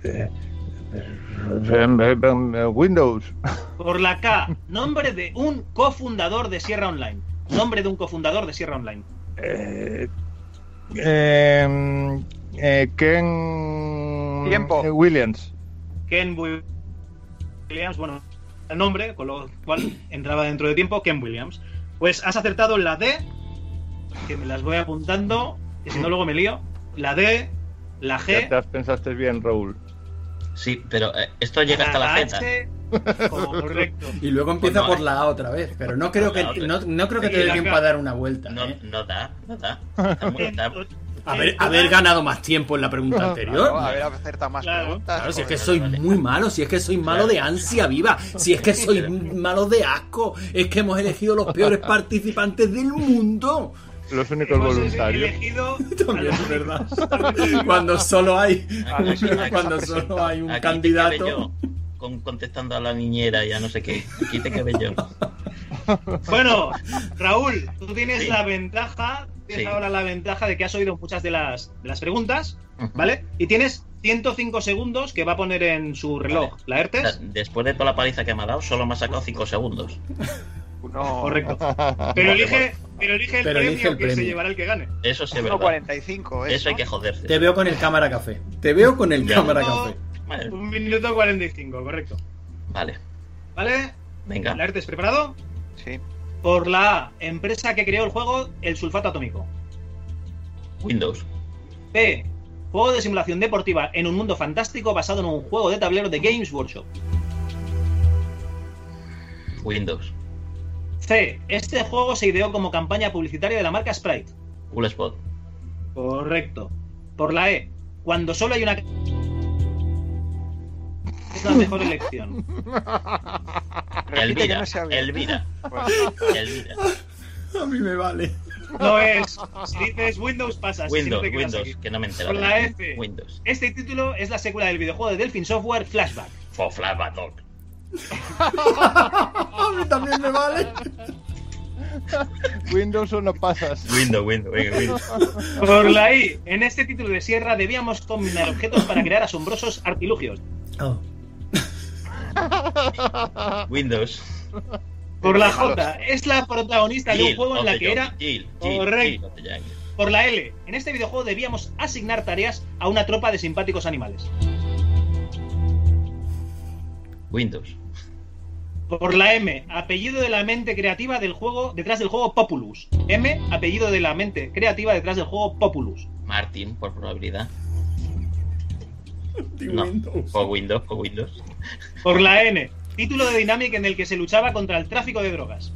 eh, eh, Windows. Por la K. Nombre de un cofundador de Sierra Online. Nombre de un cofundador de Sierra Online. Eh, eh, eh, Ken Tiempo. Williams. Ken Williams, bueno, el nombre, con lo cual entraba dentro de tiempo, Ken Williams. Pues has acertado la D, que me las voy apuntando, que si no luego me lío. La D, la Ya G, te has pensaste bien, Raúl. Sí, pero eh, esto llega hasta la Z. H, correcto. Y luego empieza No, por la A otra vez. Pero no creo que, La otra. no, no creo que te Y dé tiempo a dar una vuelta. No, ¿eh? no da, no da. Está muy- está- Haber, haber ganado más tiempo en la pregunta anterior. Claro, a ver, acerta más Claro. preguntas. Claro, si es que soy muy malo, si es que soy malo de ansia viva, si es que soy malo de asco, es que hemos elegido los peores participantes del mundo. Los únicos Hemos voluntarios. elegido También es verdad. Cuando solo hay, cuando solo hay un Aquí te quedé candidato. yo, con- contestando a la niñera y a no sé qué. Aquí te quedé yo. Bueno, Raúl, tú tienes Sí. la ventaja, tienes Sí. ahora la ventaja de que has oído muchas de las, de las preguntas. ¿vale? Y tienes 105 segundos que va a poner en su reloj Vale. la ERTES. Después de toda la paliza que me ha dado, solo me ha sacado 5 segundos. No, Correcto. Pero elige, pero elige el Pero premio elige el que se llevará el que gane. Eso sí es verdad. 1.45, ¿eh? Eso hay que joderse. Te veo con el cámara café. Te veo con el Ya. cámara café. Vale, Un minuto 45, correcto. vale. ¿Vale? Venga. ¿La ERTES preparado? Sí. Por la A, empresa que creó el juego El Sulfato Atómico. Windows. B, juego de simulación deportiva en un mundo fantástico basado en un juego de tablero de Games Workshop. Windows. C, este juego se ideó como campaña publicitaria de la marca Sprite. Cool Spot. Correcto. Por la E, cuando solo hay una... Es la mejor elección. Que Elvira. no. Elvira. Pues, Elvira. A mí me vale. No es. Si dices Windows, pasas. Windows, quedas Windows, aquí. que no me entero. Con la F. Windows. Este título es la secuela del videojuego de Delphin Software Flashback. For Flashback Dog. A mí también me vale. Windows o no pasas. Windows, Windows, venga, Windows. Por la I, en este título de sierra debíamos combinar objetos para crear asombrosos artilugios. Oh. Windows. Por la J, es la protagonista de un juego en la que era. Jill, Jill, Correcto. Por la L, en este videojuego debíamos asignar tareas a una tropa de simpáticos animales. Windows. Por la M, apellido de la mente creativa del juego detrás del juego Populus. M, apellido de la mente creativa detrás del juego Populus. Martin, por probabilidad. No, Windows. por Windows, por Windows. Por la N, título de Dynamic en el que se luchaba contra el tráfico de drogas.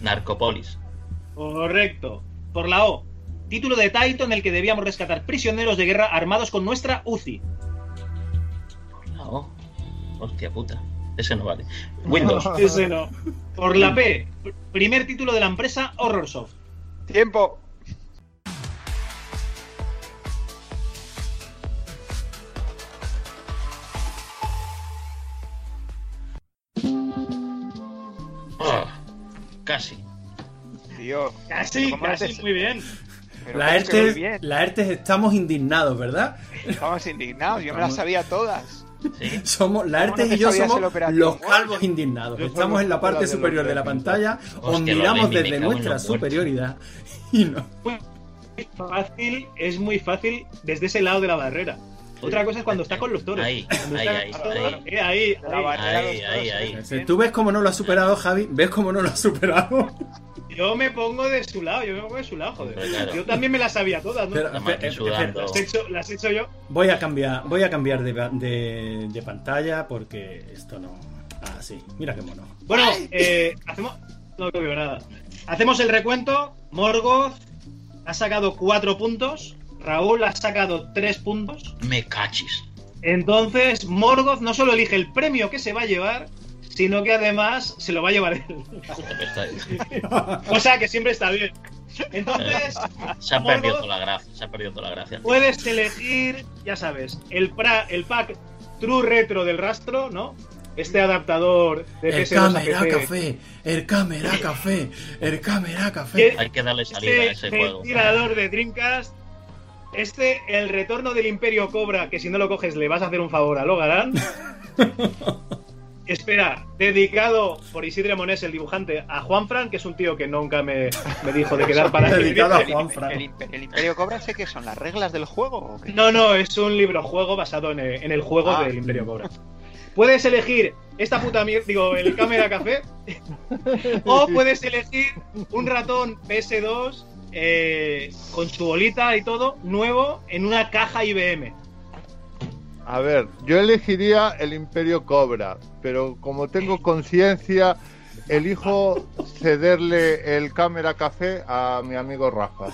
Narcopolis. Correcto. Por la O. Título de Taito en el que debíamos rescatar prisioneros de guerra armados con nuestra UCI. No. Hostia puta. Ese no vale. Windows. Ese no. Por la P. pr- Primer título de la empresa Horrorsoft. Tiempo. Casi. Tío. Casi, ¿cómo casi, muy bien. Pero La ¿cómo es que muy ERTE, bien? la ERTE estamos indignados, ¿verdad? Estamos indignados, yo me las sabía todas. Somos, la ¿Cómo no ERTE te y yo somos los calvos indignados. Yo Estamos en la parte superior de la pantalla, os Hostia, miramos desde nuestra superioridad y no. Muy fácil, es muy fácil desde ese lado de la barrera. Otra cosa es cuando está con los toros. Ahí, ahí, está- ahí, Eh, ahí, ahí. Ahí, ahí, ahí. ¿eh? ¿Tú ves cómo no lo ha superado, Javi? ¿Ves cómo no lo ha superado? Yo me pongo de su lado, yo me pongo de su lado, joder. Claro. Yo también me las sabía todas, ¿no? Pero. Las he hecho, las he hecho yo. Voy a cambiar, voy a cambiar de, de- de pantalla porque esto no. Ah, sí, mira qué mono. Bueno, eh, hacemos. No veo nada. Hacemos el recuento. Morgoth ha sacado 4 puntos. Raúl ha sacado 3 puntos. Me cachis. Entonces, Morgoth no solo elige el premio que se va a llevar, sino que además se lo va a llevar él. Está- Cosa que siempre está bien. Entonces, Se ha perdido toda la gracia. Se ha perdido toda la gracia. puedes elegir, ya sabes, el, pra- el pack True Retro del rastro, ¿no? Este adaptador de El PS2 a cámara PC. café, el cámara café, el cámara Que- café. Hay que darle salida a Este ese juego. ventilador de Dreamcast. Este, el retorno del Imperio Cobra, que si no lo coges le vas a hacer un favor a Logarán. Espera, dedicado por Isidre Monés, el dibujante, a Juanfran, que es un tío que nunca me, me dijo de quedar para Dedicado a El, Juanfran. el imp- el Imperio Cobra sé que son las reglas del juego. ¿o qué? No, no, es un libro juego basado en el, en el juego Ah. del Imperio Cobra. Puedes elegir esta puta mierda, digo, el cámara café, o puedes elegir un ratón PS2 eh, con su bolita y todo, nuevo, en una caja IBM. A ver, yo elegiría el Imperio Cobra, pero como tengo conciencia, elijo cederle el cámara café a mi amigo Rafa.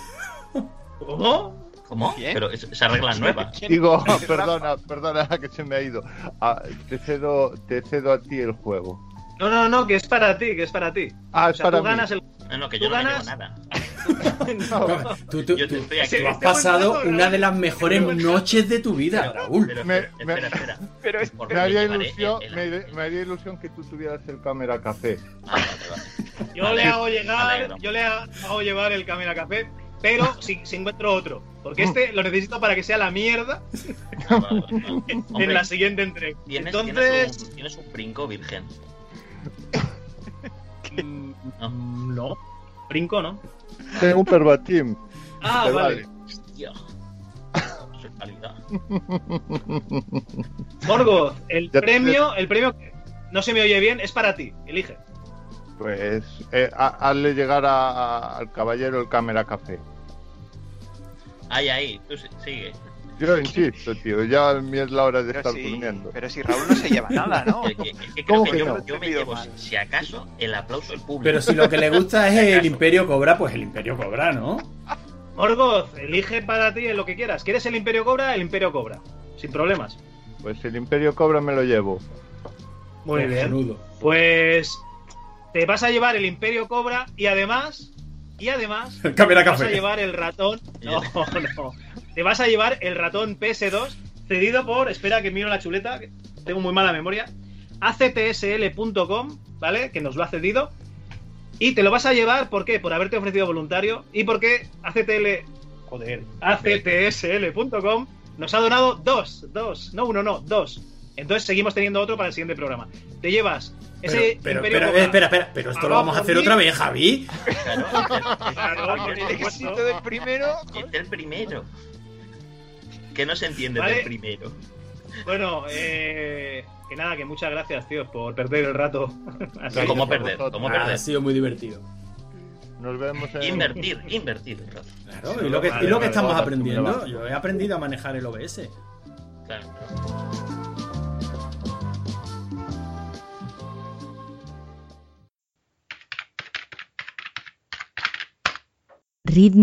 ¿Cómo? ¿Cómo? ¿Quién? Pero regla es nueva. Digo, perdona, perdona que se me ha ido. Ah, te cedo, te cedo a ti el juego. No, no, no, que es para ti, que es para ti. Ah, O es sea, para tú mí. ganas el. No, no, que Tú yo no me llevo ganas- nada. No. Tú, has este pasado rato, una de las mejores Pero- noches de tu vida, Raúl. Pero, Me- espera, me- espera, espera. Pero es- Porque Me haría ilusión, el- me, el- me haría ilusión que tú tuvieras el cámara café. Ah, vale, vale. Yo Vale. le hago llegar, yo le hago llevar el Camera Café, pero si, si encuentro otro. Porque este lo necesito para que sea la mierda en Hombre, la siguiente entrega. tienes, Entonces, tienes, un, tienes un brinco virgen. mm, ¿no? no. Brinco, ¿no? Tengo un perbatim. Ah, Te vale. Calidad. Morgoth, el Ya premio, el premio que no se me oye bien, es para ti. Elige. Pues eh, ha- hazle llegar a- a- al caballero el cámara café. Ahí, ahí, tú si- sigue. Yo insisto, tío, ya a mí es la hora de Pero estar si, durmiendo. pero si Raúl no se lleva nada, ¿no? Que- que- es que ¿Cómo que que yo, no? yo me llevo, mal. si acaso, el aplauso del público. Pero si lo que le gusta es el Imperio Cobra, pues el Imperio Cobra, ¿no? Morgoth, elige para ti lo que quieras. ¿Quieres el Imperio Cobra? El Imperio Cobra. Sin problemas. Pues el imperio cobra me lo llevo. Muy bien. Pues te vas a llevar el Imperio Cobra y además, y además, vas a llevar el ratón. No, no. Te vas a llevar el ratón PS2 cedido por, espera que miro la chuleta, que tengo muy mala memoria, actsl.com, ¿vale? Que nos lo ha cedido. Y te lo vas a llevar, ¿por qué? Por haberte ofrecido voluntario y porque ACTL, joder, actsl.com nos ha donado dos, dos, no uno, no, dos. Entonces seguimos teniendo otro para el siguiente programa. Te llevas Pero, ese pero, Imperio pero, Cobra. espera, espera, pero esto lo vamos a hacer mí. otra vez, Javi. Claro, Claro, por El éxito del primero. es el primero. Que no se entiende Vale. del primero. Bueno, eh, que nada, que muchas gracias, tíos, por perder el rato. Así. ¿Cómo por perder? vosotros. ¿Cómo Ah, perder? ha sido muy divertido. Nos vemos en. Invertir, invertir. claro. Claro, y lo que, Vale, y lo que vale, estamos vale, aprendiendo, yo he aprendido a manejar el OBS. Claro.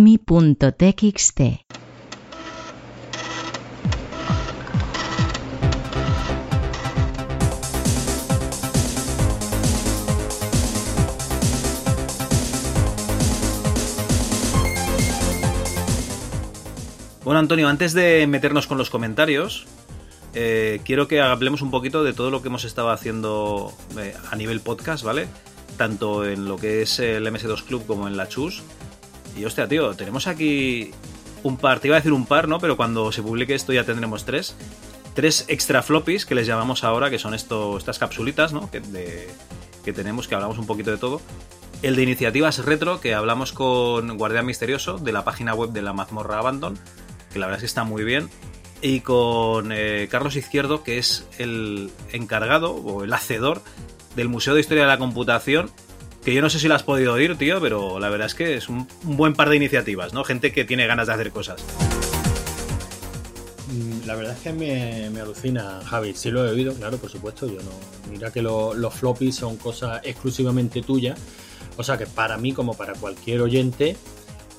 readme.txt. Bueno, Antonio, antes de meternos con los comentarios, eh, quiero que hablemos un poquito de todo lo que hemos estado haciendo eh, a nivel podcast, ¿vale? Tanto en lo que es el MS2 Club como en la Chus. Y hostia, tío, tenemos aquí un par, te iba a decir un par, ¿no? Pero cuando se publique esto ya tendremos tres. Tres extra floppies que les llamamos ahora, que son estas capsulitas, ¿no? Que, que tenemos, que hablamos un poquito de todo. El de iniciativas retro, que hablamos con Guardián Misterioso, de la página web de la mazmorra Abandon, que la verdad es que está muy bien. Y con eh, Carlos Izquierdo, que es el encargado o el hacedor del Museo de Historia de la Computación, que yo no sé si lo has podido oír, tío, pero la verdad es que es un, buen par de iniciativas, ¿no? Gente que tiene ganas de hacer cosas. Mm, La verdad es que me, me alucina, Javi. Sí lo he oído, claro, por supuesto. Yo no. Mira que lo- los floppies son cosas exclusivamente tuyas. O sea que para mí, como para cualquier oyente,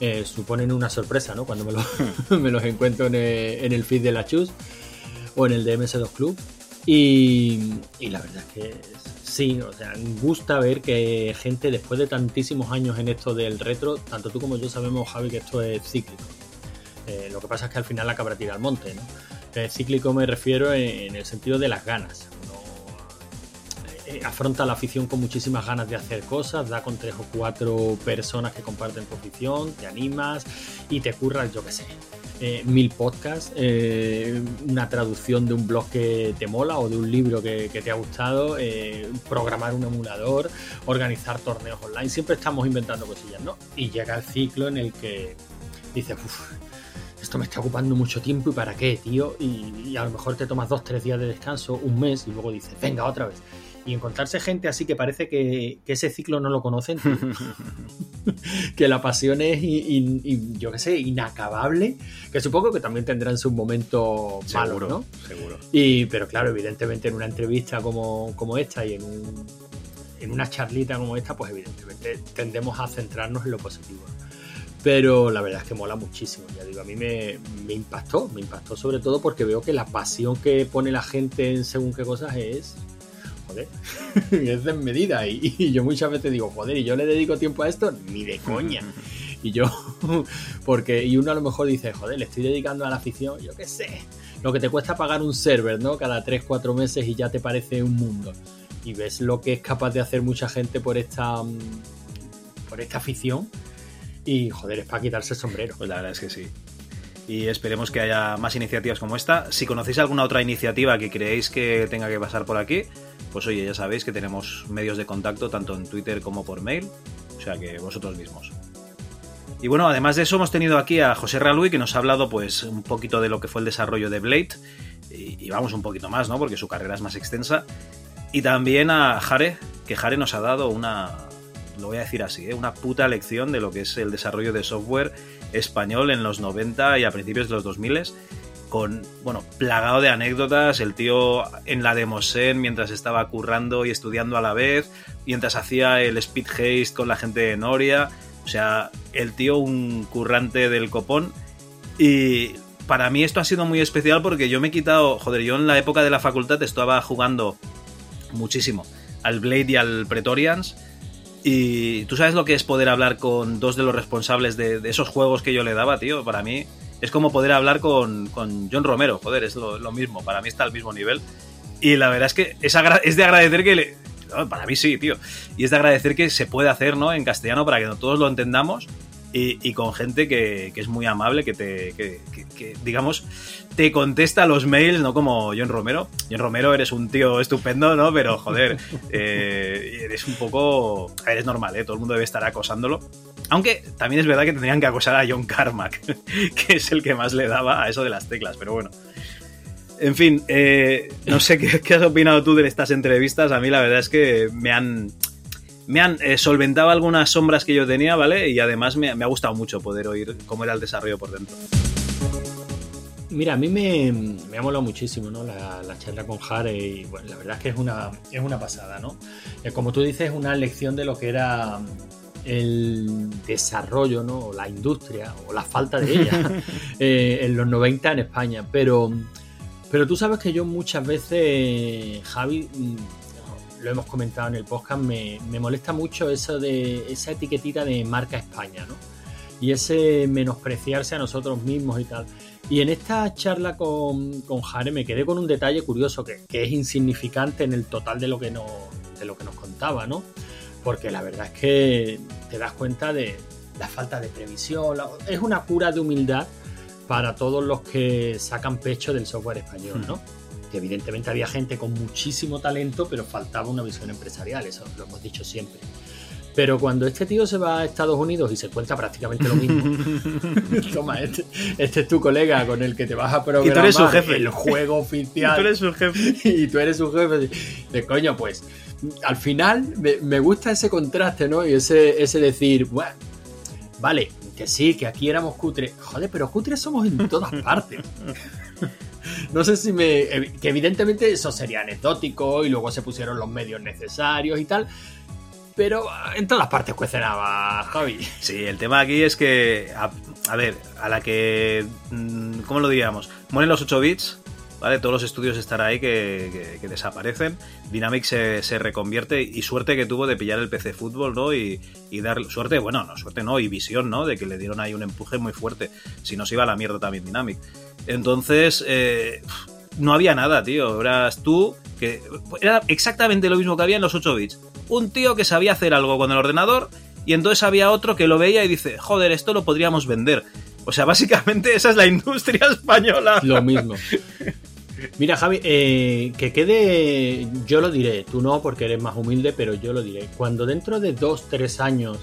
eh, suponen una sorpresa, ¿no? Cuando me, lo- me los encuentro en el, en feed de la Chus o en el de MS2 Club. Y, la verdad es que sí, o sea, gusta ver que gente después de tantísimos años en esto del retro, tanto tú como yo sabemos, Javi, que esto es cíclico. Eh, lo que pasa es que al final la cabra tira al monte, ¿no? Eh, cíclico me refiero en el sentido de las ganas. Eh, afronta la afición con muchísimas ganas de hacer cosas, da con tres o cuatro personas que comparten tu afición, te animas y te curras, yo qué sé, eh, mil podcasts, eh, una traducción de un blog que te mola o de un libro que, te ha gustado, programar un emulador, organizar torneos online. Siempre estamos inventando cosillas, ¿no? Y llega el ciclo en el que dices, uff, esto me está ocupando mucho tiempo y para qué, tío. Y, y a lo mejor te tomas dos, tres días de descanso, un mes y luego dices, venga, otra vez. Y encontrarse gente así que parece que, que ese ciclo no lo conocen, que la pasión es, y, y- y, yo qué sé, inacabable, que supongo que también tendrán su momento malo, Seguro, ¿no? seguro. Y, pero claro, evidentemente en una entrevista como, como esta y en, un, en una charlita como esta, pues evidentemente tendemos a centrarnos en lo positivo. Pero la verdad es que mola muchísimo, ya digo, a mí me, me impactó, me impactó sobre todo porque veo que la pasión que pone la gente en según qué cosas es, joder, es desmedida. Y, y yo muchas veces digo, joder, ¿y yo le dedico tiempo a esto? Ni de coña. Y yo, porque, y uno a lo mejor dice, joder, le estoy dedicando a la afición, yo qué sé, lo que te cuesta pagar un server, ¿no? Cada 3, 4 meses y ya te parece un mundo. Y ves lo que es capaz de hacer mucha gente por esta, mm, por esta afición. Y joder, es para quitarse el sombrero. Pues la verdad es que sí. Y esperemos que haya más iniciativas como esta. Si conocéis alguna otra iniciativa que creéis que tenga que pasar por aquí, pues oye, ya sabéis que tenemos medios de contacto tanto en Twitter como por mail. O sea que vosotros mismos. Y bueno, además de eso hemos tenido aquí a José Ralui que nos ha hablado pues un poquito de lo que fue el desarrollo de Blade. Y, y vamos un poquito más, ¿no? Porque su carrera es más extensa. Y también a Jare, que Jare nos ha dado una, lo voy a decir así, ¿eh? una puta lección de lo que es el desarrollo de software español en los 90 y a principios de los 2000 con, bueno, plagado de anécdotas, el tío en la Demosen mientras estaba currando y estudiando a la vez, mientras hacía el speed haste con la gente de Noria, o sea, el tío un currante del copón y para mí esto ha sido muy especial porque yo me he quitado, joder, yo en la época de la facultad estaba jugando muchísimo al Blade y al Pretorians y tú sabes lo que es poder hablar con dos de los responsables de, esos juegos que yo le daba, tío. Para mí es como poder hablar con, con John Romero, joder, es lo, mismo. Para mí está al mismo nivel. Y la verdad es que es, es de agradecer que le. para mí sí, tío. Y es de agradecer que se puede hacer, ¿no? En castellano para que todos lo entendamos. Y, y con gente que, que es muy amable, que te. Que, digamos, te contesta los mails, no como John Romero. John Romero eres un tío estupendo, ¿no? Pero joder, eh, eres un poco. a ver, es normal, ¿eh? Todo el mundo debe estar acosándolo. Aunque también es verdad que tendrían que acosar a John Carmack, que es el que más le daba a eso de las teclas, pero bueno. En fin, eh, no sé ¿qué, qué has opinado tú de estas entrevistas. A mí la verdad es que me han, me han eh, solventado algunas sombras que yo tenía, ¿vale? Y además me, me ha gustado mucho poder oír cómo era el desarrollo por dentro. Mira, a mí me, me ha molado muchísimo ¿no? la, la charla con Jare y bueno, la verdad es que es una, es una pasada, ¿no? Eh, como tú dices, una lección de lo que era el desarrollo, ¿no? O la industria, o la falta de ella eh, en los 90 en España. Pero, pero tú sabes que yo muchas veces, Javi, mm, lo hemos comentado en el podcast, me, me molesta mucho eso de esa etiquetita de marca España, ¿no? Y ese menospreciarse a nosotros mismos y tal. Y en esta charla con, con Jare me quedé con un detalle curioso que, que es insignificante en el total de lo que nos, de lo que nos contaba, ¿no? Porque la verdad es que te das cuenta de la falta de previsión. la- es una cura de humildad para todos los que sacan pecho del software español, ¿no? Que evidentemente había gente con muchísimo talento, pero faltaba una visión empresarial, eso lo hemos dicho siempre. Pero cuando este tío se va a Estados Unidos y se cuenta prácticamente lo mismo, toma, este, este es tu colega con el que te vas a programar Y tú eres su jefe. el juego oficial. Y tú eres su jefe. y tú eres su jefe. De coño, pues al final me, me gusta ese contraste, ¿no? Y ese, ese decir, bueno, vale, que sí, que aquí éramos cutres. Joder, pero cutres somos en todas partes. No sé si me. Que evidentemente eso sería anecdótico y luego se pusieron los medios necesarios y tal. Pero ah, en todas partes cuecen habas, Javi. Sí, el tema aquí es que, a, ver, a la que, mm, ¿cómo lo diríamos? Mueren los 8 bits, ¿vale? Todos los estudios están ahí que, que- que desaparecen. Dynamic se, se reconvierte y suerte que tuvo de pillar el PC Fútbol, ¿no? Y, y dar suerte, bueno, no, suerte no, y visión, ¿no? De que le dieron ahí un empuje muy fuerte. Si no se iba a la mierda también Dynamic. Entonces, eh, no había nada, tío. Eras tú, que era exactamente lo mismo que había en los 8 bits. Un tío que sabía hacer algo con el ordenador y entonces había otro que lo veía y dice, joder, esto lo podríamos vender. O sea, básicamente esa es la industria española. Lo mismo. Mira, Javi, eh, que quede, yo lo diré, tú no porque eres más humilde, pero yo lo diré. Cuando dentro de dos, tres años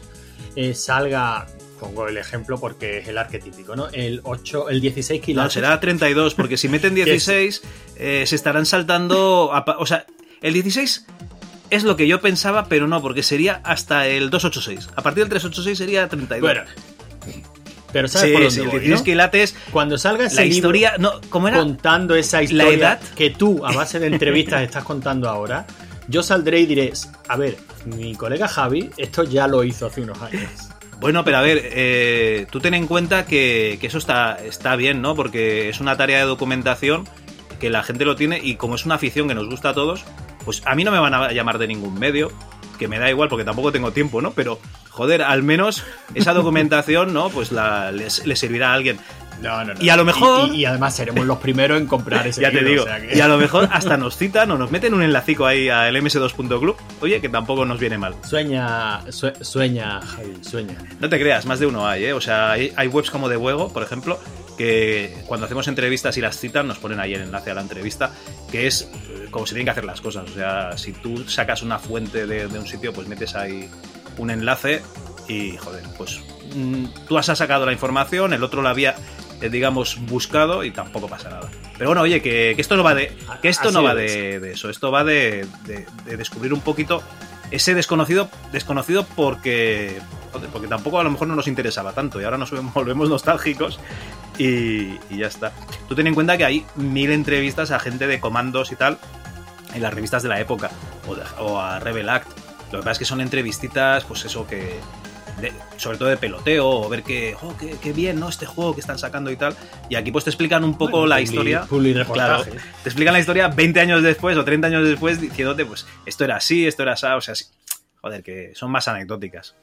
eh, salga, pongo el ejemplo porque es el arquetípico, ¿no? El 8, el 16 No, kilos. será 32, porque si meten 16, eh, se estarán saltando. a o sea, el 16 es lo que yo pensaba, pero no, porque sería hasta el 286. A partir del 386 sería 32. Bueno, pero ¿sabes Sí, por dónde sí, voy, 16 no? quilates. Cuando salga ese La libro historia. No, ¿Cómo era? contando esa La historia edad. que tú, a base de entrevistas, estás contando ahora, yo saldré y diré, a ver, mi colega Javi, esto ya lo hizo hace unos años. Bueno, pero a ver, eh, tú ten en cuenta que, eso está, está bien, ¿no? Porque es una tarea de documentación que la gente lo tiene y como es una afición que nos gusta a todos, pues a mí no me van a llamar de ningún medio, que me da igual porque tampoco tengo tiempo, ¿no? Pero, joder, al menos esa documentación, ¿no? Pues la, les, les servirá a alguien. No, no, no. Y a lo mejor... Y, y además seremos los primeros en comprar ese Ya te digo, o sea que- y a lo mejor hasta nos citan o nos meten un enlacico ahí al ms2.club, oye, que tampoco nos viene mal. Sueña, sue- sueña, Javi, sueña. No te creas, más de uno hay, ¿eh? O sea, hay, hay webs como de Huego, por ejemplo, que cuando hacemos entrevistas y las citan, nos ponen ahí el enlace a la entrevista, que es eh, como se tienen que hacer las cosas. O sea, si tú sacas una fuente de, de un sitio, pues metes ahí un enlace y, joder, pues mm, tú has sacado la información, el otro la había, eh, digamos, buscado y tampoco pasa nada. Pero bueno, oye, que, que esto no va de, que esto Así no va es. de, de eso, esto va de, de- de descubrir un poquito ese desconocido, desconocido porque, porque tampoco a lo mejor no nos interesaba tanto y ahora nos volvemos nostálgicos y, y ya está. Tú ten en cuenta que hay mil entrevistas a gente de comandos y tal en las revistas de la época o, o a Rebel Act. Lo que pasa es que son entrevistitas, pues eso que. De- sobre todo de peloteo, o ver que, oh, qué, qué bien, ¿no? Este juego que están sacando y tal. Y aquí pues te explican un poco Bueno, la historia. Claro, te explican la historia 20 años después o 30 años después diciéndote, pues, esto era así, esto era así, o sea, sí. joder, que son más anecdóticas.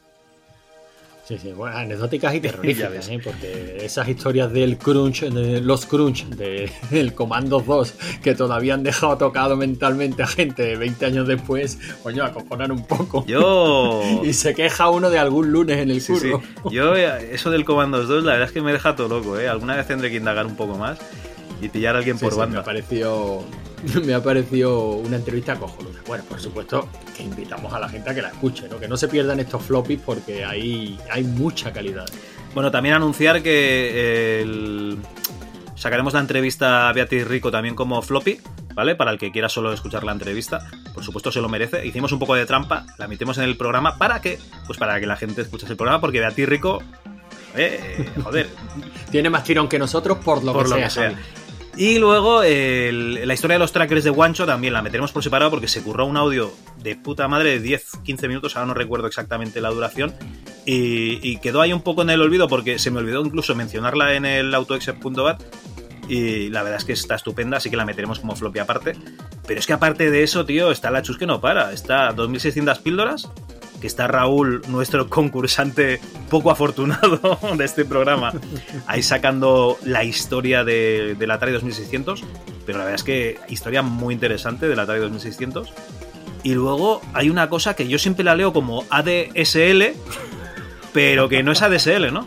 Sí, sí, bueno, anecdóticas y terroríficas. ¿eh? porque esas historias del crunch, de los crunch, de- del Comando 2, que todavía han dejado tocado mentalmente a gente 20 años después, coño, acojonan un poco. Yo. y se queja uno de algún lunes en el Sí, sí. curro. Yo, eh, eso del Commandos 2, la verdad es que me deja todo loco, ¿eh? Alguna vez tendré que indagar un poco más y pillar a alguien Sí, por sí, banda. Me ha parecido, me ha parecido una entrevista cojonuda. Bueno, por supuesto que invitamos a la gente a que la escuche, ¿no? que no se pierdan estos floppies porque hay, hay mucha calidad. Bueno, también anunciar que eh, el- sacaremos la entrevista a Beatriz Rico también como floppy, ¿vale? Para el que quiera solo escuchar la entrevista. Por supuesto se lo merece. Hicimos un poco de trampa, la metimos en el programa para que, pues para que la gente escuchase el programa, porque Beatriz Rico, eh, joder, Tiene más tirón que nosotros por lo por que lo sea. que sea. Y luego la historia de los trackers de Guancho también la meteremos por separado porque se curró un audio de puta madre de 10-15 minutos, ahora no recuerdo exactamente la duración, Y, quedó ahí un poco en el olvido porque se me olvidó incluso mencionarla en el autoexec.bat y la verdad es que está estupenda, así que la meteremos como floppy aparte. Pero es que aparte de eso, tío, está la chus que no para. Está 2600 píldoras, que está Raúl, nuestro concursante poco afortunado de este programa, ahí sacando la historia de, del Atari 2600. Pero la verdad es que historia muy interesante del Atari 2600. Y luego hay una cosa que yo siempre la leo como ADSL, pero que no es ADSL, ¿no?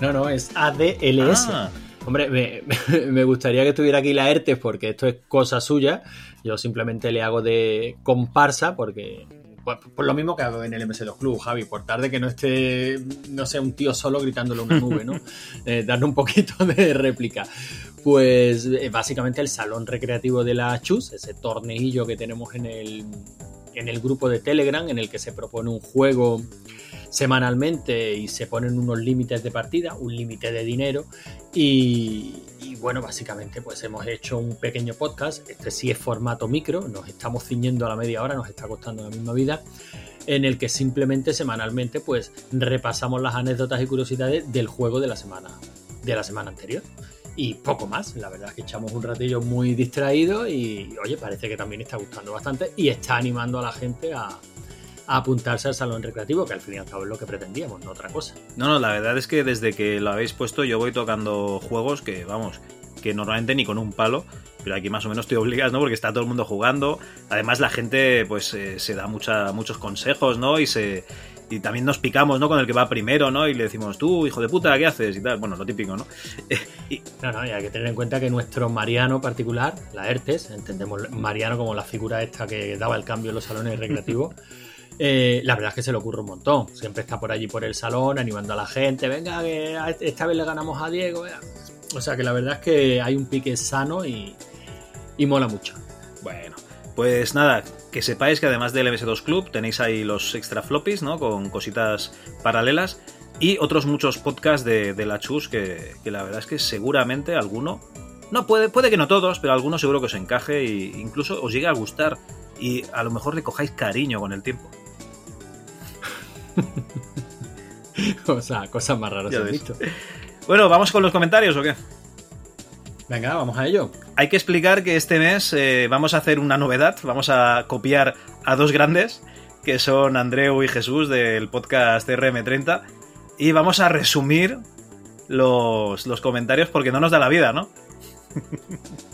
No, no, es ADLS. Ah. Hombre, me, me gustaría que estuviera aquí la ERTES porque esto es cosa suya. Yo simplemente le hago de comparsa porque. Por, por lo mismo que hago en el MS2 Club, Javi, por tarde que no esté, no sé, un tío solo gritándole una nube, ¿no? Eh, darle un poquito de réplica. Pues eh, básicamente el salón recreativo de la Chus, ese torneillo que tenemos en el, en el grupo de Telegram, en el que se propone un juego semanalmente y se ponen unos límites de partida, un límite de dinero. Y, bueno, básicamente pues hemos hecho un pequeño podcast, este sí es formato micro, nos estamos ciñendo a la media hora, nos está costando la misma vida, en el que simplemente semanalmente pues repasamos las anécdotas y curiosidades del juego de la semana, de la semana anterior. Y poco más, la verdad es que echamos un ratillo muy distraído y oye, parece que también está gustando bastante y está animando a la gente a, a apuntarse al salón recreativo, que al fin y al cabo es lo que pretendíamos, no otra cosa. No, no, la verdad es que desde que lo habéis puesto yo voy tocando juegos que, vamos, que normalmente ni con un palo, pero aquí más o menos te obligas, ¿no? Porque está todo el mundo jugando. Además la gente pues eh, se da mucha, muchos consejos, ¿no? Y se y también nos picamos, ¿no? Con el que va primero, ¿no? Y le decimos, tú, hijo de puta, ¿qué haces? Y tal. Bueno, lo típico, ¿no? y... No, no, y hay que tener en cuenta que nuestro Mariano particular, la ERTES, entendemos Mariano como la figura esta que daba el cambio en los salones recreativos. Eh, la verdad es que se le ocurre un montón. Siempre está por allí por el salón animando a la gente. Venga, que esta vez le ganamos a Diego. O sea que la verdad es que hay un pique sano y, y mola mucho. Bueno, pues nada, que sepáis que además del MS2 Club tenéis ahí los extra floppies, ¿no? Con cositas paralelas y otros muchos podcasts de, de la Chus que, que, la verdad es que seguramente alguno, no puede, puede que no todos, pero alguno seguro que os encaje e incluso os llegue a gustar y a lo mejor le cojáis cariño con el tiempo. o sea, cosas más raras he visto. Bueno, ¿vamos con los comentarios o qué? Venga, vamos a ello. Hay que explicar que este mes eh, vamos a hacer una novedad. Vamos a copiar a dos grandes, que son Andreu y Jesús del podcast RM30. Y vamos a resumir los, los comentarios porque no nos da la vida, ¿no?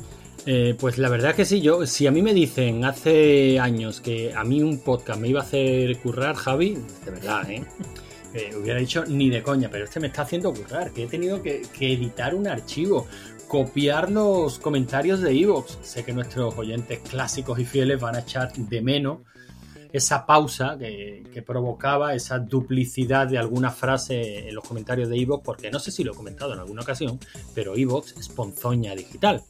Eh, pues la verdad que sí, yo, si a mí me dicen hace años que a mí un podcast me iba a hacer currar, Javi, de verdad, ¿eh? eh hubiera dicho ni de coña, pero este me está haciendo currar, que he tenido que, que editar un archivo, copiar los comentarios de Evox. Sé que nuestros oyentes clásicos y fieles van a echar de menos esa pausa que, que, provocaba esa duplicidad de alguna frase en los comentarios de Evox, porque no sé si lo he comentado en alguna ocasión, pero Evox es ponzoña digital.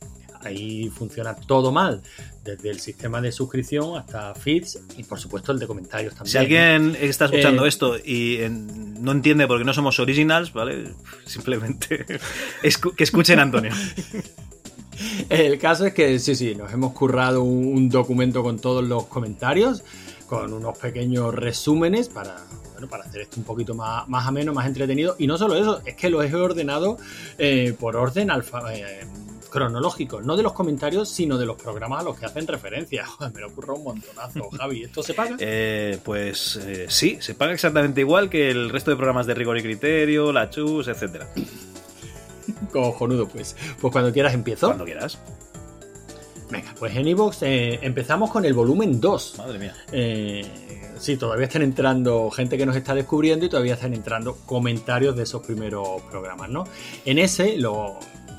Ahí funciona todo mal, desde el sistema de suscripción hasta feeds y por supuesto el de comentarios también. Si alguien está escuchando eh, esto y en, no entiende por qué no somos originals, ¿vale? Simplemente que escuchen a Antonio. El caso es que sí, sí, nos hemos currado un, un documento con todos los comentarios, con unos pequeños resúmenes para, bueno, para hacer esto un poquito más, más ameno, más entretenido. Y no solo eso, es que lo he ordenado eh, por orden alfa, eh, cronológico, no de los comentarios, sino de los programas a los que hacen referencia. Joder, me lo ocurre un montonazo, Javi. ¿Esto se paga? Eh, pues eh, sí, se paga exactamente igual que el resto de programas de rigor y criterio, la chus, etcétera. Cojonudo, pues. Pues cuando quieras empiezo. Cuando quieras. Venga, pues en Evox eh, empezamos con el volumen 2. Madre mía. Eh, sí, todavía están entrando gente que nos está descubriendo y todavía están entrando comentarios de esos primeros programas, ¿no? En ese lo,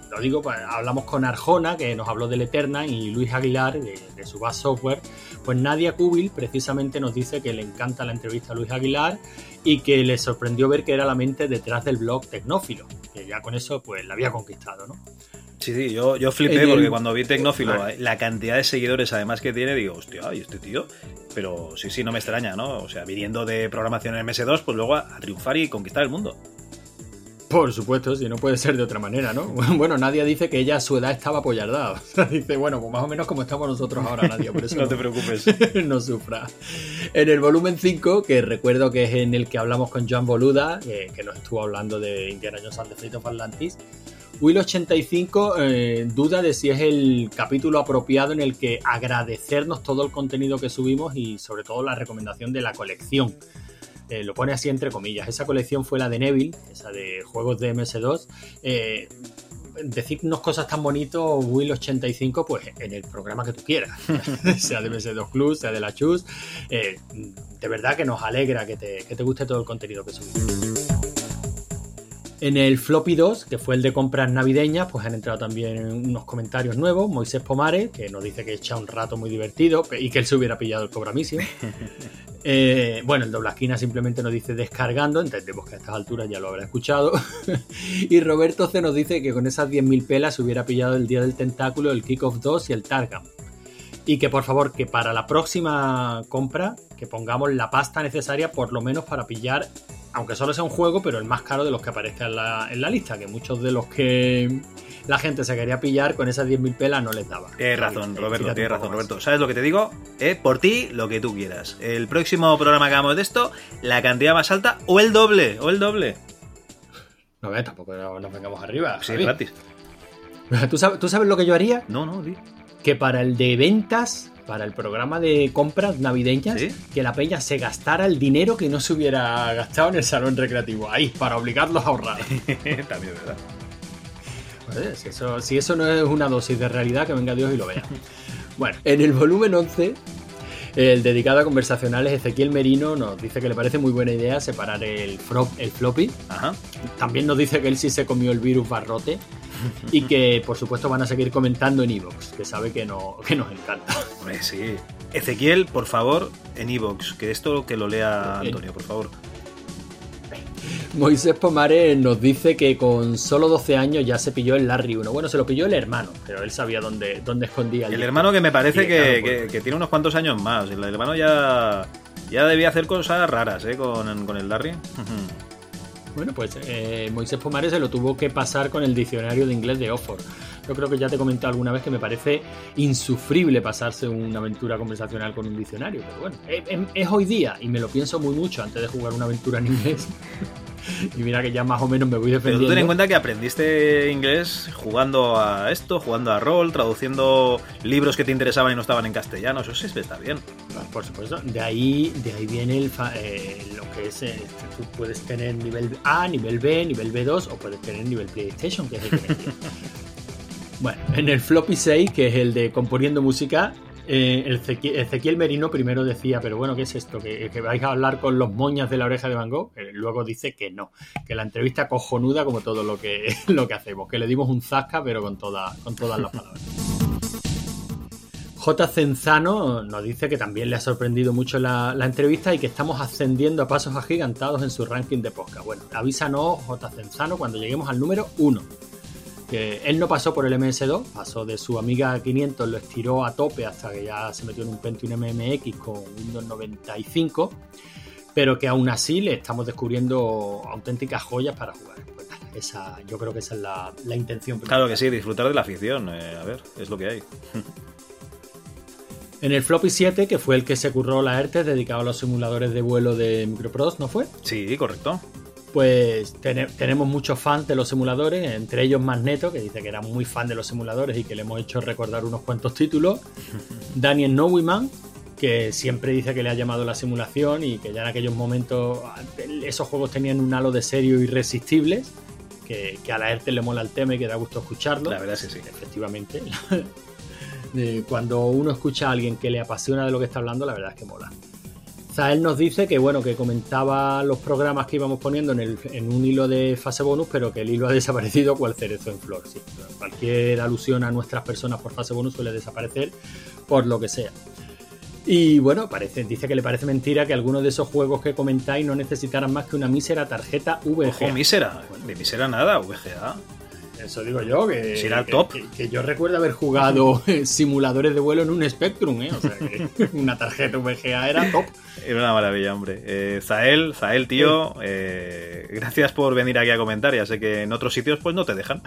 lo digo, pues, hablamos con Arjona, que nos habló del Eterna, y Luis Aguilar, de, de su base software. Pues Nadia Kubil precisamente nos dice que le encanta la entrevista a Luis Aguilar y que le sorprendió ver que era la mente detrás del blog Tecnófilo, que ya con eso pues la había conquistado, ¿no? Sí, sí, yo, yo flipé el, porque cuando vi Tecnófilo, la cantidad de seguidores además que tiene, digo, hostia, ¿y este tío? Pero sí, sí, no me extraña, ¿no? O sea, viniendo de programación en MS2, pues luego a, a triunfar y conquistar el mundo. Por supuesto, si no puede ser de otra manera, ¿no? Bueno, Nadia dice que ella a su edad estaba apoyardada. O sea, dice, bueno, pues más o menos como estamos nosotros ahora, Nadia, por eso No te preocupes. no sufra. En el volumen 5, que recuerdo que es en el que hablamos con Joan Boluda, que, que nos estuvo hablando de Indiana Jones and the Fate of Atlantis, Will85 eh, duda de si es el capítulo apropiado en el que agradecernos todo el contenido que subimos y sobre todo la recomendación de la colección. Eh, lo pone así entre comillas. Esa colección fue la de Neville, esa de juegos de MS2. Eh, decirnos cosas tan bonitos, Will85, pues en el programa que tú quieras, sea de MS2 Club, sea de la Chus. Eh, de verdad que nos alegra que te, que te guste todo el contenido que subimos. En el Floppy 2, que fue el de compras navideñas, pues han entrado también unos comentarios nuevos. Moisés Pomares, que nos dice que echa un rato muy divertido y que él se hubiera pillado el Cobramissio. Eh, bueno, el Doblasquina simplemente nos dice descargando, entendemos que a estas alturas ya lo habrá escuchado. y Roberto C nos dice que con esas 10.000 pelas se hubiera pillado el Día del Tentáculo, el Kick of 2 y el Targam. Y que por favor, que para la próxima compra, que pongamos la pasta necesaria por lo menos para pillar, aunque solo sea un juego, pero el más caro de los que aparezca en la, en la lista, que muchos de los que la gente se quería pillar con esas 10.000 pelas no les daba. Tienes razón, Eh, Roberto, tienes razón. Roberto. ¿Sabes lo que te digo? Eh, por ti, lo que tú quieras. El próximo programa que hagamos de esto, la cantidad más alta o el doble, o el doble. No, tampoco nos vengamos arriba. Sí, gratis. ¿Tú sabes, ¿Tú sabes lo que yo haría? No, no, di. Que para el de ventas, para el programa de compras navideñas, ¿Sí? que la peña se gastara el dinero que no se hubiera gastado en el salón recreativo. Ahí, para obligarlos a ahorrar. También, ¿verdad? Si, eso, si eso no es una dosis de realidad, que venga Dios y lo vea. Bueno, en el volumen 11, el dedicado a conversacionales, Ezequiel Merino nos dice que le parece muy buena idea separar el, fro- el floppy. Ajá. También nos dice que él sí se comió el virus barrote y que por supuesto van a seguir comentando en Evox, que sabe que, no, que nos encanta. Hombre, sí. Ezequiel, por favor, en Evox, que esto que lo lea Antonio, por favor. Moisés Pomares nos dice que con solo 12 años ya se pilló el Larry 1. Bueno, se lo pilló el hermano, pero él sabía dónde, dónde escondía el El hermano que me parece que tiene unos cuantos años más. El hermano ya, ya debía hacer cosas raras, ¿eh? Con, con el Larry. Bueno, pues eh, Moisés Pomares se lo tuvo que pasar con el diccionario de inglés de Oxford. Yo creo que ya te he comentado alguna vez que me parece insufrible pasarse una aventura conversacional con un diccionario. Pero bueno, es, es- es hoy día y me lo pienso muy mucho antes de jugar una aventura en inglés. y mira que ya más o menos me voy Pero defendiendo. tú ten en cuenta que aprendiste inglés jugando a esto, jugando a rol, traduciendo libros que te interesaban y no estaban en castellano. Eso sí está bien. Por supuesto, de ahí, de ahí viene el eh, lo que es. eh, tú puedes tener nivel A, nivel B, nivel B2 o puedes tener nivel PlayStation, que es el que. Bueno, en el floppy 6, que es el de componiendo música, eh, el Ezequi- Ezequiel Merino primero decía, pero bueno, ¿qué es esto? ¿Que, que vais a hablar con los moñas de la oreja de Van Gogh? Eh, luego dice que no, que la entrevista cojonuda como todo lo que, lo que hacemos, que le dimos un zasca, pero con, toda, con todas las palabras. J. Cenzano nos dice que también le ha sorprendido mucho la, la entrevista y que estamos ascendiendo a pasos agigantados en su ranking de podcast. Bueno, avísanos, J. Cenzano, cuando lleguemos al número 1. Que él no pasó por el MS2, pasó de su amiga 500, lo estiró a tope hasta que ya se metió en un Pentium MMX con Windows 95, pero que aún así le estamos descubriendo auténticas joyas para jugar. Pues nada, esa, yo creo que esa es la, la intención. Claro que sí, disfrutar de la ficción. eh, a ver, es lo que hay. En el Floppy 7, que fue el que se curró la ERTE dedicado a los simuladores de vuelo de Microprose, ¿no fue? Sí, correcto. Pues tene- tenemos muchos fans de los simuladores, entre ellos Magneto, que dice que era muy fan de los simuladores y que le hemos hecho recordar unos cuantos títulos. Daniel Nowiman, que siempre dice que le ha llamado la simulación y que ya en aquellos momentos esos juegos tenían un halo de serio irresistibles, que, que a la ERTE le mola el tema y que da gusto escucharlo. La verdad es que sí. Efectivamente. De cuando uno escucha a alguien que le apasiona de lo que está hablando, la verdad es que mola. Zael nos dice que bueno, que comentaba los programas que íbamos poniendo en, un hilo de fase bonus, pero que el hilo ha desaparecido cual cerezo en flor. Cualquier alusión a nuestras personas por fase bonus suele desaparecer por lo que sea. Y bueno, parece, dice que le parece mentira que algunos de esos juegos que comentáis no necesitaran más que una mísera tarjeta VGA. Ojo, mísera. De mísera nada, VGA. Eso digo yo, que, Será que- top. Que, que yo recuerdo haber jugado simuladores de vuelo en un Spectrum, ¿eh? O sea, que una tarjeta VGA era top. Era una maravilla, hombre. Eh, Zael, Zael, tío, eh, gracias por venir aquí a comentar. Ya sé que en otros sitios pues no te dejan.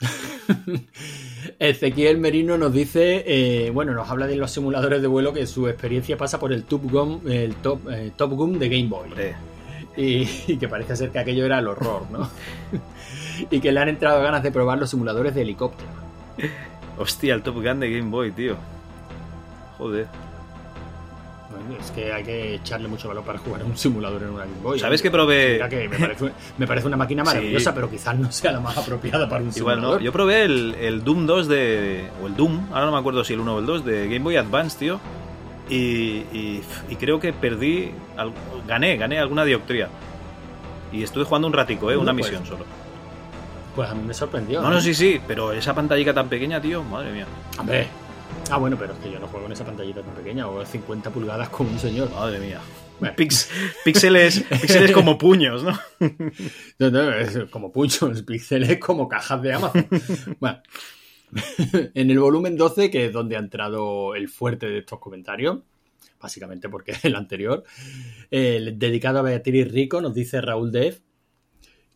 Ezequiel Merino nos dice, eh, bueno, nos habla de los simuladores de vuelo que su experiencia pasa por el Top Gun, el Top, eh, Top Gun de Game Boy. Y, y que parece ser que aquello era el horror, ¿no? y que le han entrado ganas de probar los simuladores de helicóptero. Hostia, el Top Gun de Game Boy, tío. Joder. Bueno, es que hay que echarle mucho valor para jugar a un simulador en una Game Boy. ¿Sabes que probé- Mira que me, parece, me parece una máquina maravillosa, Sí. pero quizás no sea la más apropiada para un Igual simulador. no. Yo probé el, el Doom 2 de. O el Doom, ahora no me acuerdo si el 1 o el 2, de Game Boy Advance, tío. Y, y, y creo que perdí. gané, gané alguna dioptría. Y estuve jugando un ratico, ¿eh? Una pues, misión solo. Pues a mí me sorprendió. No, no, sí, sí, pero esa pantallica tan pequeña, tío, madre mía. Hombre. Ah, bueno, pero es que yo no juego en esa pantallita tan pequeña, o 50 pulgadas con un señor. Madre mía. Bueno. Pix- píxeles, píxeles como puños, ¿no? No, no, es como puños, píxeles como cajas de Amazon. bueno, en el volumen 12, que es donde ha entrado el fuerte de estos comentarios, básicamente porque es el anterior, eh, dedicado a Beatriz Rico, nos dice Raúl Dev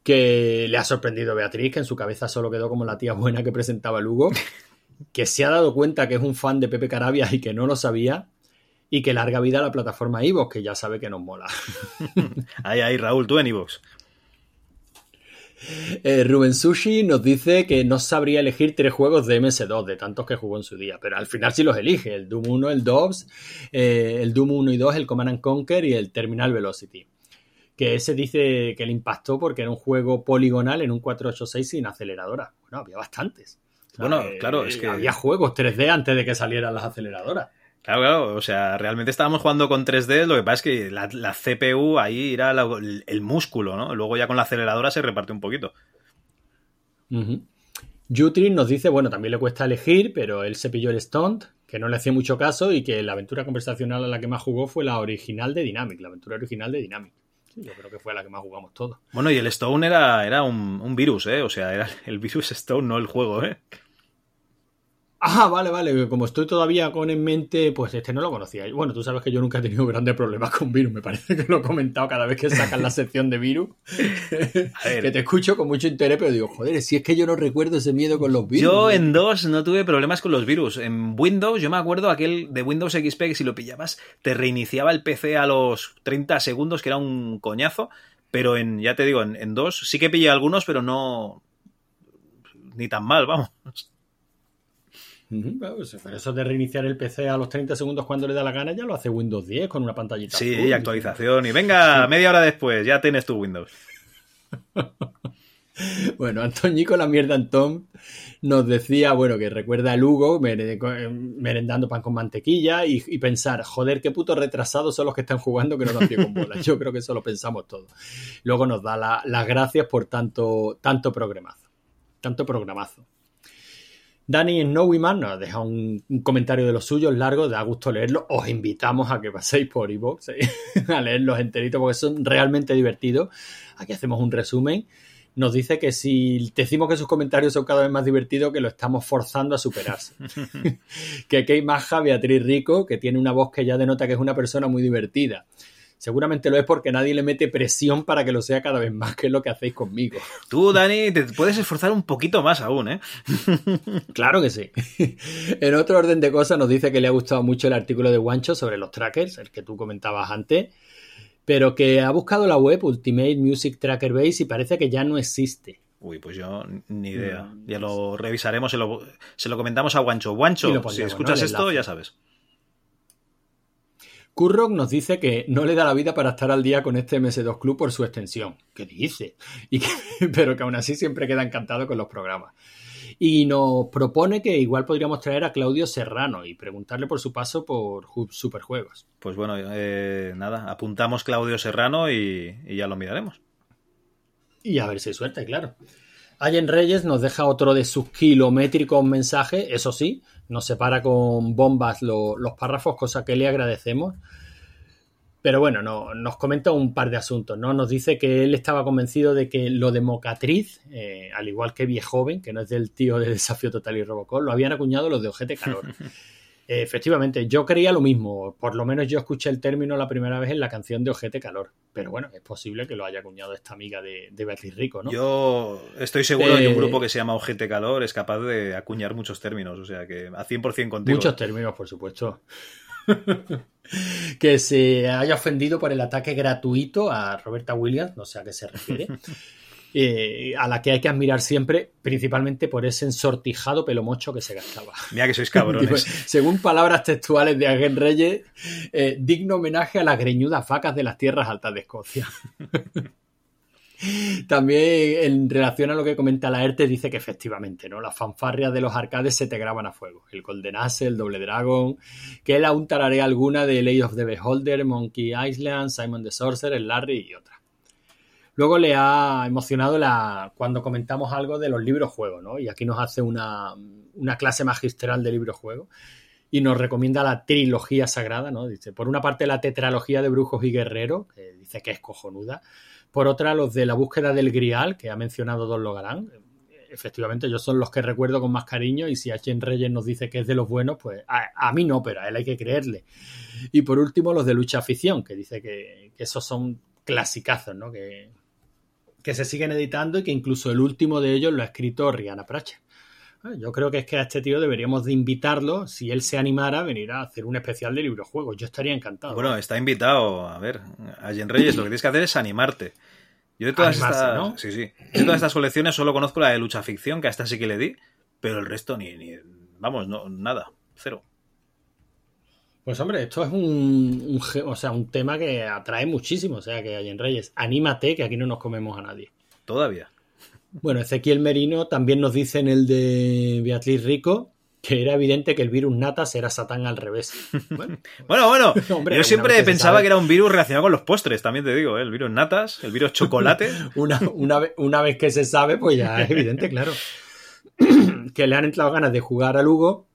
que le ha sorprendido a Beatriz, que en su cabeza solo quedó como la tía buena que presentaba Lugo, que se ha dado cuenta que es un fan de Pepe Carabias y que no lo sabía, y que larga vida a la plataforma Ivo, que ya sabe que nos mola. Ahí, ahí, Raúl, tú en iVoox. Eh, Rubén Sushi nos dice que no sabría elegir tres juegos de MS2, de tantos que jugó en su día, pero al final sí los elige, el Doom 1, el DOBS, eh, el Doom 1 y 2, el Command and Conquer y el Terminal Velocity. Que ese dice que le impactó porque era un juego poligonal en un 486 sin aceleradora. Bueno, había bastantes. Bueno, eh, claro, es que- Había juegos 3D antes de que salieran las aceleradoras. Claro, claro, o sea, realmente estábamos jugando con 3D, lo que pasa es que la, la CPU ahí era la- el, el músculo, ¿no? Luego ya con la aceleradora se reparte un poquito. Jutrin nos dice, bueno, también le cuesta elegir, pero él se pilló el Stunt, que no le hacía mucho caso y que la aventura conversacional a la que más jugó fue la original de Dynamic, la aventura original de Dynamic. Yo creo que fue a la que más jugamos todos. Bueno, y el Stone era, era un, un virus, ¿eh? O sea, era el virus Stone, no el juego, ¿eh? Ah, vale, vale, como estoy todavía con en mente, pues este no lo conocía. Bueno, tú sabes que yo nunca he tenido grandes problemas con virus, me parece que lo he comentado cada vez que sacan la sección de virus. que te escucho con mucho interés, pero digo, joder, si es que yo no recuerdo ese miedo con los virus. Yo en DOS no tuve problemas con los virus. En Windows, yo me acuerdo aquel de Windows XP que si lo pillabas te reiniciaba el PC a los 30 segundos, que era un coñazo. Pero en, ya te digo, en, en DOS sí que pillé algunos, pero no. Ni tan mal, vamos. Pues, pero eso de reiniciar el PC a los 30 segundos cuando le da la gana ya lo hace Windows 10 con una pantallita. Sí, azul. actualización. Y venga, media hora después, ya tienes tu Windows. Bueno, Antoñico, la mierda Antón, nos decía, bueno, que recuerda a Lugo mere- merendando pan con mantequilla y, y pensar, joder, qué putos retrasados son los que están jugando que no dan pie con bola. Yo creo que eso lo pensamos todos. Luego nos da la- las gracias por tanto, tanto programazo. Tanto programazo. Dani Snowyman nos deja un, un comentario de los suyos largo, da gusto leerlo. Os invitamos a que paséis por iVoox eh, a leerlos enteritos porque son realmente divertidos. Aquí hacemos un resumen. Nos dice que si decimos que sus comentarios son cada vez más divertidos, que lo estamos forzando a superarse. que Kate Maja, Beatriz Rico, que tiene una voz que ya denota que es una persona muy divertida. Seguramente lo es porque nadie le mete presión para que lo sea cada vez más, que es lo que hacéis conmigo. Tú, Dani, te puedes esforzar un poquito más aún, ¿eh? Claro que sí. En otro orden de cosas nos dice que le ha gustado mucho el artículo de Guancho sobre los trackers, el que tú comentabas antes, pero que ha buscado la web Ultimate Music Tracker Base y parece que ya no existe. Uy, pues yo ni idea. Mm, Ya lo revisaremos, se lo, se lo comentamos a Guancho. Guancho, si escuchas esto, ya sabes. Kurrock nos dice que no le da la vida para estar al día con este MS2 Club por su extensión. ¿Qué dice? Y que- pero que aún así siempre queda encantado con los programas. Y nos propone que igual podríamos traer a Claudio Serrano y preguntarle por su paso por Ju- Superjuegos. Pues bueno, eh, nada, apuntamos Claudio Serrano y, y ya lo miraremos. Y a ver si hay suerte, claro. Allen Reyes nos deja otro de sus kilométricos mensajes, eso sí, nos separa con bombas lo- los párrafos, cosa que le agradecemos. Pero bueno, no, nos comenta un par de asuntos, ¿no? Nos dice que él estaba convencido de que lo de Mocatriz, eh, al igual que Viejoven, que no es del tío de Desafío Total y Robocop, lo habían acuñado los de Ojete Calor. Efectivamente, yo creía lo mismo. Por lo menos yo escuché el término la primera vez en la canción de Ojete Calor. Pero bueno, es posible que lo haya acuñado esta amiga de, de Rico, ¿no? Yo estoy seguro de que un Eh, grupo que se llama Ojete Calor es capaz de acuñar muchos términos, o sea que a 100% contigo. Muchos términos, por supuesto. que se haya ofendido por el ataque gratuito a Roberta Williams, no sé a qué se refiere, eh, a la que hay que admirar siempre, principalmente por ese ensortijado pelo mocho que se gastaba. Mira que sois cabrones. Según palabras textuales de Aguen Reyes, eh, digno homenaje a las greñudas vacas de las tierras altas de Escocia. También en relación a lo que comenta la ERTE dice que efectivamente, ¿no? Las fanfarrias de los arcades se te graban a fuego. El Golden Ace, el Doble Dragon, que él aún tararea alguna de Lady of the Beholder, Monkey Island, Simon the Sorcerer, el Larry y otra. Luego le ha emocionado la, cuando comentamos algo de los libros juegos, ¿no? Y aquí nos hace una, una clase magistral de libros juegos y nos recomienda la trilogía sagrada, ¿no? Dice, por una parte la tetralogía de brujos y guerreros, que dice que es cojonuda. Por otra, los de la búsqueda del Grial, que ha mencionado Don Logarán. Efectivamente, ellos son los que recuerdo con más cariño y si H. Reyes nos dice que es de los buenos, pues a, a mí no, pero a él hay que creerle. Y por último, los de lucha afición, que dice que, que esos son clasicazos, ¿no? Que, que se siguen editando y que incluso el último de ellos lo ha escrito Rihanna Pratchett. Eh, Yo creo que es que a este tío deberíamos de invitarlo, si él se animara, a venir a hacer un especial de librojuegos. Yo estaría encantado. Bueno, está invitado. A ver, a Jen Reyes lo que tienes que hacer es animarte. Yo de todas Animarse, estas, ¿no? sí, sí. Yo de todas estas colecciones solo conozco la de lucha ficción, que a esta sí que le di, pero el resto ni, ni vamos, no, nada, cero. Pues hombre, esto es un, o sea, un tema que atrae muchísimo. O sea, que Allen Reyes, anímate, que aquí no nos comemos a nadie. Todavía. Bueno, Ezequiel Merino también nos dice en el de Beatriz Rico que era evidente que el virus natas era Satán al revés. Bueno, Bueno, bueno, Hombre, yo siempre pensaba que era un virus relacionado con los postres, también te digo, ¿eh? el virus natas, el virus chocolate. una, una, una vez que se sabe, pues ya es evidente, claro. que le han entrado ganas de jugar a Lugo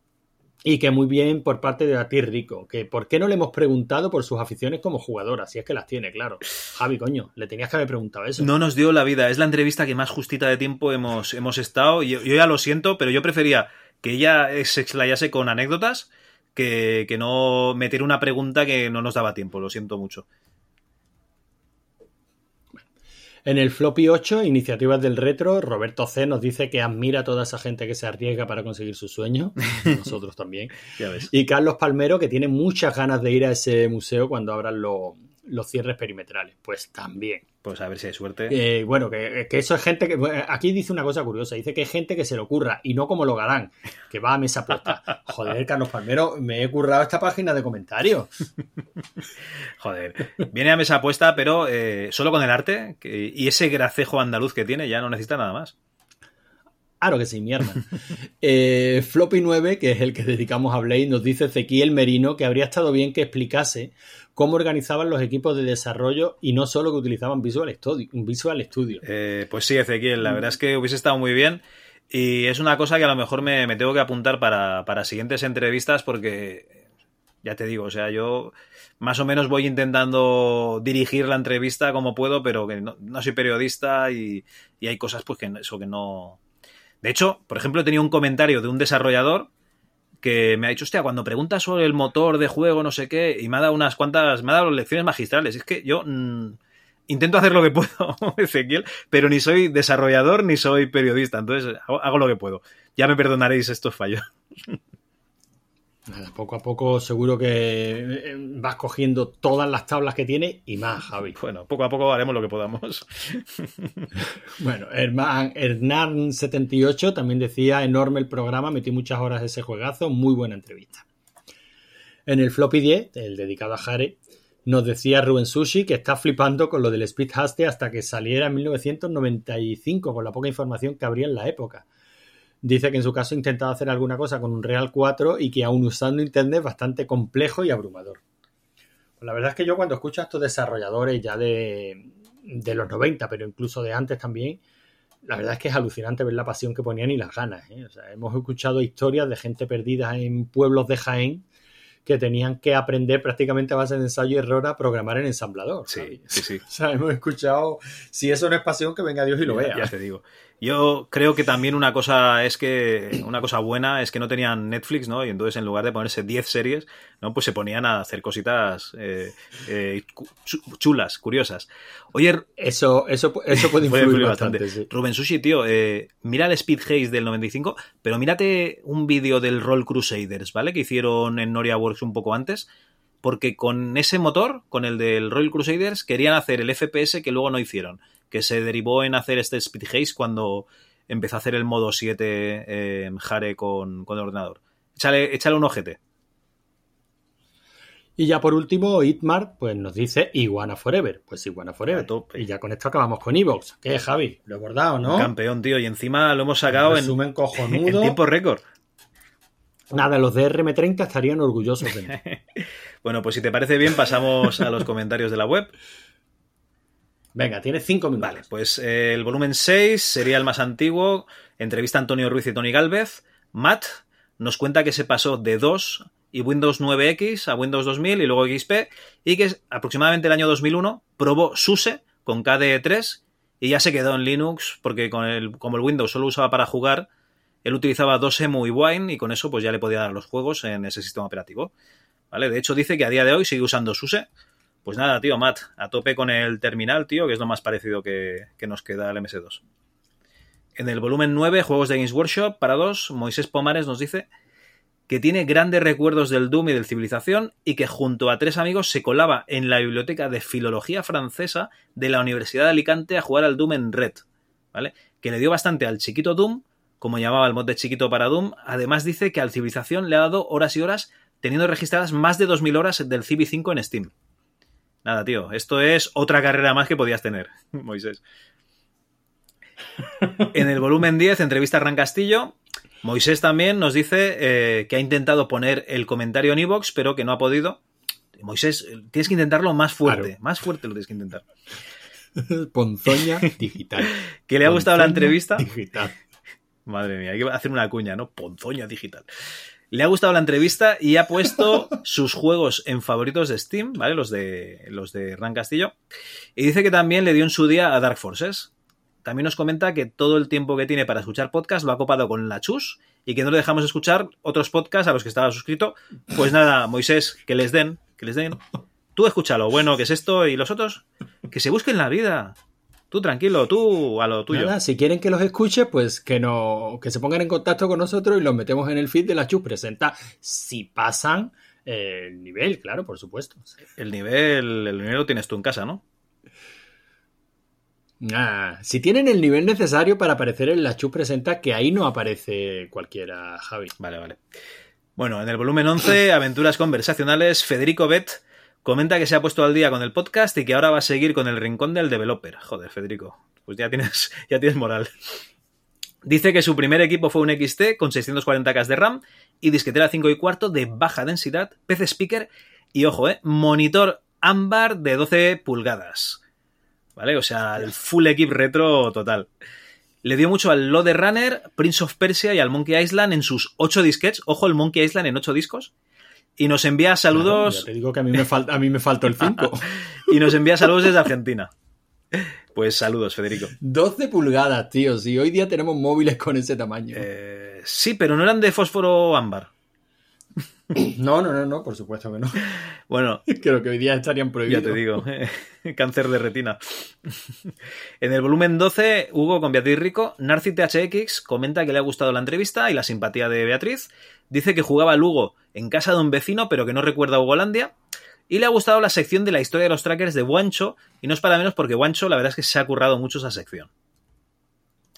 y que muy bien por parte de Beatriz Rico. Que por qué no le hemos preguntado por sus aficiones como jugadora, si es que las tiene, claro. Javi, coño, le tenías que haber preguntado eso. No nos dio la vida, es la entrevista que más justita de tiempo hemos, hemos estado. Yo, yo ya lo siento, pero yo prefería que ella se explayase con anécdotas que, que no meter una pregunta que no nos daba tiempo, lo siento mucho. En el Floppy 8, Iniciativas del Retro, Roberto C. nos dice que admira a toda esa gente que se arriesga para conseguir su sueño. Nosotros también. Ya ves. Y Carlos Palmero, que tiene muchas ganas de ir a ese museo cuando abran lo- los cierres perimetrales. Pues también. Pues a ver si hay suerte. Eh, bueno, que, que eso es gente que. Aquí dice una cosa curiosa: dice que hay gente que se lo ocurra y no como lo garán, que va a mesa puesta. Joder, Carlos Palmero, me he currado esta página de comentarios. Joder. Viene a mesa puesta, pero eh, solo con el arte que- y ese gracejo andaluz que tiene ya no necesita nada más. Claro que sí, mierda. Eh, Floppy 9, que es el que dedicamos a Blade, nos dice Ezequiel Merino que habría estado bien que explicase cómo organizaban los equipos de desarrollo y no solo que utilizaban Visual Studio. Visual Studio. Eh, pues sí, Ezequiel, la verdad es que hubiese estado muy bien. Y es una cosa que a lo mejor me, me tengo que apuntar para, para siguientes entrevistas porque, ya te digo, o sea, yo más o menos voy intentando dirigir la entrevista como puedo, pero que no, no soy periodista y, y hay cosas pues que eso que no... De hecho, por ejemplo, he tenido un comentario de un desarrollador que me ha dicho, hostia, cuando preguntas sobre el motor de juego, no sé qué, y me ha dado unas cuantas, me ha dado lecciones magistrales. Es que yo mm, intento hacer lo que puedo, Ezequiel, pero ni soy desarrollador ni soy periodista, entonces hago, hago lo que puedo. Ya me perdonaréis estos fallos. Nada, poco a poco seguro que eh, vas cogiendo todas las tablas que tiene y más, Javi. Bueno, poco a poco haremos lo que podamos. Bueno, Herman- Hernán78 también decía, enorme el programa, metí muchas horas ese juegazo, muy buena entrevista. En el Floppy 10, el dedicado a Jare, nos decía Rubén Sushi que está flipando con lo del Speed Haste hasta que saliera en 1995, con la poca información que habría en la época. Dice que en su caso ha intentado hacer alguna cosa con un Real 4 y que aún usando Internet es bastante complejo y abrumador. Pues la verdad es que yo cuando escucho a estos desarrolladores ya de, de los 90, pero incluso de antes también, la verdad es que es alucinante ver la pasión que ponían y las ganas. ¿eh? O sea, hemos escuchado historias de gente perdida en pueblos de Jaén que tenían que aprender prácticamente a base de ensayo y error a programar en ensamblador. Sí, sí, sí. O sea, hemos escuchado, si eso no es pasión, que venga Dios y lo Ya- vea. Ya te digo. Yo creo que también una cosa es que una cosa buena es que no tenían Netflix, ¿no? Y entonces en lugar de ponerse 10 series, ¿no? Pues se ponían a hacer cositas eh, eh, chulas, curiosas. Oye, Eso, eso, eso puede influir bastante, sí. Rubén Sushi, tío, eh, mira el Speed Haze del 95, pero mírate un vídeo del Roll Crusaders, ¿vale? Que hicieron en Noria Works un poco antes, porque con ese motor, con el del Royal Crusaders, querían hacer el FPS que luego no hicieron, que se derivó en hacer este Speed Haze cuando empezó a hacer el modo 7 eh, Jare con, con el ordenador. Échale, échale un ojete. Y ya por último, Itmar pues nos dice Iguana Forever. Pues Iguana Forever. Y ya con esto acabamos con Evox. ¿Qué, Javi? Lo he bordado, ¿no? Campeón, tío, y encima lo hemos sacado en, cojonudo. en tiempo récord. Nada, los de RM30 estarían orgullosos de mí. Bueno, pues si te parece bien, pasamos a los comentarios de la web. Venga, tienes cinco minutos. Vale, pues eh, el volumen 6 sería el más antiguo. Entrevista a Antonio Ruiz y Tony Galvez. Matt nos cuenta que se pasó de 2 y Windows 9X a Windows 2000 y luego XP y que aproximadamente el año 2001 probó SUSE con KDE3 y ya se quedó en Linux porque con el, como el Windows solo usaba para jugar, él utilizaba 2EMU y Wine y con eso pues ya le podía dar los juegos en ese sistema operativo. ¿Vale? De hecho dice que a día de hoy sigue usando SUSE. Pues nada, tío, Matt, a tope con el terminal, tío, que es lo más parecido que, nos queda al MS2. En el volumen 9, Juegos de Games Workshop, para dos, Moisés Pomares nos dice que tiene grandes recuerdos del Doom y del Civilización y que junto a tres amigos se colaba en la biblioteca de filología francesa de la Universidad de Alicante a jugar al Doom en Red, ¿vale? Que le dio bastante al chiquito Doom, como llamaba el mod de chiquito para Doom. Además dice que al Civilización le ha dado horas y horas teniendo registradas más de 2.000 horas del Civi5 en Steam. Nada, tío, esto es otra carrera más que podías tener, Moisés. En el volumen 10, entrevista a Ran Castillo, Moisés también nos dice eh, que ha intentado poner el comentario en iVoox, pero que no ha podido. Moisés, tienes que intentarlo más fuerte, Claro. más fuerte lo tienes que intentar. Ponzoña digital. Que le ha gustado la entrevista. Digital. Madre mía, hay que hacer una cuña, ¿no? Ponzoña digital. Le ha gustado la entrevista y ha puesto sus juegos en favoritos de Steam, ¿vale? Los de, los de Ran Castillo. Y dice que también le dio en su día a Dark Forces. También nos comenta que todo el tiempo que tiene para escuchar podcast lo ha copado con la chus y que no le dejamos escuchar otros podcasts a los que estaba suscrito. Pues nada, Moisés, que les den, que les den. Tú escucha lo bueno que es esto y los otros, que se busquen la vida. Tú tranquilo, tú a lo tuyo. Nada, si quieren que los escuche, pues que no, que se pongan en contacto con nosotros y los metemos en el feed de la Chus Presenta. Si pasan eh, el nivel, claro, por supuesto. El nivel, el nivel lo tienes tú en casa, ¿no? Ah, si tienen el nivel necesario para aparecer en la Chus Presenta, que ahí no aparece cualquiera, Javi. Vale, vale. Bueno, en el volumen 11, Aventuras Conversacionales, Federico Bet comenta que se ha puesto al día con el podcast y que ahora va a seguir con el rincón del developer. Joder, Federico, pues ya tienes, ya tienes moral. Dice que su primer equipo fue un XT con 640K de RAM y disquetera 5 y cuarto de baja densidad, PC speaker y, ojo, eh, monitor ámbar de 12 pulgadas. ¿Vale? O sea, el full equip retro total. Le dio mucho al Loader Runner, Prince of Persia y al Monkey Island en sus 8 disquets. Ojo, el Monkey Island en 8 discos. Y nos envía Claro, saludos. ya te digo que a mí me falta, a mí me faltó el 5. y nos envía saludos desde Argentina. Pues saludos, Federico. 12 pulgadas, tío. Si hoy día tenemos móviles con ese tamaño. Eh, sí, pero no eran de fósforo ámbar. No, no, no, no, por supuesto que no. Bueno, Creo que hoy día estarían prohibidos. ya te digo, cáncer de retina. en el volumen 12, Hugo con Beatriz Rico, Narci THX comenta que le ha gustado la entrevista y la simpatía de Beatriz. Dice que jugaba Lugo en casa de un vecino, pero que no recuerda a Ugolandia. Y le ha gustado la sección de la historia de los trackers de Wancho, y no es para menos porque Wancho la verdad es que se ha currado mucho esa sección.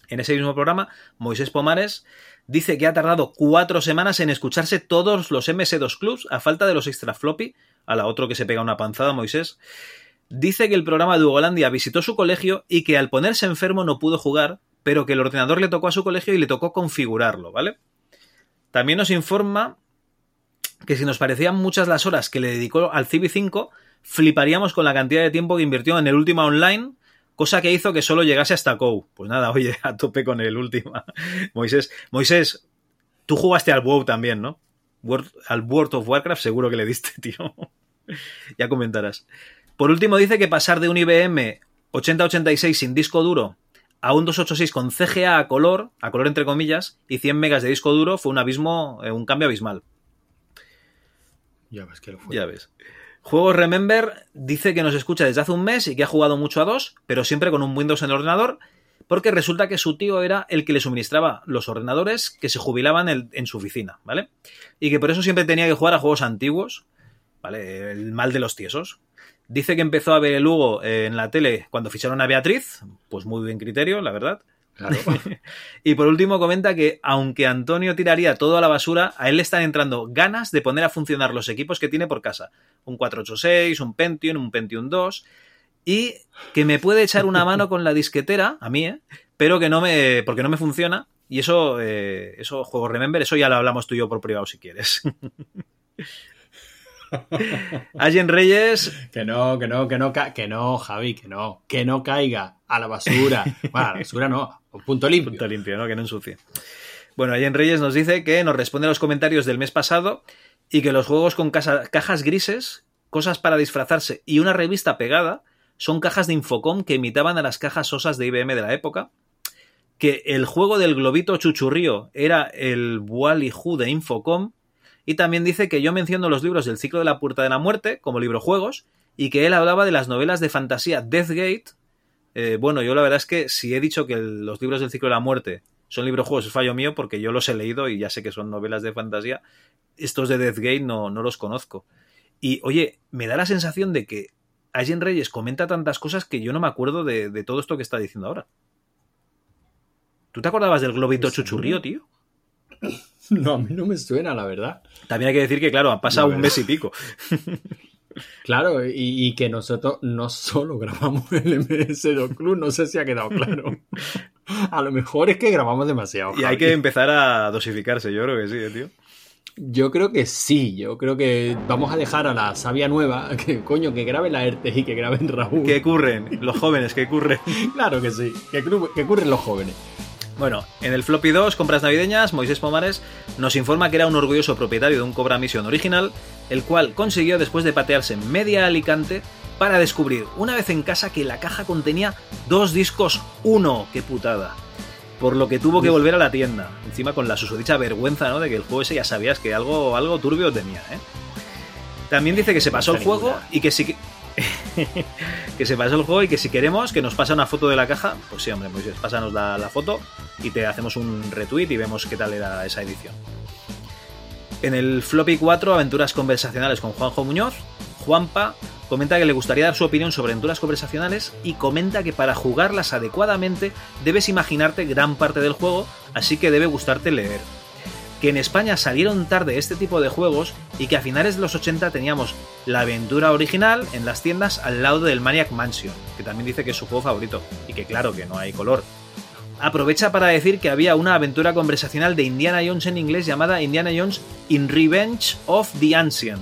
En ese mismo programa, Moisés Pomares dice que ha tardado cuatro semanas en escucharse todos los MS2 Clubs a falta de los extra floppy. A la otro que se pega una panzada, Moisés. Dice que el programa de Ugolandia visitó su colegio y que al ponerse enfermo no pudo jugar, pero que el ordenador le tocó a su colegio y le tocó configurarlo, ¿vale? También nos informa que si nos parecían muchas las horas que le dedicó al Civi5, fliparíamos con la cantidad de tiempo que invirtió en el última online, cosa que hizo que solo llegase hasta COU. Pues nada, oye, a tope con el última. Moisés, Moisés, tú jugaste al WoW también, ¿no? Al World of Warcraft seguro que le diste, tío. ya comentarás. Por último, dice que pasar de un IBM 8086 sin disco duro a un 286 con CGA a color, a color entre comillas, y 100 megas de disco duro fue un abismo, eh, un cambio abismal. Ya ves que lo fue. Ya ves. Juegos Remember dice que nos escucha desde hace un mes y que ha jugado mucho a dos, pero siempre con un Windows en el ordenador, porque resulta que su tío era el que le suministraba los ordenadores que se jubilaban en, en su oficina, ¿vale? Y que por eso siempre tenía que jugar a juegos antiguos, ¿vale? El mal de los tiesos. Dice que empezó a ver el Hugo eh, en la tele cuando ficharon a Beatriz, pues muy bien criterio, la verdad. y por último comenta que aunque Antonio tiraría todo a la basura, a él le están entrando ganas de poner a funcionar los equipos que tiene por casa. Un 486, un Pentium, un Pentium 2 y que me puede echar una mano con la disquetera, a mí, ¿eh? pero que no me, porque no me funciona. Y eso, eh, eso, juego Remember, eso ya lo hablamos tú y yo por privado si quieres. Allen Reyes. Que no, que no, que no, que no, Javi, que no, que no caiga a la basura. Bueno, a la basura no, un punto limpio. Punto limpio, ¿no? Que no ensucie. Bueno, Allen Reyes nos dice que nos responde a los comentarios del mes pasado y que los juegos con casa- cajas grises, cosas para disfrazarse y una revista pegada son cajas de Infocom que imitaban a las cajas sosas de IBM de la época. Que el juego del globito chuchurrío era el Wally Who de Infocom. Y también dice que yo menciono los libros del ciclo de la puerta de la muerte como librojuegos y que él hablaba de las novelas de fantasía Deathgate. Eh, bueno, yo la verdad es que si he dicho que el- los libros del ciclo de la muerte son librojuegos, es fallo mío porque yo los he leído y ya sé que son novelas de fantasía. Estos de Deathgate no, no los conozco. Y oye, me da la sensación de que Allen Reyes comenta tantas cosas que yo no me acuerdo de, de todo esto que está diciendo ahora. ¿Tú te acordabas del globito chuchurrío, tío? No, a mí no me suena, la verdad. También hay que decir que, claro, ha pasado un mes y pico. Claro, y, y que nosotros no solo grabamos el MS2 Club, no sé si ha quedado claro. A lo mejor es que grabamos demasiado. Y hay que empezar a dosificarse, yo creo que sí, eh, tío. Yo creo que sí, yo creo que vamos a dejar a la sabia nueva, que coño, que grabe la ERTE y que graben Raúl. Que curren, los jóvenes, que curren. Claro que sí, que, que curren los jóvenes. Bueno, en el Floppy 2, compras navideñas, Moisés Pomares nos informa que era un orgulloso propietario de un Cobra Mission original, el cual consiguió después de patearse media Alicante para descubrir una vez en casa que la caja contenía dos discos uno, qué putada. Por lo que tuvo que volver a la tienda, encima con la susodicha vergüenza, ¿no? De que el juego ese ya sabías que algo, algo turbio tenía, ¿eh? También dice que se pasó el juego y que si que... que se pasó el juego y que si queremos que nos pasa una foto de la caja, pues sí, hombre, Moisés, pásanos la, la foto y te hacemos un retweet y vemos qué tal era esa edición. En el Floppy 4, aventuras conversacionales con Juanjo Muñoz, Juanpa comenta que le gustaría dar su opinión sobre aventuras conversacionales y comenta que para jugarlas adecuadamente debes imaginarte gran parte del juego, así que debe gustarte leer. Que en España salieron tarde este tipo de juegos y que a finales de los 80 teníamos la aventura original en las tiendas al lado del Maniac Mansion, que también dice que es su juego favorito y que claro que no hay color. Aprovecha para decir que había una aventura conversacional de Indiana Jones en inglés llamada Indiana Jones in Revenge of the Ancient.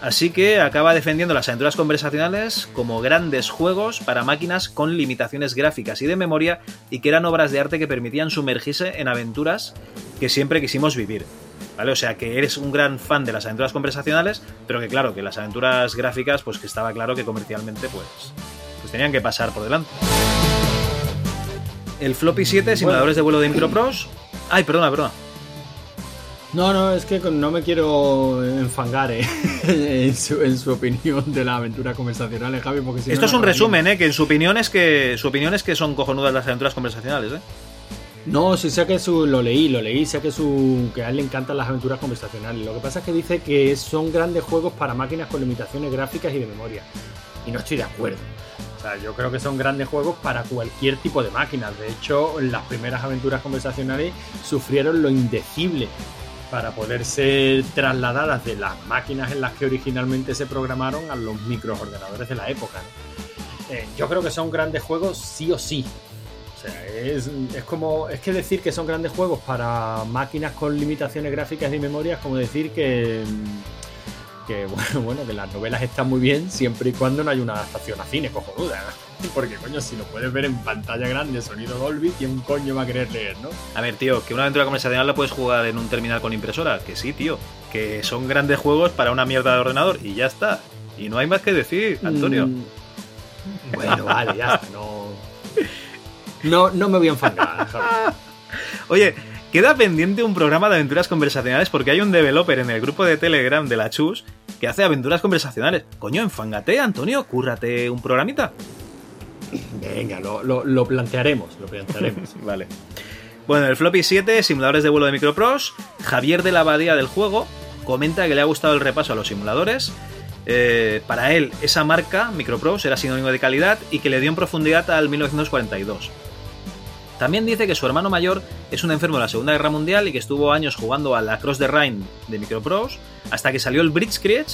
Así que acaba defendiendo las aventuras conversacionales como grandes juegos para máquinas con limitaciones gráficas y de memoria y que eran obras de arte que permitían sumergirse en aventuras que siempre quisimos vivir. ¿Vale? O sea que eres un gran fan de las aventuras conversacionales, pero que claro, que las aventuras gráficas, pues que estaba claro que comercialmente pues, pues tenían que pasar por delante. El Floppy 7, simuladores de vuelo de Micropros. Ay, perdona, perdona. No, no, es que no me quiero enfangar eh, en, su, en su opinión de la aventura conversacional, eh, Javi, porque si no Esto es un resumen, ¿eh? Que en su opinión es que, su opinión es que son cojonudas las aventuras conversacionales, ¿eh? No, sí sé que su, lo leí, lo leí, sé que, su, que a él le encantan las aventuras conversacionales. Lo que pasa es que dice que son grandes juegos para máquinas con limitaciones gráficas y de memoria. Y no estoy de acuerdo. O sea, yo creo que son grandes juegos para cualquier tipo de máquinas. De hecho, las primeras aventuras conversacionales sufrieron lo indecible para poder ser trasladadas de las máquinas en las que originalmente se programaron a los microordenadores de la época. ¿no? Eh, yo creo que son grandes juegos sí o sí. O sea, es, es como. Es que decir que son grandes juegos para máquinas con limitaciones gráficas y memoria es como decir que. Que bueno, bueno, que las novelas están muy bien siempre y cuando no hay una adaptación a cine cojonuda. Porque, coño, si lo puedes ver en pantalla grande, sonido Dolby, ¿quién coño va a querer leer, no? A ver, tío, que una aventura conversacional la puedes jugar en un terminal con impresora. Que sí, tío. Que son grandes juegos para una mierda de ordenador y ya está. Y no hay más que decir, Antonio. Mm, Bueno, vale, ya está, no... No, no me voy a enfangar, Javi. Oye, queda pendiente un programa de aventuras conversacionales porque hay un developer en el grupo de Telegram de la Chus que hace aventuras conversacionales. Coño, enfángate, Antonio, cúrrate un programita. Venga, lo, lo- lo plantearemos, lo plantearemos. vale. Bueno, el Floppy 7, simuladores de vuelo de Micropros. Javier de la Abadía del juego comenta que le ha gustado el repaso a los simuladores. Eh, para él, esa marca, Microprose, era sinónimo de calidad y que le dio en profundidad al 1942. También dice que su hermano mayor es un enfermo de la Segunda Guerra Mundial y que estuvo años jugando a la Cross the Rhine de Microprose hasta que salió el Blitzkrieg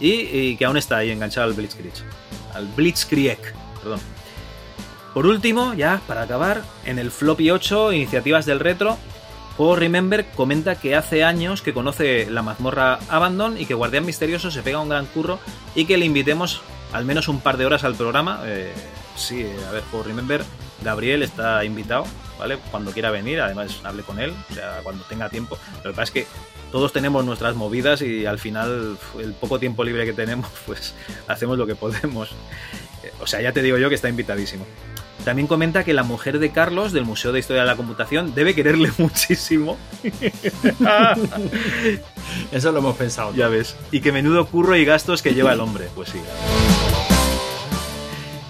y, y que aún está ahí enganchado al Blitzkrieg. Al Blitzkrieg, perdón. Por último, ya para acabar, en el Floppy 8, Iniciativas del Retro, Juego Remember comenta que hace años que conoce la mazmorra Abandon y que Guardián Misterioso se pega un gran curro y que le invitemos al menos un par de horas al programa. Eh, sí, a ver, Juego Remember, Gabriel está invitado, ¿vale? Cuando quiera venir, además hable con él, o sea, cuando tenga tiempo. Lo que pasa es que todos tenemos nuestras movidas y al final el poco tiempo libre que tenemos, pues hacemos lo que podemos. Eh, O sea, ya te digo yo que está invitadísimo. También comenta que la mujer de Carlos del Museo de Historia de la Computación debe quererle muchísimo. Eso lo hemos pensado. Ya ves. Y que menudo curro y gastos que lleva el hombre. Pues sí.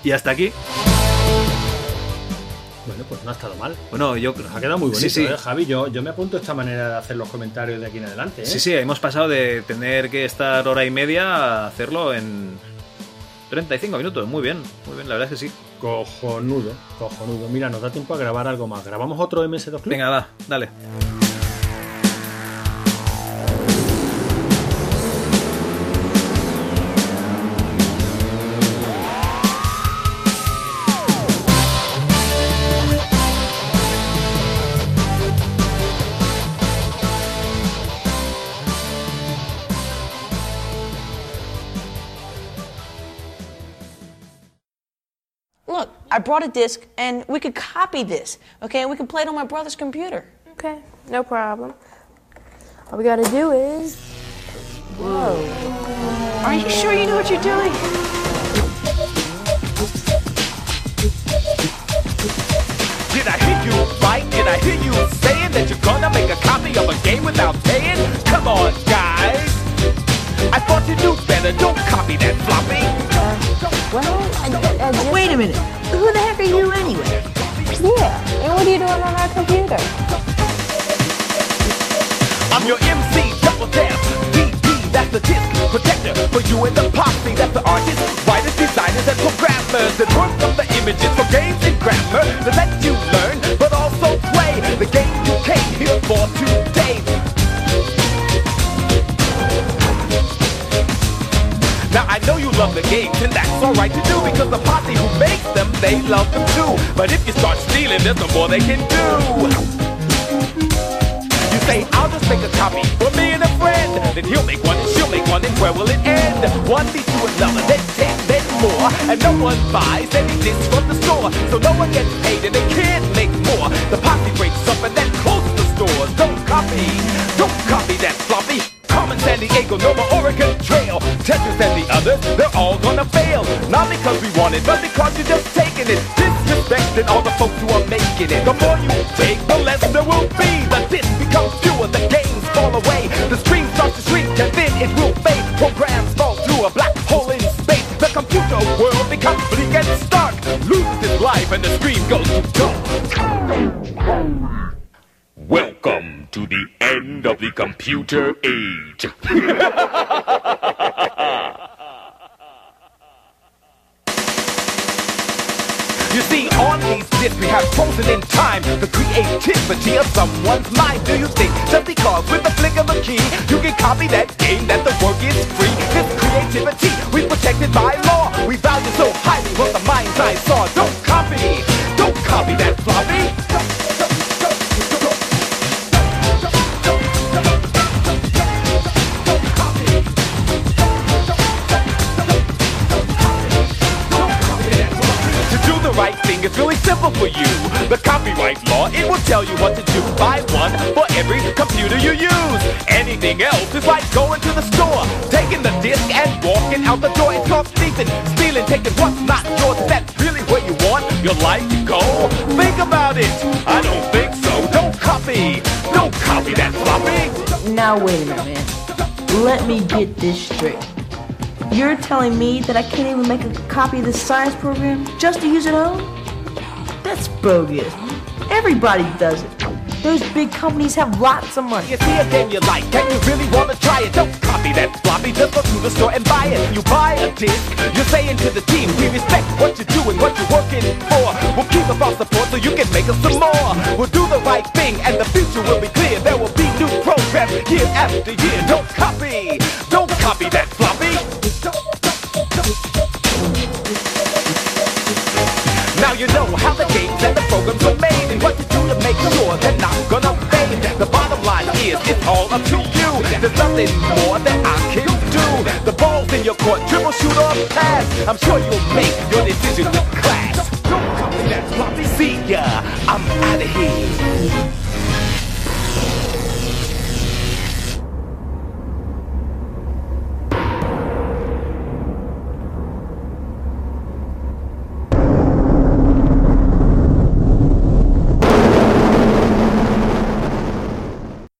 Y hasta aquí. Bueno, pues no ha estado mal. Bueno, yo Nos ha quedado muy bonito, Sí, sí. ¿eh, Javi? Yo, yo me apunto a esta manera de hacer los comentarios de aquí en adelante, ¿eh? Sí, sí, hemos pasado de tener que estar hora y media a hacerlo en 35 minutos. Muy bien, muy bien, la verdad es que sí. Cojonudo, cojonudo. Mira, nos da tiempo a grabar algo más. ¿Grabamos otro MS2 Club? Venga, va, dale. I brought a disc and we could copy this, okay? And we can play it on my brother's computer. Okay, no problem. All we gotta do is. Whoa. Are you sure you know what you're doing? Did I hear you right? Did I hear you saying that you're gonna make a copy of a game without paying? Come on, guys. I thought you knew better. Don't copy that floppy. Well, I, I just... Wait a minute. Who the heck are you anyway? Yeah, and what are you doing on our computer? I'm your MC, double tap. DD, that's the disc protector for you and the posse. That's the artists, writers, designers, and programmers that work up the images for games and grammar to let you learn, but also play the game you came here for today. Know you love the games, and that's alright to do because the posse who makes them, they love them too. But if you start stealing, there's no more they can do. You say, I'll just make a copy for me and a friend. Then he'll make one and she'll make one, and where will it end? One leads to another, then ten, then more. And no one buys any discs from the store. So no one gets paid and they can't make more. The posse breaks up and then closes the stores. Don't copy, don't copy that floppy. Carmen, San Diego, Nova, Oregon Trail. Tetris and the others, they're all gonna fail. Not because we want it, but because you're just taking it. Disrespecting all the folks who are making it. The more you take, the less there will be. The disc becomes fewer, the games fall away. The screen starts to shrink and then it will fade. Programs fall through a black hole in space. The computer world becomes bleak and stark. Loses its life and the screen goes dark. Welcome to the end of the computer age. You see, on these discs we have frozen in time the creativity of someone's mind. Do you think just because with the flick of a key you can copy that game that the work is free? This creativity we protected by law. We value so highly what the mind's eye saw. Don't copy, don't copy that floppy. It's really simple for you. The copyright law, it will tell you what to do. Buy one for every computer you use. Anything else is like going to the store, taking the disc and walking out the door. It's called thieving, stealing, taking what's not yours. Is that really where you want your life to go? Think about it. I don't think so. Don't copy. Don't copy that floppy. Now wait a minute. Let me get this straight. You're telling me that I can't even make a copy of this science program just to use at home? That's bogus. Everybody does it. Those big companies have lots of money. You see a game you like and you really want to try it. Don't copy that floppy, just go to the store and buy it. You buy a disc, you're saying to the team, we respect what you're doing, what you're working for. We'll keep up our support so you can make us some more. We'll do the right thing and the future will be clear. There will be new programs year after year. Don't copy, don't copy that floppy. Now you know how the games and the programs are made and what to do to make sure they're not gonna fade. The bottom line is it's all up to you. There's nothing more that I can do. The ball's in your court, dribble, shoot or pass. I'm sure you'll make your decision with class. Don't copy that floppy. See ya, I'm out of here.